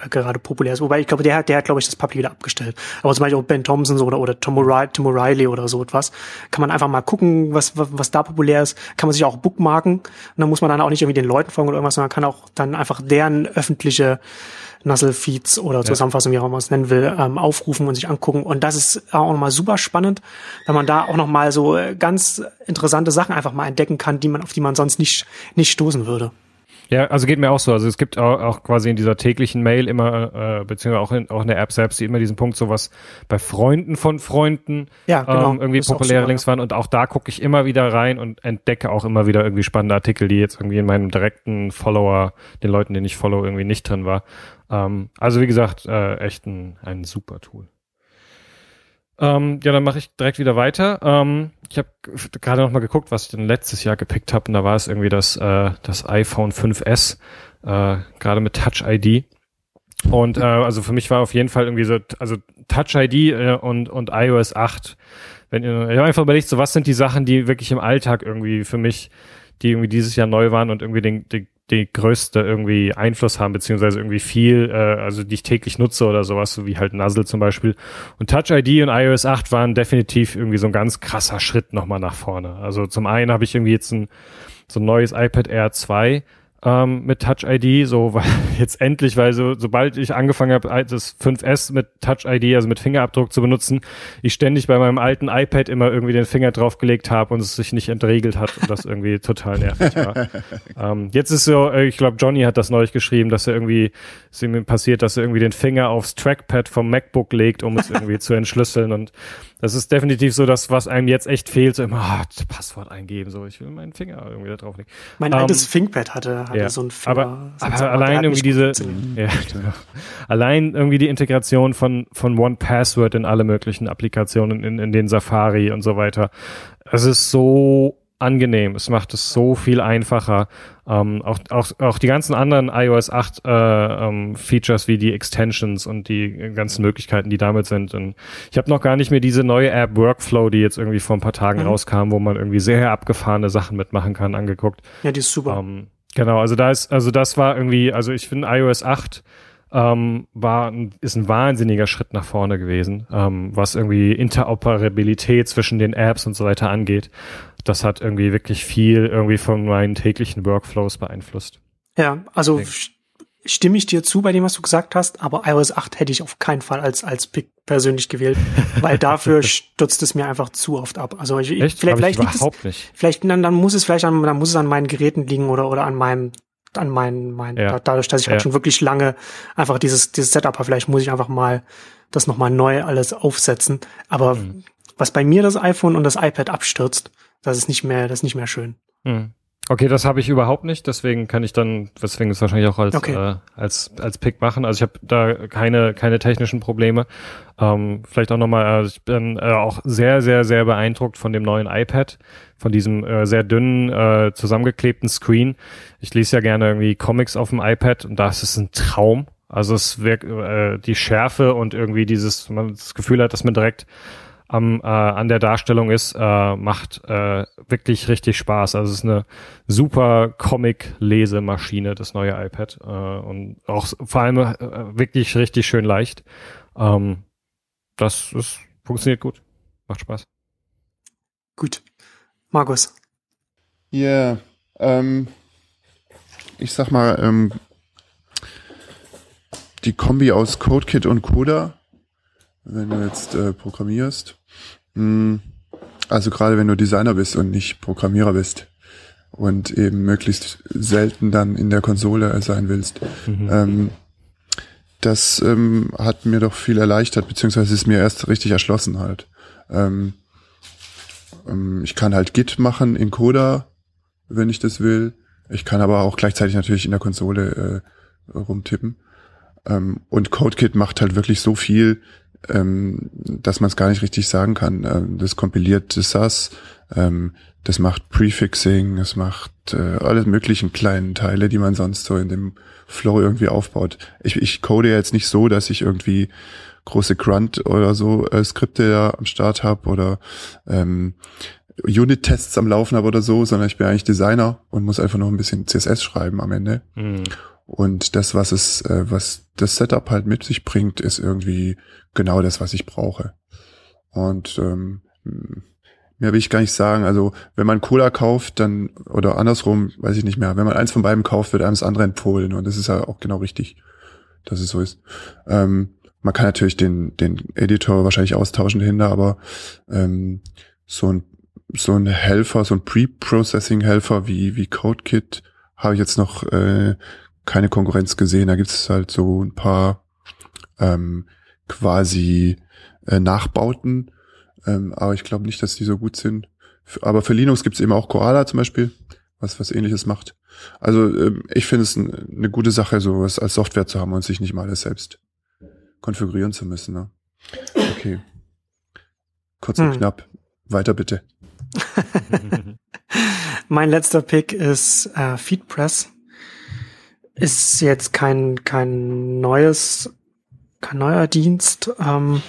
[SPEAKER 2] gerade populär ist. Wobei ich glaube, der hat der hat glaube ich das Public wieder abgestellt. Aber zum Beispiel auch Ben Thompson so oder oder Tom O'Reilly, oder so etwas kann man einfach mal gucken, was, was was da populär ist. Kann man sich auch bookmarken. Und dann muss man dann auch nicht irgendwie den Leuten folgen oder irgendwas, sondern kann auch dann einfach deren öffentliche Nassel-Feeds oder Zusammenfassung, wie auch immer man es nennen will, ähm, aufrufen und sich angucken. Und das ist auch nochmal super spannend, wenn man da auch nochmal so äh, ganz interessante Sachen einfach mal entdecken kann, die man, auf die man sonst nicht, nicht stoßen würde.
[SPEAKER 4] Ja, also geht mir auch so. Also es gibt auch, auch quasi in dieser täglichen Mail immer, äh, beziehungsweise auch in, auch in der App selbst, die immer diesen Punkt, so was bei Freunden von Freunden
[SPEAKER 2] Ja, genau.
[SPEAKER 4] ähm, irgendwie populäre Links waren. Und auch da gucke ich immer wieder rein und entdecke auch immer wieder irgendwie spannende Artikel, die jetzt irgendwie in meinem direkten Follower, den Leuten, den ich follow, irgendwie nicht drin war. Ähm, also wie gesagt, äh, echt ein, ein super Tool. Ähm, ja, dann mache ich direkt wieder weiter. Ähm, ich habe gerade noch mal geguckt, was ich denn letztes Jahr gepickt habe, und da war es irgendwie das, äh, das iPhone 5S, äh, gerade mit Touch ID. Und äh, also für mich war auf jeden Fall irgendwie so, also Touch ID äh, und, und iOS 8. Wenn ich habe einfach überlegt, so was sind die Sachen, die wirklich im Alltag irgendwie für mich, die irgendwie dieses Jahr neu waren und irgendwie den, den, die größte irgendwie Einfluss haben, beziehungsweise irgendwie viel, äh, also die ich täglich nutze oder sowas, so wie halt Nuzzle zum Beispiel. Und Touch ID und iOS 8 waren definitiv irgendwie so ein ganz krasser Schritt nochmal nach vorne. Also zum einen habe ich irgendwie jetzt ein so ein neues iPad Air 2 ähm, mit Touch ID, so weil jetzt endlich, weil so sobald ich angefangen habe, das 5S mit Touch ID, also mit Fingerabdruck zu benutzen, ich ständig bei meinem alten iPad immer irgendwie den Finger draufgelegt habe und es sich nicht entriegelt hat und das irgendwie total nervig war. ähm, jetzt ist so, äh, ich glaube, Johnny hat das neulich geschrieben, dass er irgendwie, es ihm passiert, dass er irgendwie den Finger aufs Trackpad vom MacBook legt, um es irgendwie zu entschlüsseln und das ist definitiv so das, was einem jetzt echt fehlt, so immer ah, Passwort eingeben, so ich will meinen Finger irgendwie da drauflegen.
[SPEAKER 2] Mein
[SPEAKER 4] Ähm,
[SPEAKER 2] altes ThinkPad hatte, hatte
[SPEAKER 4] ja.
[SPEAKER 2] so ein Finger.
[SPEAKER 4] Aber, aber allein irgendwie diese, ja, genau. allein irgendwie die Integration von, von One Password in alle möglichen Applikationen, in, in den Safari und so weiter. Es ist so angenehm. Es macht es so viel einfacher. Ähm, auch, auch, auch die ganzen anderen iOS 8 äh, ähm, Features wie die Extensions und die ganzen Möglichkeiten, die damit sind. Und ich habe noch gar nicht mehr diese neue App Workflow, die jetzt irgendwie vor ein paar Tagen
[SPEAKER 2] Mhm.
[SPEAKER 4] rauskam, wo man irgendwie sehr abgefahrene Sachen mitmachen kann, angeguckt.
[SPEAKER 2] Ja, die ist super.
[SPEAKER 4] Ähm, genau, also da ist, also das war irgendwie, also ich finde iOS 8 ähm, war ist ein wahnsinniger Schritt nach vorne gewesen, ähm, was irgendwie Interoperabilität zwischen den Apps und so weiter angeht. Das hat irgendwie wirklich viel irgendwie von meinen täglichen Workflows beeinflusst.
[SPEAKER 2] Ja, also stimme ich dir zu bei dem, was du gesagt hast, aber iOS 8 hätte ich auf keinen Fall als, als Pick persönlich gewählt, weil dafür stürzt es mir einfach zu oft ab. Also ich,
[SPEAKER 4] Echt?
[SPEAKER 2] vielleicht,
[SPEAKER 4] ich
[SPEAKER 2] vielleicht liegt
[SPEAKER 4] überhaupt
[SPEAKER 2] es,
[SPEAKER 4] nicht.
[SPEAKER 2] vielleicht, dann, dann muss es vielleicht an, dann muss es an meinen Geräten liegen oder, oder an meinem, an meinen, meinen,
[SPEAKER 4] Ja.
[SPEAKER 2] da- dadurch, dass ich
[SPEAKER 4] Ja.
[SPEAKER 2] halt schon wirklich lange einfach dieses, dieses Setup habe, vielleicht muss ich einfach mal das nochmal neu alles aufsetzen. Aber
[SPEAKER 4] Mhm.
[SPEAKER 2] Was bei mir das iPhone und das iPad abstürzt, das ist nicht mehr, das ist nicht mehr schön.
[SPEAKER 4] Hm. Okay, das habe ich überhaupt nicht, deswegen kann ich dann, deswegen ist wahrscheinlich auch als,
[SPEAKER 2] Okay.
[SPEAKER 4] äh, als, als Pick machen. Also ich habe da keine, keine technischen Probleme. Ähm, vielleicht auch nochmal, also ich bin äh, auch sehr, sehr, sehr beeindruckt von dem neuen iPad, von diesem äh, sehr dünnen, äh, zusammengeklebten Screen. Ich lese ja gerne irgendwie Comics auf dem iPad und da ist es ein Traum. Also es wirkt äh, die Schärfe und irgendwie dieses, man das Gefühl hat, dass man direkt am, äh, an der Darstellung ist, äh, macht äh, wirklich richtig Spaß. Also es ist eine super Comic-Lesemaschine, das neue iPad. Äh, und auch vor allem äh, wirklich richtig schön leicht. Ähm, das ist, funktioniert gut. Macht Spaß.
[SPEAKER 2] Gut. Markus.
[SPEAKER 1] Ja, ähm, ich sag mal, ähm, die Kombi aus CodeKit und Coda, wenn du jetzt äh, programmierst, also gerade wenn du Designer bist und nicht Programmierer bist und eben möglichst selten dann in der Konsole sein willst, ähm, das ähm, hat mir doch viel erleichtert, beziehungsweise ist mir erst richtig erschlossen halt. Ähm, ich kann halt Git machen in Coda, wenn ich das will. Ich kann aber auch gleichzeitig natürlich in der Konsole äh, rumtippen. Und CodeKit macht halt wirklich so viel, ähm, dass man es gar nicht richtig sagen kann. Ähm, das kompiliert das SAS, ähm, das macht Prefixing, es macht äh, alle möglichen kleinen Teile, die man sonst so in dem Flow irgendwie aufbaut. Ich, ich code ja jetzt nicht so, dass ich irgendwie große Grunt oder so äh, Skripte da am Start habe oder ähm, Unit-Tests am Laufen habe oder so, sondern ich bin eigentlich Designer und muss einfach noch ein bisschen CSS schreiben am Ende.
[SPEAKER 4] Mhm.
[SPEAKER 1] Und das, was es, äh, was das Setup halt mit sich bringt, ist irgendwie genau das, was ich brauche. Und ähm, mehr will ich gar nicht sagen. Also wenn man Cola kauft, dann oder andersrum, weiß ich nicht mehr. Wenn man eins von beiden kauft, wird einem das andere empfohlen. Und das ist ja auch genau richtig, dass es so ist. Ähm, man kann natürlich den den Editor wahrscheinlich austauschen dahinter, aber ähm, so ein so ein Helfer, so ein Pre-Processing-Helfer wie wie CodeKit habe ich jetzt noch äh, keine Konkurrenz gesehen. Da gibt es halt so ein paar ähm, quasi äh, Nachbauten, ähm, aber ich glaube nicht, dass die so gut sind. Aber für Linux gibt es eben auch Koala zum Beispiel, was was ähnliches macht. Also ähm, ich finde es ein, eine gute Sache, sowas als Software zu haben und sich nicht mal alles selbst konfigurieren zu müssen. Ne? Okay. Kurz und
[SPEAKER 2] Hm.
[SPEAKER 1] knapp. Weiter bitte.
[SPEAKER 2] Mein letzter Pick ist äh, FeedPress. Ist jetzt kein kein neues kein neuer Dienst. Ähm,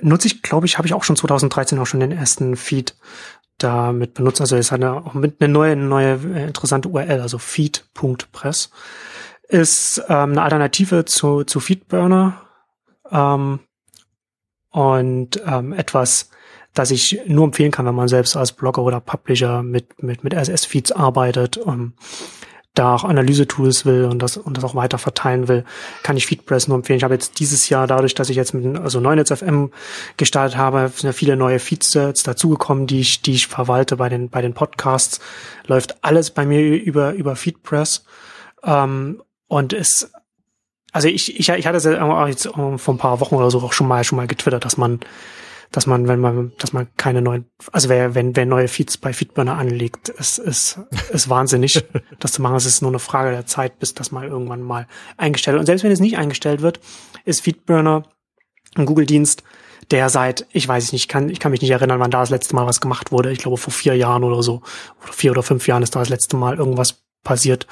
[SPEAKER 2] nutze ich, glaube ich, habe ich auch schon 2013 auch schon den ersten Feed damit benutzt. Also ist eine auch mit eine neue neue äh, interessante URL, also feed.press ist ähm, eine Alternative zu zu Feedburner ähm, und ähm, etwas das ich nur empfehlen kann, wenn man selbst als Blogger oder Publisher mit, mit, mit RSS-Feeds arbeitet, ähm, da auch Analyse-Tools will und das, und das auch weiter verteilen will, kann ich Feedpress nur empfehlen. Ich habe jetzt dieses Jahr, dadurch, dass ich jetzt mit also Neunetz FM gestartet habe, sind ja viele neue Feeds jetzt dazugekommen, die ich, die ich verwalte bei den, bei den Podcasts. Läuft alles bei mir über, über Feedpress. Ähm, und es, also ich, ich, ich hatte es ja jetzt vor ein paar Wochen oder so auch schon mal, schon mal getwittert, dass man, dass man, wenn man, dass man keine neuen, also wer, wenn, wer neue Feeds bei Feedburner anlegt, ist, ist, ist wahnsinnig, das zu machen. Es ist nur eine Frage der Zeit, bis das mal irgendwann mal eingestellt wird. Und selbst wenn es nicht eingestellt wird, ist Feedburner ein Google-Dienst, der seit, ich weiß nicht, kann, ich kann mich nicht erinnern, wann da das letzte Mal was gemacht wurde. Ich glaube vor vier Jahren oder so, oder vier oder fünf Jahren ist da das letzte Mal irgendwas passiert.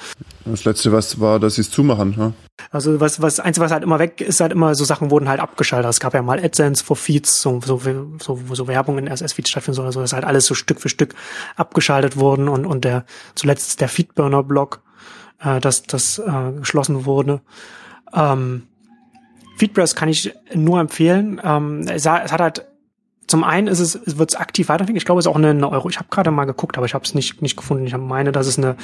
[SPEAKER 1] Das letzte, was war, dass sie es zumachen. Ne?
[SPEAKER 2] Also was, was, eins, was halt immer weg ist, halt immer so Sachen wurden halt abgeschaltet. Es gab ja mal AdSense for Feeds, so, so, so, wo so Werbung in RSS-Feeds stattfinden soll, so, das ist halt alles so Stück für Stück abgeschaltet worden und, und der, zuletzt der Feedburner-Blog, äh, das, das äh, geschlossen wurde. Ähm, Feedpress kann ich nur empfehlen. Ähm, es, hat, es hat halt zum einen ist es, es wird es aktiv weiterentwickelt. Ich glaube, es ist auch eine, eine Euro. Ich habe gerade mal geguckt, aber ich habe es nicht nicht gefunden. Ich meine, dass es eine,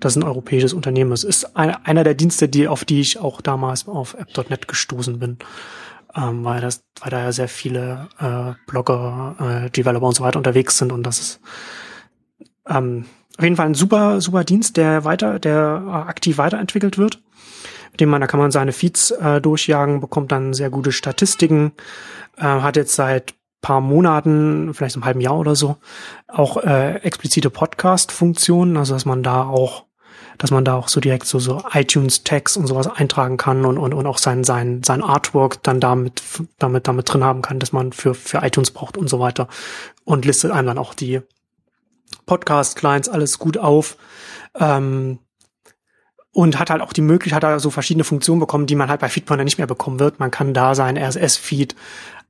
[SPEAKER 2] dass es ein europäisches Unternehmen ist. Ist eine, einer der Dienste, die auf die ich auch damals auf App.net gestoßen bin, ähm, weil das, weil da ja sehr viele äh, Blogger, äh, Developer und so weiter unterwegs sind und das ist ähm, auf jeden Fall ein super super Dienst, der weiter, der äh, aktiv weiterentwickelt wird mit dem man, da kann man seine Feeds äh, durchjagen, bekommt dann sehr gute Statistiken, äh, hat jetzt seit paar Monaten, vielleicht im halben Jahr oder so, auch äh, explizite Podcast-Funktionen, also dass man da auch, dass man da auch so direkt so, so iTunes-Tags und sowas eintragen kann und, und, und auch sein, sein, sein Artwork dann damit, damit, damit drin haben kann, dass man für, für iTunes braucht und so weiter. Und listet einem dann auch die Podcast-Clients alles gut auf. Ähm, und hat halt auch die Möglichkeit, hat so verschiedene Funktionen bekommen, die man halt bei Feedburner nicht mehr bekommen wird. Man kann da sein RSS-Feed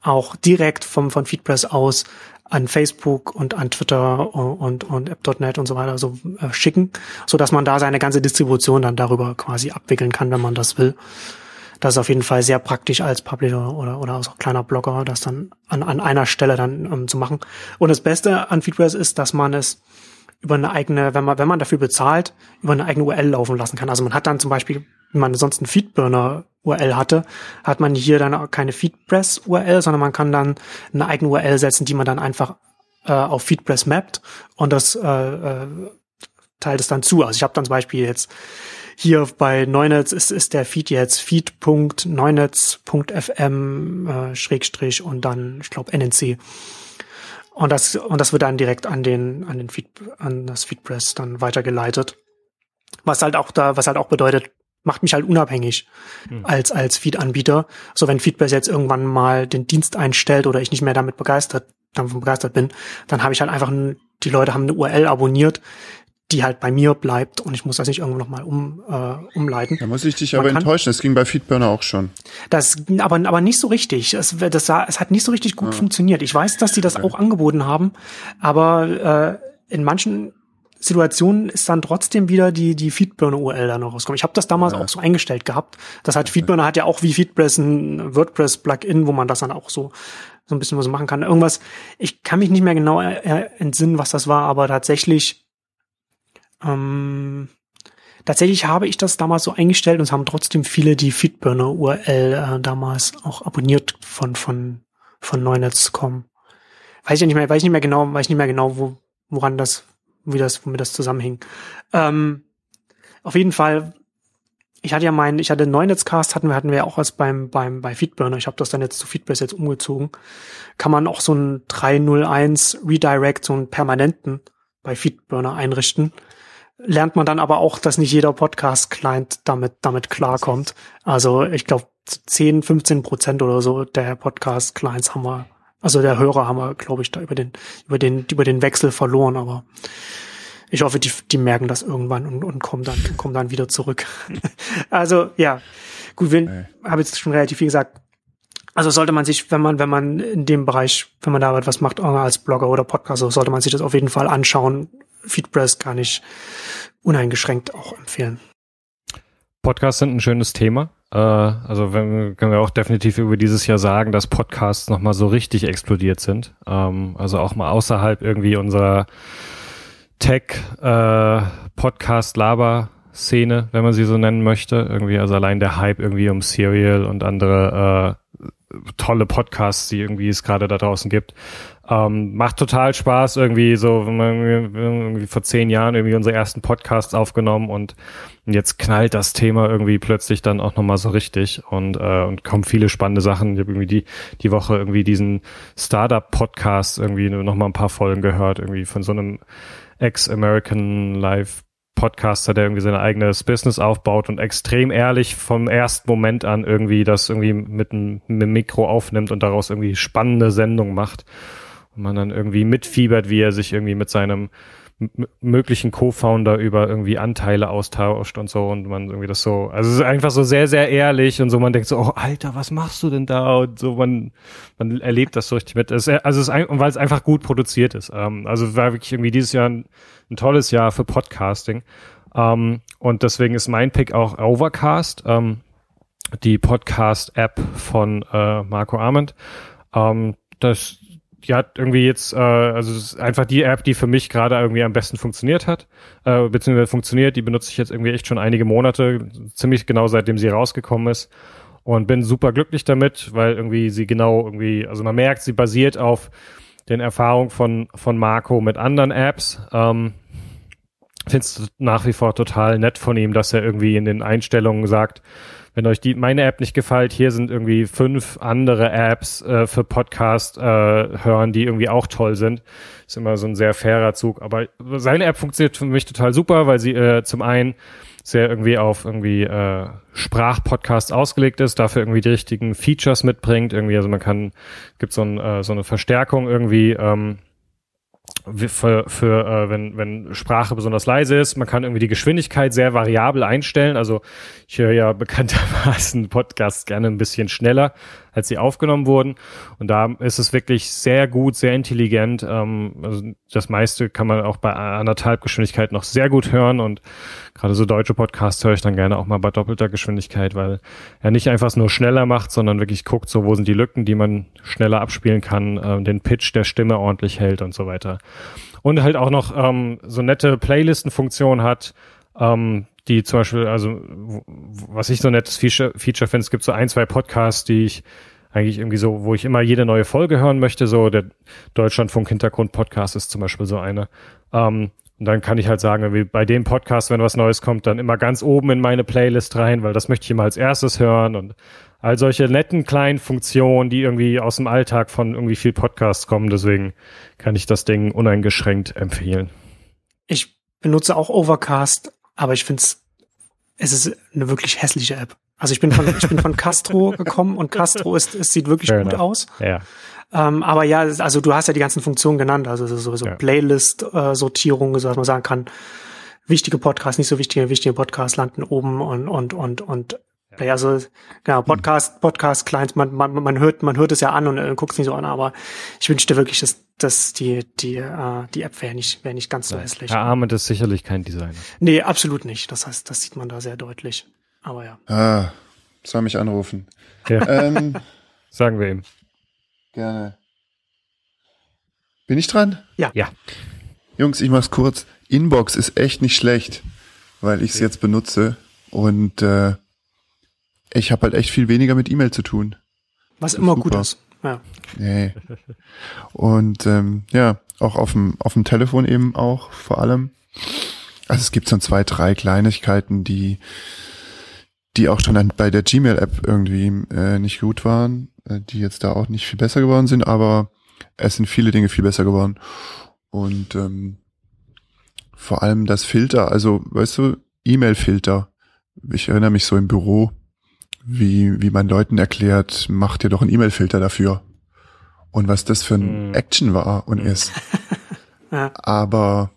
[SPEAKER 2] auch direkt vom, von Feedpress aus an Facebook und an Twitter und, und App.net und so weiter so äh, schicken, so dass man da seine ganze Distribution dann darüber quasi abwickeln kann, wenn man das will. Das ist auf jeden Fall sehr praktisch als Publisher oder, oder als kleiner Blogger, das dann an, an einer Stelle dann ähm, zu machen. Und das Beste an Feedpress ist, dass man es über eine eigene, wenn man, wenn man dafür bezahlt, über eine eigene URL laufen lassen kann. Also man hat dann zum Beispiel, wenn man sonst einen Feedburner URL hatte, hat man hier dann keine Feedpress URL, sondern man kann dann eine eigene URL setzen, die man dann einfach äh, auf Feedpress mappt und das äh, äh, teilt es dann zu. Also ich habe dann zum Beispiel jetzt hier bei Neunetz ist, ist der Feed jetzt feed.neunetz.fm äh, Schrägstrich und dann, ich glaube, NNC. Und das, und das wird dann direkt an den, an den Feed, an das Feedpress dann weitergeleitet. Was halt auch da, was halt auch bedeutet, macht mich halt unabhängig mhm. als, als Feed-Anbieter. So wenn Feedpress jetzt irgendwann mal den Dienst einstellt oder ich nicht mehr damit begeistert, davon begeistert bin, dann habe ich halt einfach, die Leute haben eine URL abonniert, die halt bei mir bleibt und ich muss das nicht irgendwo nochmal um, äh, umleiten.
[SPEAKER 1] Da muss ich dich Man aber enttäuschen, das ging bei Feedburner auch schon.
[SPEAKER 2] Das, aber, aber nicht so richtig. Es, das, sah, es hat nicht so richtig gut ja. funktioniert. Ich weiß, dass die das okay. auch angeboten haben, aber äh, in manchen Situationen ist dann trotzdem wieder die, die Feedburner-URL da noch rausgekommen. Ich habe das damals ja. auch so eingestellt gehabt. Das hat Feedburner hat ja auch wie Feedpress ein WordPress-Plugin, wo man das dann auch so so ein bisschen was machen kann. Irgendwas, ich kann mich nicht mehr genau entsinnen, was das war, aber tatsächlich ähm, tatsächlich habe ich das damals so eingestellt und es haben trotzdem viele die Feedburner URL äh, damals auch abonniert von von von Neunetz.com. Weiß ich nicht mehr, weiß ich nicht mehr genau, weiß ich nicht mehr genau, wo, woran das, wie das, womit das zusammenhing. Ähm, auf jeden Fall, ich hatte ja meinen, ich hatte Neunetzcast hatten wir, hatten wir auch als beim, beim, bei Feedburner. Ich habe das dann jetzt zu Feedpress jetzt umgezogen. Kann man auch so ein 301 Redirect, so einen permanenten bei Feedburner einrichten lernt man dann aber auch, dass nicht jeder Podcast-Client damit, damit klarkommt. Also ich glaube, 10, 15 Prozent oder so der Podcast-Clients haben wir, also der Hörer haben wir, glaube ich, da über den, über den, über den Wechsel verloren, aber ich hoffe, die, die merken das irgendwann und, und kommen dann, kommen dann wieder zurück. also, ja. Gut, wir nee. habe jetzt schon relativ viel gesagt. Also sollte man sich, wenn man, wenn man in dem Bereich, wenn man da etwas macht, als Blogger oder Podcaster, sollte man sich das auf jeden Fall anschauen. Feedpress kann ich uneingeschränkt auch empfehlen.
[SPEAKER 4] Podcasts sind ein schönes Thema. Äh, also wenn, können wir auch definitiv über dieses Jahr sagen, dass Podcasts nochmal so richtig explodiert sind. Ähm, also auch mal außerhalb irgendwie unserer Tech-Podcast-Laber-Szene, äh, wenn man sie so nennen möchte. Irgendwie, also allein der Hype irgendwie um Serial und andere äh, tolle Podcasts, die irgendwie es gerade da draußen gibt. Ähm, macht total Spaß irgendwie so, irgendwie vor zehn Jahren irgendwie unsere ersten Podcasts aufgenommen und jetzt knallt das Thema irgendwie plötzlich dann auch nochmal so richtig und, äh, und kommen viele spannende Sachen. Ich habe irgendwie die, die Woche irgendwie diesen Startup-Podcast irgendwie nochmal ein paar Folgen gehört, irgendwie von so einem Ex-American Live Podcaster, der irgendwie sein eigenes Business aufbaut und extrem ehrlich vom ersten Moment an irgendwie das irgendwie mit einem, mit einem Mikro aufnimmt und daraus irgendwie spannende Sendungen macht. Und man dann irgendwie mitfiebert, wie er sich irgendwie mit seinem möglichen Co-Founder über irgendwie Anteile austauscht und so und man irgendwie das so, also es ist einfach so sehr, sehr ehrlich und so, man denkt so, oh Alter, was machst du denn da? Und so, man, man erlebt das so richtig mit. also es ist, weil es einfach gut produziert ist. Ähm, also war wirklich irgendwie dieses Jahr ein, ein tolles Jahr für Podcasting. Ähm, und deswegen ist mein Pick auch Overcast, ähm, die Podcast-App von äh, Marco Arment. Ähm, das die hat irgendwie jetzt, äh, also ist einfach die App, die für mich gerade irgendwie am besten funktioniert hat, äh, beziehungsweise funktioniert. Die benutze ich jetzt irgendwie echt schon einige Monate, ziemlich genau seitdem sie rausgekommen ist und bin super glücklich damit, weil irgendwie sie genau irgendwie, also man merkt, sie basiert auf den Erfahrungen von, von Marco mit anderen Apps. Ähm, Finde es nach wie vor total nett von ihm, dass er irgendwie in den Einstellungen sagt, wenn euch die meine App nicht gefällt, hier sind irgendwie fünf andere Apps äh, für Podcast äh, hören, die irgendwie auch toll sind. Ist immer so ein sehr fairer Zug. Aber seine App funktioniert für mich total super, weil sie äh, zum einen sehr irgendwie auf irgendwie äh, Sprachpodcast ausgelegt ist, dafür irgendwie die richtigen Features mitbringt. Irgendwie, also man kann, gibt so, ein, äh, so eine Verstärkung irgendwie, ähm, für, für äh, wenn, wenn Sprache besonders leise ist. Man kann irgendwie die Geschwindigkeit sehr variabel einstellen. Also ich höre ja bekanntermaßen Podcasts gerne ein bisschen schneller, als sie aufgenommen wurden. Und da ist es wirklich sehr gut, sehr intelligent. Ähm, also das meiste kann man auch bei anderthalb Geschwindigkeit noch sehr gut hören. Und gerade so deutsche Podcasts höre ich dann gerne auch mal bei doppelter Geschwindigkeit, weil er nicht einfach nur schneller macht, sondern wirklich guckt, so wo sind die Lücken, die man schneller abspielen kann, äh, den Pitch der Stimme ordentlich hält und so weiter. Und halt auch noch ähm, so nette Playlistenfunktion hat, ähm, die zum Beispiel, also was ich so nettes Feature, Feature finde, es gibt so ein, zwei Podcasts, die ich eigentlich irgendwie so, wo ich immer jede neue Folge hören möchte. So der Deutschlandfunk Hintergrund Podcast ist zum Beispiel so eine. Ähm, und dann kann ich halt sagen, bei dem Podcast, wenn was Neues kommt, dann immer ganz oben in meine Playlist rein, weil das möchte ich immer als erstes hören und all solche netten kleinen Funktionen, die irgendwie aus dem Alltag von irgendwie viel Podcasts kommen. Deswegen kann ich das Ding uneingeschränkt empfehlen.
[SPEAKER 2] Ich benutze auch Overcast, aber ich finde es, es ist eine wirklich hässliche App. Also ich bin von, ich bin von Castro gekommen und Castro ist, es sieht wirklich Fair gut enough. aus.
[SPEAKER 4] Ja.
[SPEAKER 2] Ähm, aber ja, also du hast ja die ganzen Funktionen genannt, also so, so ja. Playlist-Sortierung, so dass man sagen kann, wichtige Podcasts, nicht so wichtige, wichtige Podcasts landen oben und und und und ja. also genau, Podcast, Podcast Clients, man, man, man hört, man hört es ja an und äh, guckt es nicht so an, aber ich wünschte wirklich, dass, dass die, die, äh, die App wäre nicht, wäre nicht ganz so hässlich.
[SPEAKER 4] Herr Ahmed ist sicherlich kein Designer.
[SPEAKER 2] Nee, absolut nicht. Das heißt, das sieht man da sehr deutlich. Aber ja.
[SPEAKER 1] Ah, soll mich anrufen.
[SPEAKER 4] Ja. Ähm, Sagen wir ihm.
[SPEAKER 1] Gerne. Bin ich dran?
[SPEAKER 2] Ja.
[SPEAKER 4] Ja.
[SPEAKER 1] Jungs, ich mach's kurz. Inbox ist echt nicht schlecht, weil ich es jetzt benutze und äh, ich habe halt echt viel weniger mit E-Mail zu tun.
[SPEAKER 2] Was immer super. gut ist. Ja.
[SPEAKER 1] Nee. Und ähm, ja, auch auf dem auf dem Telefon eben auch vor allem. Also es gibt so zwei, drei Kleinigkeiten, die die auch schon bei der Gmail-App irgendwie äh, nicht gut waren, äh, die jetzt da auch nicht viel besser geworden sind, aber es sind viele Dinge viel besser geworden. Und ähm, vor allem das Filter, also weißt du, E-Mail-Filter. Ich erinnere mich so im Büro, wie, wie man Leuten erklärt, macht ihr doch einen E-Mail-Filter dafür. Und was das für ein mm. Action war und ist. ja. Aber,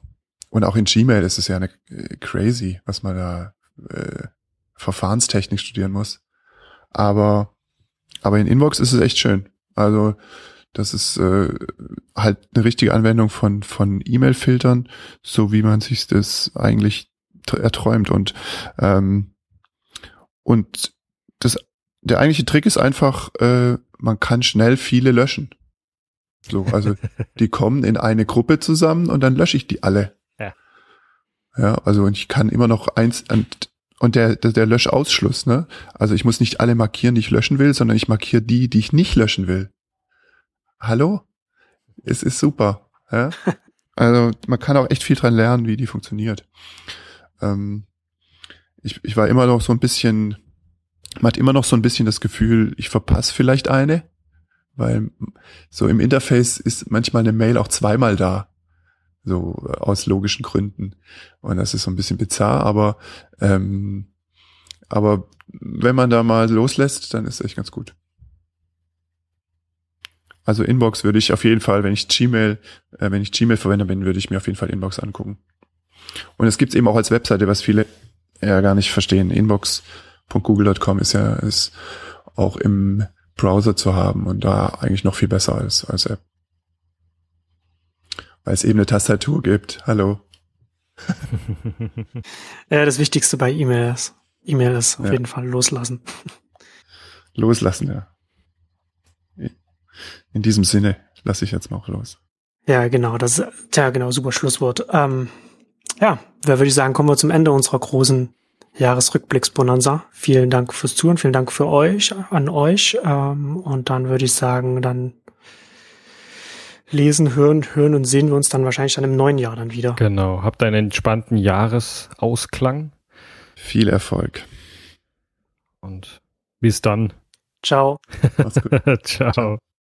[SPEAKER 1] und auch in Gmail ist es ja eine äh, crazy, was man da äh, Verfahrenstechnik studieren muss. Aber, aber in Inbox ist es echt schön. Also, das ist äh, halt eine richtige Anwendung von, von E-Mail-Filtern, so wie man sich das eigentlich erträumt. Und, ähm, und das, der eigentliche Trick ist einfach, äh, man kann schnell viele löschen. So, also die kommen in eine Gruppe zusammen und dann lösche ich die alle.
[SPEAKER 4] Ja.
[SPEAKER 1] Ja, also ich kann immer noch eins und, und der, der, der Löschausschluss, ne? Also ich muss nicht alle markieren, die ich löschen will, sondern ich markiere die, die ich nicht löschen will. Hallo? Es ist super. Ja? Also man kann auch echt viel dran lernen, wie die funktioniert. Ähm, ich, ich war immer noch so ein bisschen man hat immer noch so ein bisschen das Gefühl, ich verpasse vielleicht eine, weil so im Interface ist manchmal eine Mail auch zweimal da, so aus logischen Gründen. Und das ist so ein bisschen bizarr, aber ähm, aber wenn man da mal loslässt, dann ist es echt ganz gut. Also Inbox würde ich auf jeden Fall, wenn ich Gmail, äh, wenn ich Gmail verwende bin, würde ich mir auf jeden Fall Inbox angucken. Und es gibt eben auch als Webseite, was viele ja gar nicht verstehen. Inbox .google.com ist ja ist auch im Browser zu haben und da eigentlich noch viel besser als, als App. Weil es eben eine Tastatur gibt. Hallo.
[SPEAKER 2] ja, das Wichtigste bei E-Mail ist, E-Mail ist auf ja. jeden Fall loslassen.
[SPEAKER 1] Loslassen, ja. In diesem Sinne, lasse ich jetzt mal auch los.
[SPEAKER 2] Ja, genau, das ist, tja, genau, super Schlusswort. Ähm, ja, da würde ich sagen, kommen wir zum Ende unserer großen Jahresrückblicksbonanza. Vielen Dank fürs Zuhören, vielen Dank für euch, an euch. Ähm, und dann würde ich sagen, dann lesen, hören, hören und sehen wir uns dann wahrscheinlich dann im neuen Jahr dann wieder.
[SPEAKER 4] Genau. Habt einen entspannten Jahresausklang.
[SPEAKER 1] Viel Erfolg.
[SPEAKER 4] Und bis dann.
[SPEAKER 2] Ciao.
[SPEAKER 1] Mach's gut.
[SPEAKER 4] Ciao.